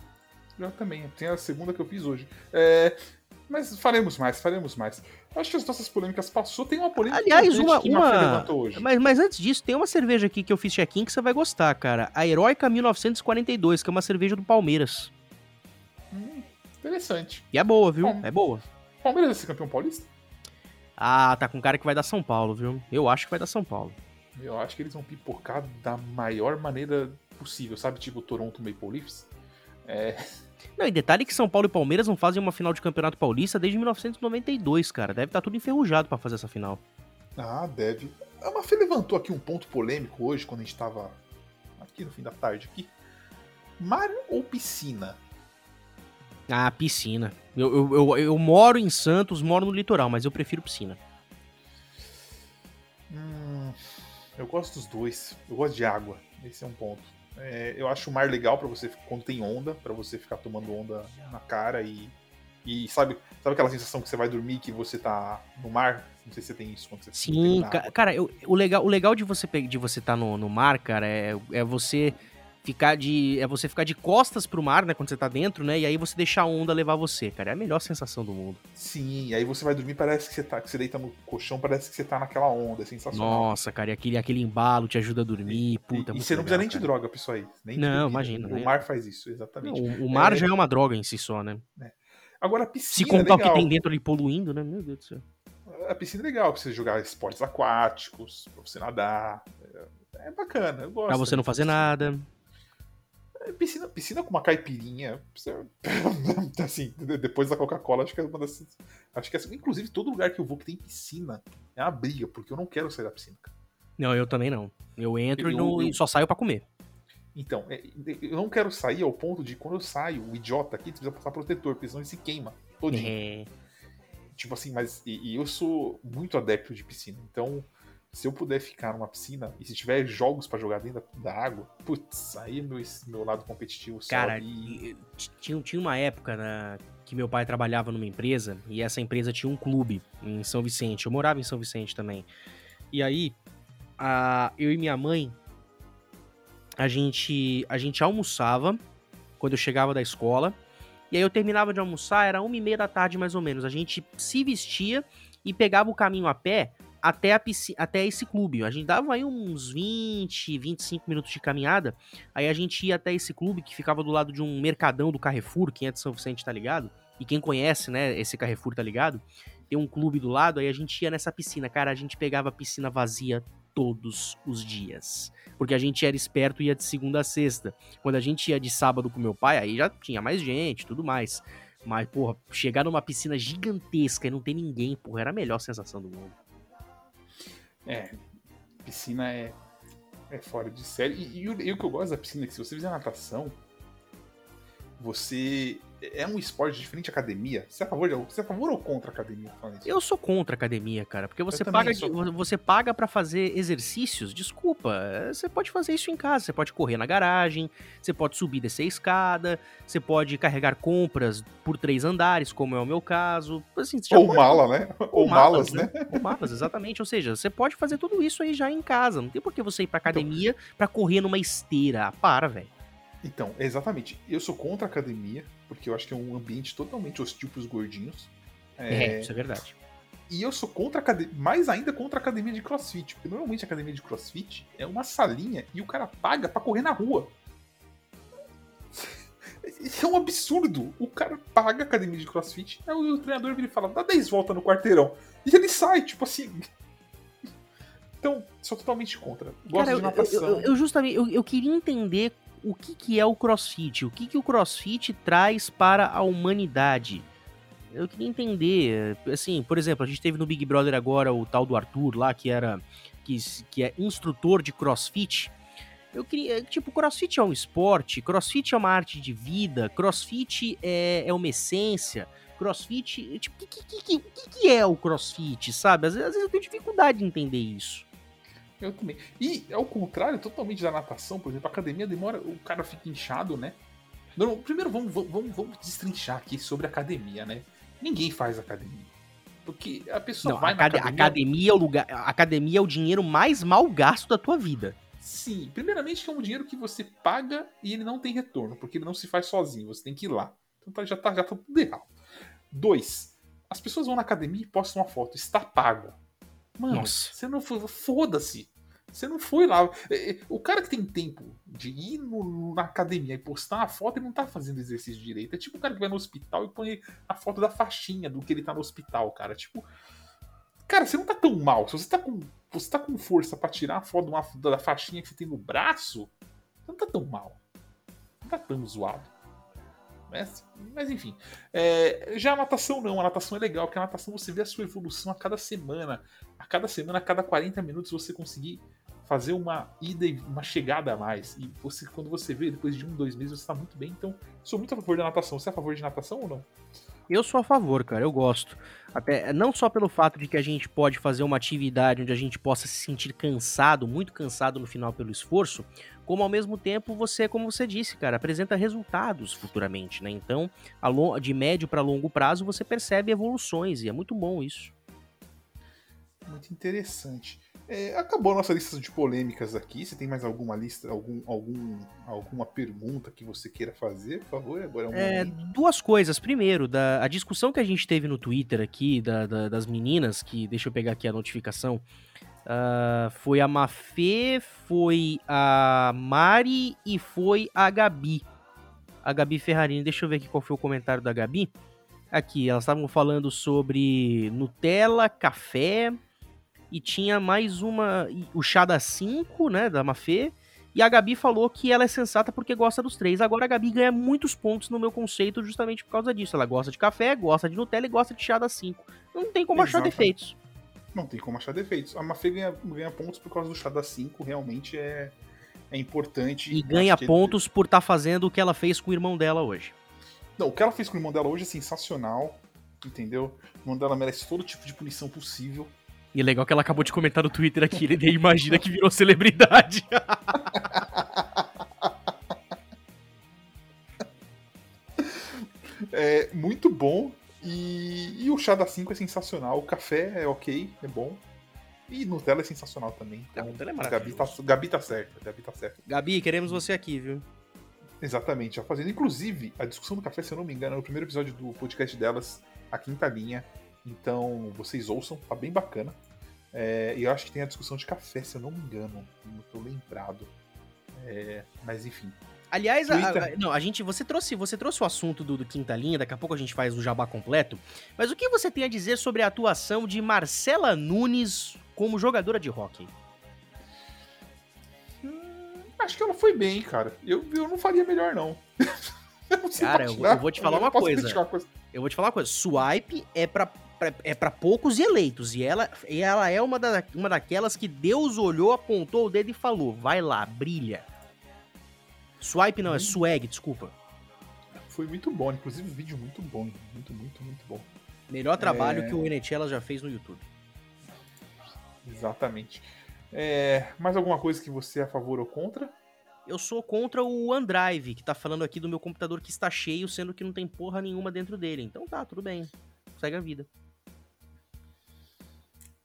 [SPEAKER 2] Eu também, tem a segunda que eu fiz hoje. É, mas faremos mais, faremos mais. Acho que as nossas polêmicas passou. Tem uma polêmica
[SPEAKER 1] Aliás, uma, que uma... hoje. Mas, mas antes disso, tem uma cerveja aqui que eu fiz check-in que você vai gostar, cara. A Heroica 1942, que é uma cerveja do Palmeiras.
[SPEAKER 2] Hum, interessante.
[SPEAKER 1] E é boa, viu? Bom, é boa.
[SPEAKER 2] Palmeiras é ser campeão paulista?
[SPEAKER 1] Ah, tá com cara que vai dar São Paulo, viu? Eu acho que vai dar São Paulo.
[SPEAKER 2] Eu acho que eles vão pipocar da maior maneira possível, sabe? Tipo Toronto Maple Leafs. É...
[SPEAKER 1] Não, e detalhe que São Paulo e Palmeiras não fazem uma final de campeonato paulista desde 1992, cara. Deve estar tá tudo enferrujado para fazer essa final.
[SPEAKER 2] Ah, deve. A Mafê levantou aqui um ponto polêmico hoje, quando a gente tava aqui no fim da tarde aqui. Mar ou piscina?
[SPEAKER 1] Ah, piscina. Eu, eu, eu, eu, moro em Santos, moro no litoral, mas eu prefiro piscina.
[SPEAKER 2] Hum, eu gosto dos dois. Eu gosto de água. Esse é um ponto. É, eu acho o mar legal para você quando tem onda, para você ficar tomando onda na cara e e sabe, sabe aquela sensação que você vai dormir que você tá no mar? Não sei se você tem isso quando você
[SPEAKER 1] Sim, ca cara, eu, o legal, o legal de você de você estar tá no, no mar, cara, é, é você ficar de é você ficar de costas pro mar, né, quando você tá dentro, né? E aí você deixar a onda levar você, cara. É a melhor sensação do mundo.
[SPEAKER 2] Sim, e aí você vai dormir, parece que você tá, que você deita no colchão, parece que você tá naquela onda, é sensacional.
[SPEAKER 1] Nossa, cara, e aquele, aquele embalo te ajuda a dormir, puta,
[SPEAKER 2] E, e você não precisa nem de droga pra isso aí. Nem
[SPEAKER 1] não, imagina.
[SPEAKER 2] O mar faz isso, exatamente.
[SPEAKER 1] Não, o, o, mar é, já é uma droga em si só, né?
[SPEAKER 2] É. Agora a piscina.
[SPEAKER 1] Se contar é o que tem dentro ali poluindo, né? Meu Deus do céu.
[SPEAKER 2] A piscina é legal pra você jogar esportes aquáticos, pra você nadar. É, é bacana, eu gosto.
[SPEAKER 1] Pra você não fazer nada.
[SPEAKER 2] É, piscina, piscina com uma caipirinha. <laughs> assim, depois da Coca-Cola, acho que é uma das. Acho que é, inclusive, todo lugar que eu vou que tem piscina é uma briga, porque eu não quero sair da piscina.
[SPEAKER 1] Não, eu também não. Eu entro eu, e, não, eu, só saio para comer.
[SPEAKER 2] Então, é, eu não quero sair ao ponto de quando eu saio, o idiota aqui precisa passar protetor, porque senão ele se queima todinho. É. Tipo assim, mas. E, e, eu sou muito adepto de piscina. Então, se eu puder ficar numa piscina e se tiver jogos para jogar dentro da, água, putz, aí meu, meu lado competitivo
[SPEAKER 1] Cara, sobe. tinha, tinha uma época na, que meu pai trabalhava numa empresa e essa empresa tinha um clube em São Vicente. Eu morava em São Vicente também. E aí, a, eu e minha mãe a gente, a gente almoçava quando eu chegava da escola. E aí eu terminava de almoçar, era uma e meia da tarde mais ou menos. A gente se vestia e pegava o caminho a pé até, a até esse clube. A gente dava aí uns 20, 25 minutos de caminhada. Aí a gente ia até esse clube que ficava do lado de um mercadão do Carrefour. Quem é de São Vicente tá ligado? E quem conhece, né, esse Carrefour tá ligado? Tem um clube do lado, aí a gente ia nessa piscina. Cara, a gente pegava a piscina vazia todos os dias. Porque a gente era esperto e ia de segunda a sexta. Quando a gente ia de sábado com meu pai, aí já tinha mais gente tudo mais. Mas, porra, chegar numa piscina gigantesca e não ter ninguém, porra, era a melhor sensação do mundo.
[SPEAKER 2] É, piscina é, é fora de série. E, e, e, o que eu gosto da piscina é que se você fizer natação, você é um esporte diferente da academia. Você é a favor, de, você é a favor ou contra a academia?
[SPEAKER 1] Eu sou contra a academia, cara, porque você paga, sou... você paga para fazer exercícios. Desculpa, você pode fazer isso em casa. Você pode correr na garagem, você pode subir e descer a escada, você pode carregar compras por três andares, como é o meu caso. Assim,
[SPEAKER 2] ou pode... mala, né? Ou, ou malas, né?
[SPEAKER 1] né? Ou malas, exatamente. Ou seja, você pode fazer tudo isso aí já em casa. Não tem por que você ir pra então academia então... para correr numa esteira. Ah, para, velho.
[SPEAKER 2] Então, exatamente. Eu sou contra a academia, porque eu acho que é um ambiente totalmente hostil pros gordinhos.
[SPEAKER 1] É, é isso é verdade.
[SPEAKER 2] E eu sou contra a academia, mais ainda contra a academia de crossfit, porque normalmente a academia de crossfit é uma salinha e o cara paga para correr na rua. <laughs> Isso é um absurdo. O cara paga a academia de crossfit, aí o treinador vira e fala, dá 10 voltas no quarteirão. E ele sai, tipo assim. <laughs> Então, sou totalmente contra. Gosto cara, de natação.
[SPEAKER 1] Eu, eu, eu justamente, eu, eu queria entender o que, que é o CrossFit, o que, que o CrossFit traz para a humanidade. Eu queria entender, assim, por exemplo, a gente teve no Big Brother agora o tal do Arthur lá, que era que, que é instrutor de CrossFit. Eu queria, tipo, CrossFit é um esporte, CrossFit é uma arte de vida, CrossFit é, é uma essência, CrossFit, tipo, o que, que, que, que, é o CrossFit, sabe? Às vezes, às vezes eu tenho dificuldade de entender isso.
[SPEAKER 2] Eu também. E ao contrário, totalmente da natação, por exemplo, a academia demora, o cara fica inchado, né? Primeiro vamos, vamos, vamos destrinchar aqui sobre academia, né? Ninguém faz academia. Porque a pessoa Não, vai
[SPEAKER 1] acad
[SPEAKER 2] academia...
[SPEAKER 1] academia é o lugar, academia é o dinheiro mais mal gasto da tua vida.
[SPEAKER 2] Sim, primeiramente que é um dinheiro que você paga e ele não tem retorno, porque ele não se faz sozinho, você tem que ir lá. Então tá, já, tá, já tá tudo errado. Dois, as pessoas vão na academia e postam uma foto, está pago. Mano, Nossa. você não foi. Foda-se. Você não foi lá. É, é, o cara que tem tempo de ir no, na academia e postar uma foto, ele não tá fazendo exercício direito. É tipo o cara que vai no hospital e põe a foto da faixinha do que ele tá no hospital, cara. Tipo. Cara, você não tá tão mal. Se você tá com, você tá com força para tirar a foto uma, da faixinha que você tem no braço, você não tá tão mal. Não tá tão zoado. Mas, mas enfim. É, já a natação não, a natação é legal, porque a natação você vê a sua evolução a cada semana. A cada semana, a cada 40 minutos, você conseguir fazer uma ida e uma chegada a mais. E você, quando você vê, depois de um, dois meses, você está muito bem. Então, sou muito a favor da natação. Você é a favor de natação ou não?
[SPEAKER 1] Eu sou a favor, cara, eu gosto. Até não só pelo fato de que a gente pode fazer uma atividade onde a gente possa se sentir cansado, muito cansado no final pelo esforço, como ao mesmo tempo você, como você disse, cara, apresenta resultados futuramente, né? Então, de médio para longo prazo, você percebe evoluções e é muito bom isso.
[SPEAKER 2] Muito interessante. É, acabou a nossa lista de polêmicas aqui. Você tem mais alguma lista, algum, algum, alguma pergunta que você queira fazer, por favor? Agora é, um
[SPEAKER 1] é duas coisas. Primeiro, da, a discussão que a gente teve no Twitter aqui, da, da, das meninas, que deixa eu pegar aqui a notificação. Uh, foi a Mafê, foi a Mari e foi a Gabi. A Gabi Ferrarini. Deixa eu ver aqui qual foi o comentário da Gabi. Aqui, elas estavam falando sobre Nutella, café e tinha mais uma, o chá da 5, né, da Mafê, e a Gabi falou que ela é sensata porque gosta dos três. Agora a Gabi ganha muitos pontos no meu conceito justamente por causa disso. Ela gosta de café, gosta de Nutella e gosta de chá da 5. Não tem como achar defeitos.
[SPEAKER 2] Não tem como achar defeitos. A Mafê ganha, ganha pontos por causa do chá da 5, realmente é, é importante.
[SPEAKER 1] E ganha pontos ele... por estar tá fazendo o que ela fez com o irmão dela hoje.
[SPEAKER 2] Não, o que ela fez com o irmão dela hoje é sensacional, entendeu? O irmão dela merece todo tipo de punição possível.
[SPEAKER 1] E é legal que ela acabou de comentar no Twitter aqui, ele nem imagina que virou celebridade.
[SPEAKER 2] é muito bom. E, e o chá da 5 é sensacional. O café é ok, é bom. E Nutella é sensacional também.
[SPEAKER 1] Então, Nutella é
[SPEAKER 2] Gabi tá, Gabi tá certa. Gabi tá certa.
[SPEAKER 1] Gabi, queremos você aqui, viu?
[SPEAKER 2] Exatamente, já fazendo. Inclusive, a discussão do café, se eu não me engano, é o primeiro episódio do podcast delas, a quinta linha. Então, vocês ouçam, tá bem bacana. É, e eu acho que tem a discussão de café, se eu não me engano. Não tô lembrado. É, mas enfim.
[SPEAKER 1] Aliás, a, a, não, a gente, você trouxe, você trouxe o assunto do, do, quinta linha, daqui a pouco a gente faz o jabá completo. Mas o que você tem a dizer sobre a atuação de Marcela Nunes como jogadora de hockey?
[SPEAKER 2] Hum, acho que ela foi bem, cara. Eu, eu não faria melhor, não. <laughs>
[SPEAKER 1] eu cara, eu, eu, vou te falar uma coisa. coisa. Eu vou te falar uma coisa. Swipe é pra é para poucos e eleitos. E ela, e ela é uma, da, uma daquelas que Deus olhou, apontou o dedo e falou: vai lá, brilha. Swipe não, é hum. swag, desculpa.
[SPEAKER 2] Foi muito bom, inclusive vídeo muito bom. Muito, muito, muito bom.
[SPEAKER 1] Melhor trabalho é... que o NT ela já fez no YouTube.
[SPEAKER 2] Exatamente. É... Mais alguma coisa que você é a favor ou contra?
[SPEAKER 1] Eu sou contra o OneDrive, que tá falando aqui do meu computador que está cheio, sendo que não tem porra nenhuma dentro dele. Então tá, tudo bem. Segue a vida.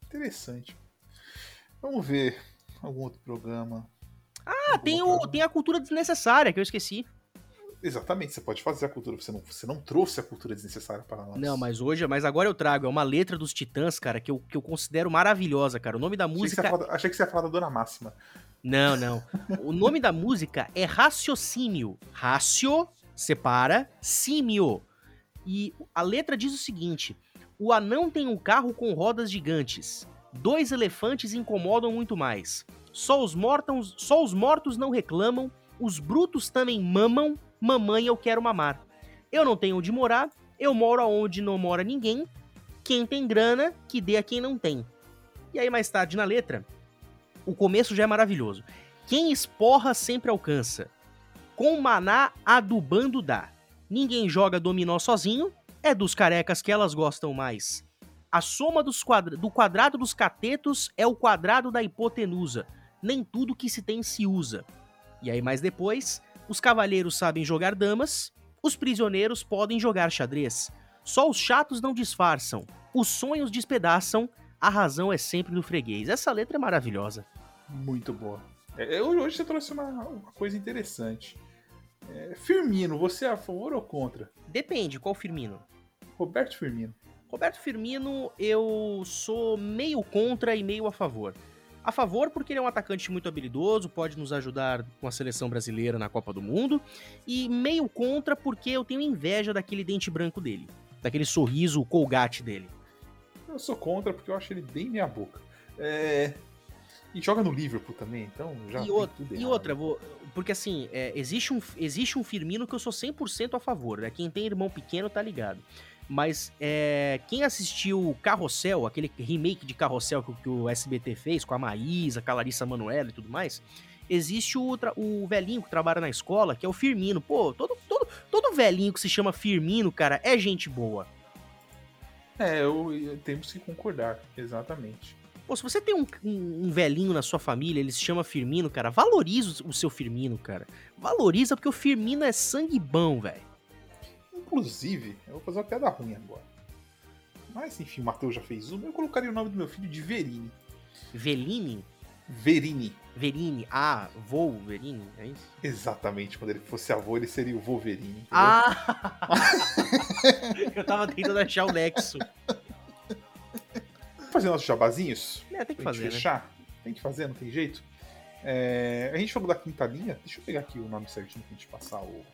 [SPEAKER 2] Interessante. Vamos ver algum outro programa.
[SPEAKER 1] Ah, tem, o, tem a cultura desnecessária, que eu esqueci.
[SPEAKER 2] Exatamente, você pode fazer a cultura, você não, você não trouxe a cultura desnecessária para nós.
[SPEAKER 1] Não, mas hoje, mas agora eu trago, é uma letra dos Titãs, cara, que eu, que eu considero maravilhosa, cara. O nome da música.
[SPEAKER 2] Achei que você ia falar, achei que você ia falar da Dona Máxima.
[SPEAKER 1] Não, não. o nome da música é Raciocínio. Racio, separa, símio. E a letra diz o seguinte: o anão tem um carro com rodas gigantes. Dois elefantes incomodam muito mais. Só os, mortos, só os mortos não reclamam, os brutos também mamam, mamãe eu quero mamar. Eu não tenho onde morar, eu moro aonde não mora ninguém. Quem tem grana, que dê a quem não tem. E aí mais tarde na letra, o começo já é maravilhoso. Quem esporra sempre alcança. Com maná adubando dá. Ninguém joga dominó sozinho, é dos carecas que elas gostam mais. A soma quadra do quadrado dos catetos é o quadrado da hipotenusa. Nem tudo que se tem se usa. E aí, mais depois, os cavalheiros sabem jogar damas, os prisioneiros podem jogar xadrez. Só os chatos não disfarçam, os sonhos despedaçam, a razão é sempre do freguês. Essa letra é maravilhosa.
[SPEAKER 2] Muito boa. É, hoje você trouxe uma, uma coisa interessante. É, Firmino, você é a favor ou contra?
[SPEAKER 1] Depende, qual Firmino?
[SPEAKER 2] Roberto Firmino.
[SPEAKER 1] Roberto Firmino, eu sou meio contra e meio a favor. A favor porque ele é um atacante muito habilidoso, pode nos ajudar com a seleção brasileira na Copa do Mundo, e meio contra porque eu tenho inveja daquele dente branco dele, daquele sorriso colgate dele.
[SPEAKER 2] Eu sou contra porque eu acho ele bem meia boca. É... E joga no Liverpool também, então já
[SPEAKER 1] e, o... e outra, vou... porque assim, é, existe, um, existe um Firmino que eu sou 100% a favor, né? Quem tem irmão pequeno tá ligado. Mas é, quem assistiu Carrossel, aquele remake de Carrossel que, que, o SBT fez com a Maísa, com a Larissa Manoela e tudo mais, existe o, o velhinho que trabalha na escola, que é o Firmino. Pô, todo, todo, todo velhinho que se chama Firmino, cara, é gente boa.
[SPEAKER 2] É, eu, eu, temos que concordar, exatamente.
[SPEAKER 1] Pô, se você tem um, um, um velhinho na sua família, ele se chama Firmino, cara, valoriza o seu Firmino, cara. Valoriza porque o Firmino é sangue bom, velho.
[SPEAKER 2] Inclusive, eu vou fazer uma piada ruim agora. Mas enfim, o Matheus já fez uma. Eu colocaria o nome do meu filho de Verini.
[SPEAKER 1] Veline?
[SPEAKER 2] Verini.
[SPEAKER 1] Verini. Ah, voo Verini, é isso?
[SPEAKER 2] Exatamente. Quando ele fosse avô, ele seria o Wolverine. entendeu?
[SPEAKER 1] Ah! <laughs> eu tava tentando achar o nexo.
[SPEAKER 2] Vamos fazer nossos jabazinhos?
[SPEAKER 1] É, tem que
[SPEAKER 2] Pra
[SPEAKER 1] fazer, né?
[SPEAKER 2] fechar? Tem que fazer, não tem jeito? É, a gente falou da quinta linha. Deixa eu pegar aqui o nome certinho pra gente passar o.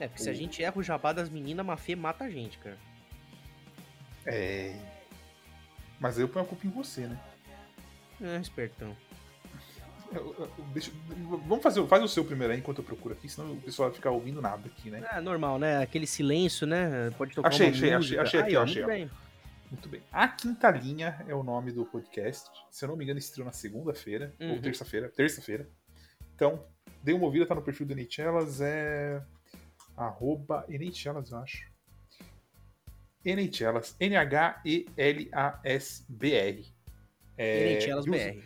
[SPEAKER 1] É, porque se a gente erra o jabá das meninas, a Mafê mata a gente, cara.
[SPEAKER 2] É. Mas eu ponho a culpa em você, né?
[SPEAKER 1] É, espertão.
[SPEAKER 2] Eu- eu- deixa- vamos fazer, faz o seu primeiro aí enquanto eu procuro aqui, senão o pessoal vai ficar ouvindo nada aqui, né?
[SPEAKER 1] É normal, né? Aquele silêncio, né? Pode tocar
[SPEAKER 2] Achei, achei,
[SPEAKER 1] música.
[SPEAKER 2] achei, achei aqui,
[SPEAKER 1] ó,
[SPEAKER 2] achei,
[SPEAKER 1] muito
[SPEAKER 2] ó.
[SPEAKER 1] bem.
[SPEAKER 2] Muito bem. A Quinta Linha é o nome do podcast. Se eu não me engano, estreou na segunda-feira, ou
[SPEAKER 1] Uhum.
[SPEAKER 2] terça-feira. Terça-feira. Então, dê uma ouvida, tá no perfil do Eneitelas, é. Arroba Eneitelas, eu acho. Eneitelas, N-H-E-L-A-S-B-R. É,
[SPEAKER 1] BR.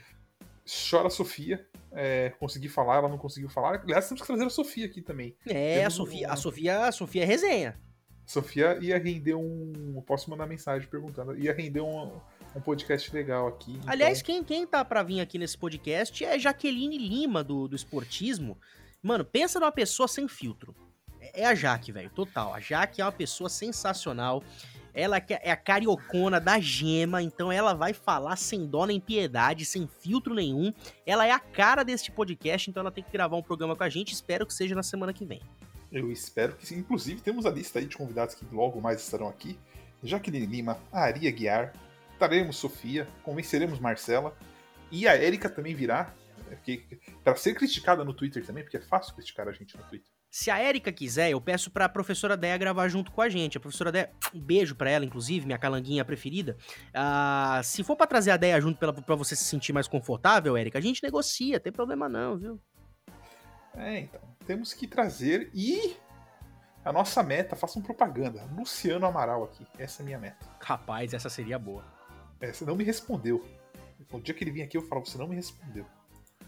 [SPEAKER 2] Chora Sofia. É, consegui falar, ela não conseguiu falar. Aliás, temos que trazer a Sofia aqui também.
[SPEAKER 1] É, a Sofia,
[SPEAKER 2] um-
[SPEAKER 1] a Sofia, a Sofia é resenha.
[SPEAKER 2] Sofia ia render um. eu Posso mandar mensagem perguntando. Ia render um, um podcast legal aqui. então-
[SPEAKER 1] Aliás, quem, quem tá pra vir aqui nesse podcast é Jaqueline Lima, do, do Esportismo. Mano, pensa numa pessoa sem filtro. É é a Jaque, velho, total. A Jaque é uma pessoa sensacional. Ela que é a cariocona da gema, então ela vai falar sem dó nem piedade, sem filtro nenhum. Ela é a cara deste podcast, então ela tem que gravar um programa com a gente. Espero que seja na semana que vem.
[SPEAKER 2] Eu espero que sim. Inclusive, temos a lista aí de convidados que logo mais estarão aqui. Jaqueline Lima, a Aria Guiar, traremos Sofia, convenceremos Marcela. E a Érica também virá. Para ser criticada no Twitter também, porque é fácil criticar a gente no Twitter.
[SPEAKER 1] Se a Érica quiser, eu peço pra professora Déia gravar junto com a gente. A professora Déia, um beijo pra ela, inclusive, minha calanguinha preferida. Ah, se for pra trazer a Déia junto pra, pra você se sentir mais confortável, Érica, a gente negocia, tem problema não, viu?
[SPEAKER 2] É, então. Temos que trazer e. A nossa meta, façam propaganda. Luciano Amaral aqui. Essa é a minha meta.
[SPEAKER 1] Rapaz, essa seria boa.
[SPEAKER 2] É, você não me respondeu. O dia que ele vinha aqui, eu falava, você não me respondeu.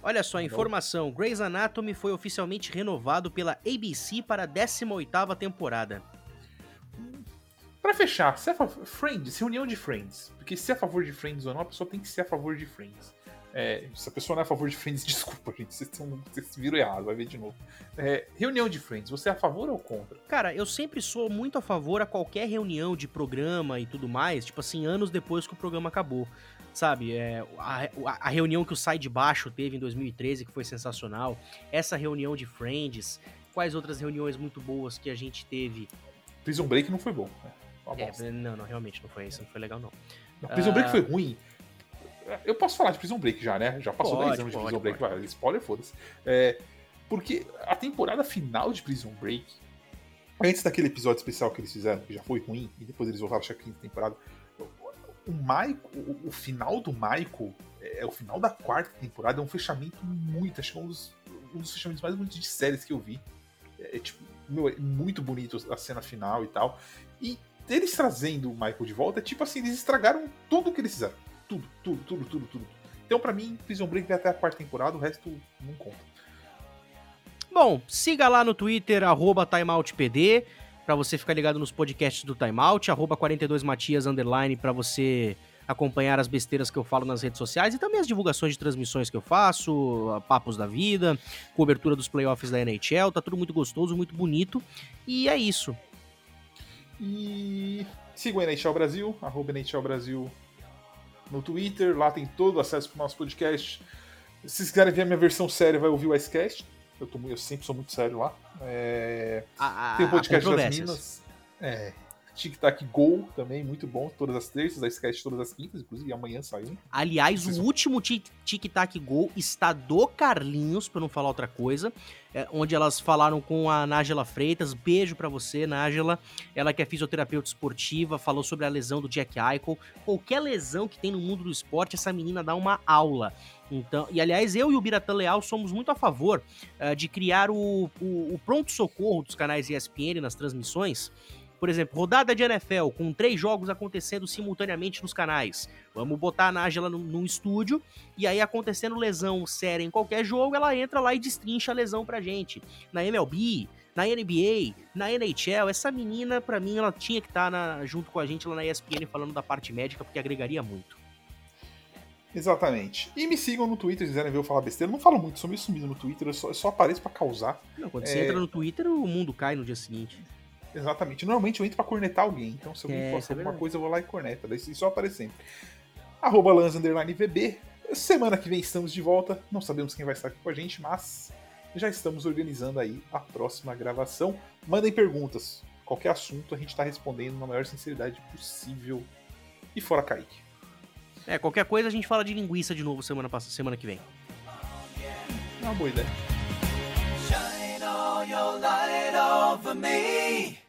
[SPEAKER 1] Olha só, informação: Grey's Anatomy foi oficialmente renovado pela ABC para a 18ª temporada.
[SPEAKER 2] Pra fechar, se é a favor, Friends, reunião de Friends. Porque se é a favor de Friends ou não, a pessoa tem que ser a favor de Friends. É, se a pessoa não é a favor de Friends, <laughs> desculpa, gente. Vocês, vocês viram errado, vai ver de novo. É, reunião de Friends, você é a favor ou contra?
[SPEAKER 1] Cara, eu sempre sou muito a favor a qualquer reunião de programa e tudo mais, tipo assim, anos depois que o programa acabou. Sabe, é, a, a- reunião que o Sai de Baixo teve em 2013, que foi sensacional. Essa reunião de Friends. Quais outras reuniões muito boas que a gente teve?
[SPEAKER 2] Prison Break não foi bom. Né?
[SPEAKER 1] É, não, não, realmente não foi isso, não foi legal não.
[SPEAKER 2] Não, Prison
[SPEAKER 1] ah.
[SPEAKER 2] Break foi ruim. Eu posso falar de Prison Break já, né? Já passou
[SPEAKER 1] Pode,
[SPEAKER 2] 10 anos de
[SPEAKER 1] pode,
[SPEAKER 2] Prison Break.
[SPEAKER 1] pode.
[SPEAKER 2] Vai, spoiler, foda-se. É, porque a temporada final de Prison Break, antes daquele episódio especial que eles fizeram, que já foi ruim, e depois eles voltaram a quinta temporada, o o, o final do Michael, é, o final da quarta temporada, é um fechamento muito, acho que é um dos, um dos fechamentos mais bonitos de séries que eu vi. É, é, tipo, meu, é muito bonito a cena final e tal. E eles trazendo o Michael de volta, é tipo assim, eles estragaram tudo que eles fizeram. Tudo, tudo, tudo, tudo, tudo. Então, pra mim, Prison Break vai até a quarta temporada, o resto não conta.
[SPEAKER 1] Bom, siga lá no Twitter, arroba TimeoutPD, pra você ficar ligado nos podcasts do Timeout, arroba 42matias, underline, pra você acompanhar as besteiras que eu falo nas redes sociais e também as divulgações de transmissões que eu faço, papos da vida, cobertura dos playoffs da NHL, tá tudo muito gostoso, muito bonito, e é isso.
[SPEAKER 2] E sigam a NHL Brasil, arroba NHL Brasil no Twitter, lá tem todo o acesso pro nosso podcast. Se vocês quiserem ver a minha versão séria, vai ouvir o Icecast. Eu, tô, eu sempre sou muito sério lá. É,
[SPEAKER 1] A, a,
[SPEAKER 2] Tem o podcast
[SPEAKER 1] há
[SPEAKER 2] das. Minas. É. Tic Tac Go também, muito bom. Todas as terças, a sketch todas as quintas, inclusive amanhã sai um.
[SPEAKER 1] Aliás, o último tic- tic-tac gol está do Carlinhos, pra não falar outra coisa, é, onde elas falaram com a Nájela Freitas. Beijo pra você, Nájela. Ela que é fisioterapeuta esportiva, falou sobre a lesão do Jack Eichel. Qualquer lesão que tem no mundo do esporte, essa menina dá uma aula. Então, e aliás, eu e o Biratan Leal somos muito a favor eh, de criar o, o, o pronto-socorro dos canais ESPN nas transmissões, Por exemplo, rodada de NFL com três jogos acontecendo simultaneamente nos canais. Vamos botar a Nájila num, num estúdio e aí acontecendo lesão séria em qualquer jogo, ela entra lá e destrincha a lesão pra gente. Na MLB, na NBA, na NHL, essa menina, para mim, ela tinha que estar tá junto com a gente lá na ESPN falando da parte médica, porque agregaria muito.
[SPEAKER 2] Exatamente. E me sigam no Twitter se quiserem ver eu falar besteira. Eu não falo muito, sou meio sumido no Twitter, eu só, eu só apareço para causar.
[SPEAKER 1] Não, quando é... você entra no Twitter, o mundo cai no dia seguinte.
[SPEAKER 2] Exatamente. Normalmente eu entro pra cornetar alguém. Então, se alguém é, posta é alguma coisa, eu vou lá e corneta. Daí só aparece sempre. Arroba VB. Semana que vem estamos de volta. Não sabemos quem vai estar aqui com a gente, mas já estamos organizando aí a próxima gravação. Mandem perguntas. Qualquer assunto a gente está respondendo na maior sinceridade possível. E fora Kaique.
[SPEAKER 1] É, qualquer coisa a gente fala de linguiça de novo semana, semana que vem.
[SPEAKER 2] É uma boa ideia. Your light over me.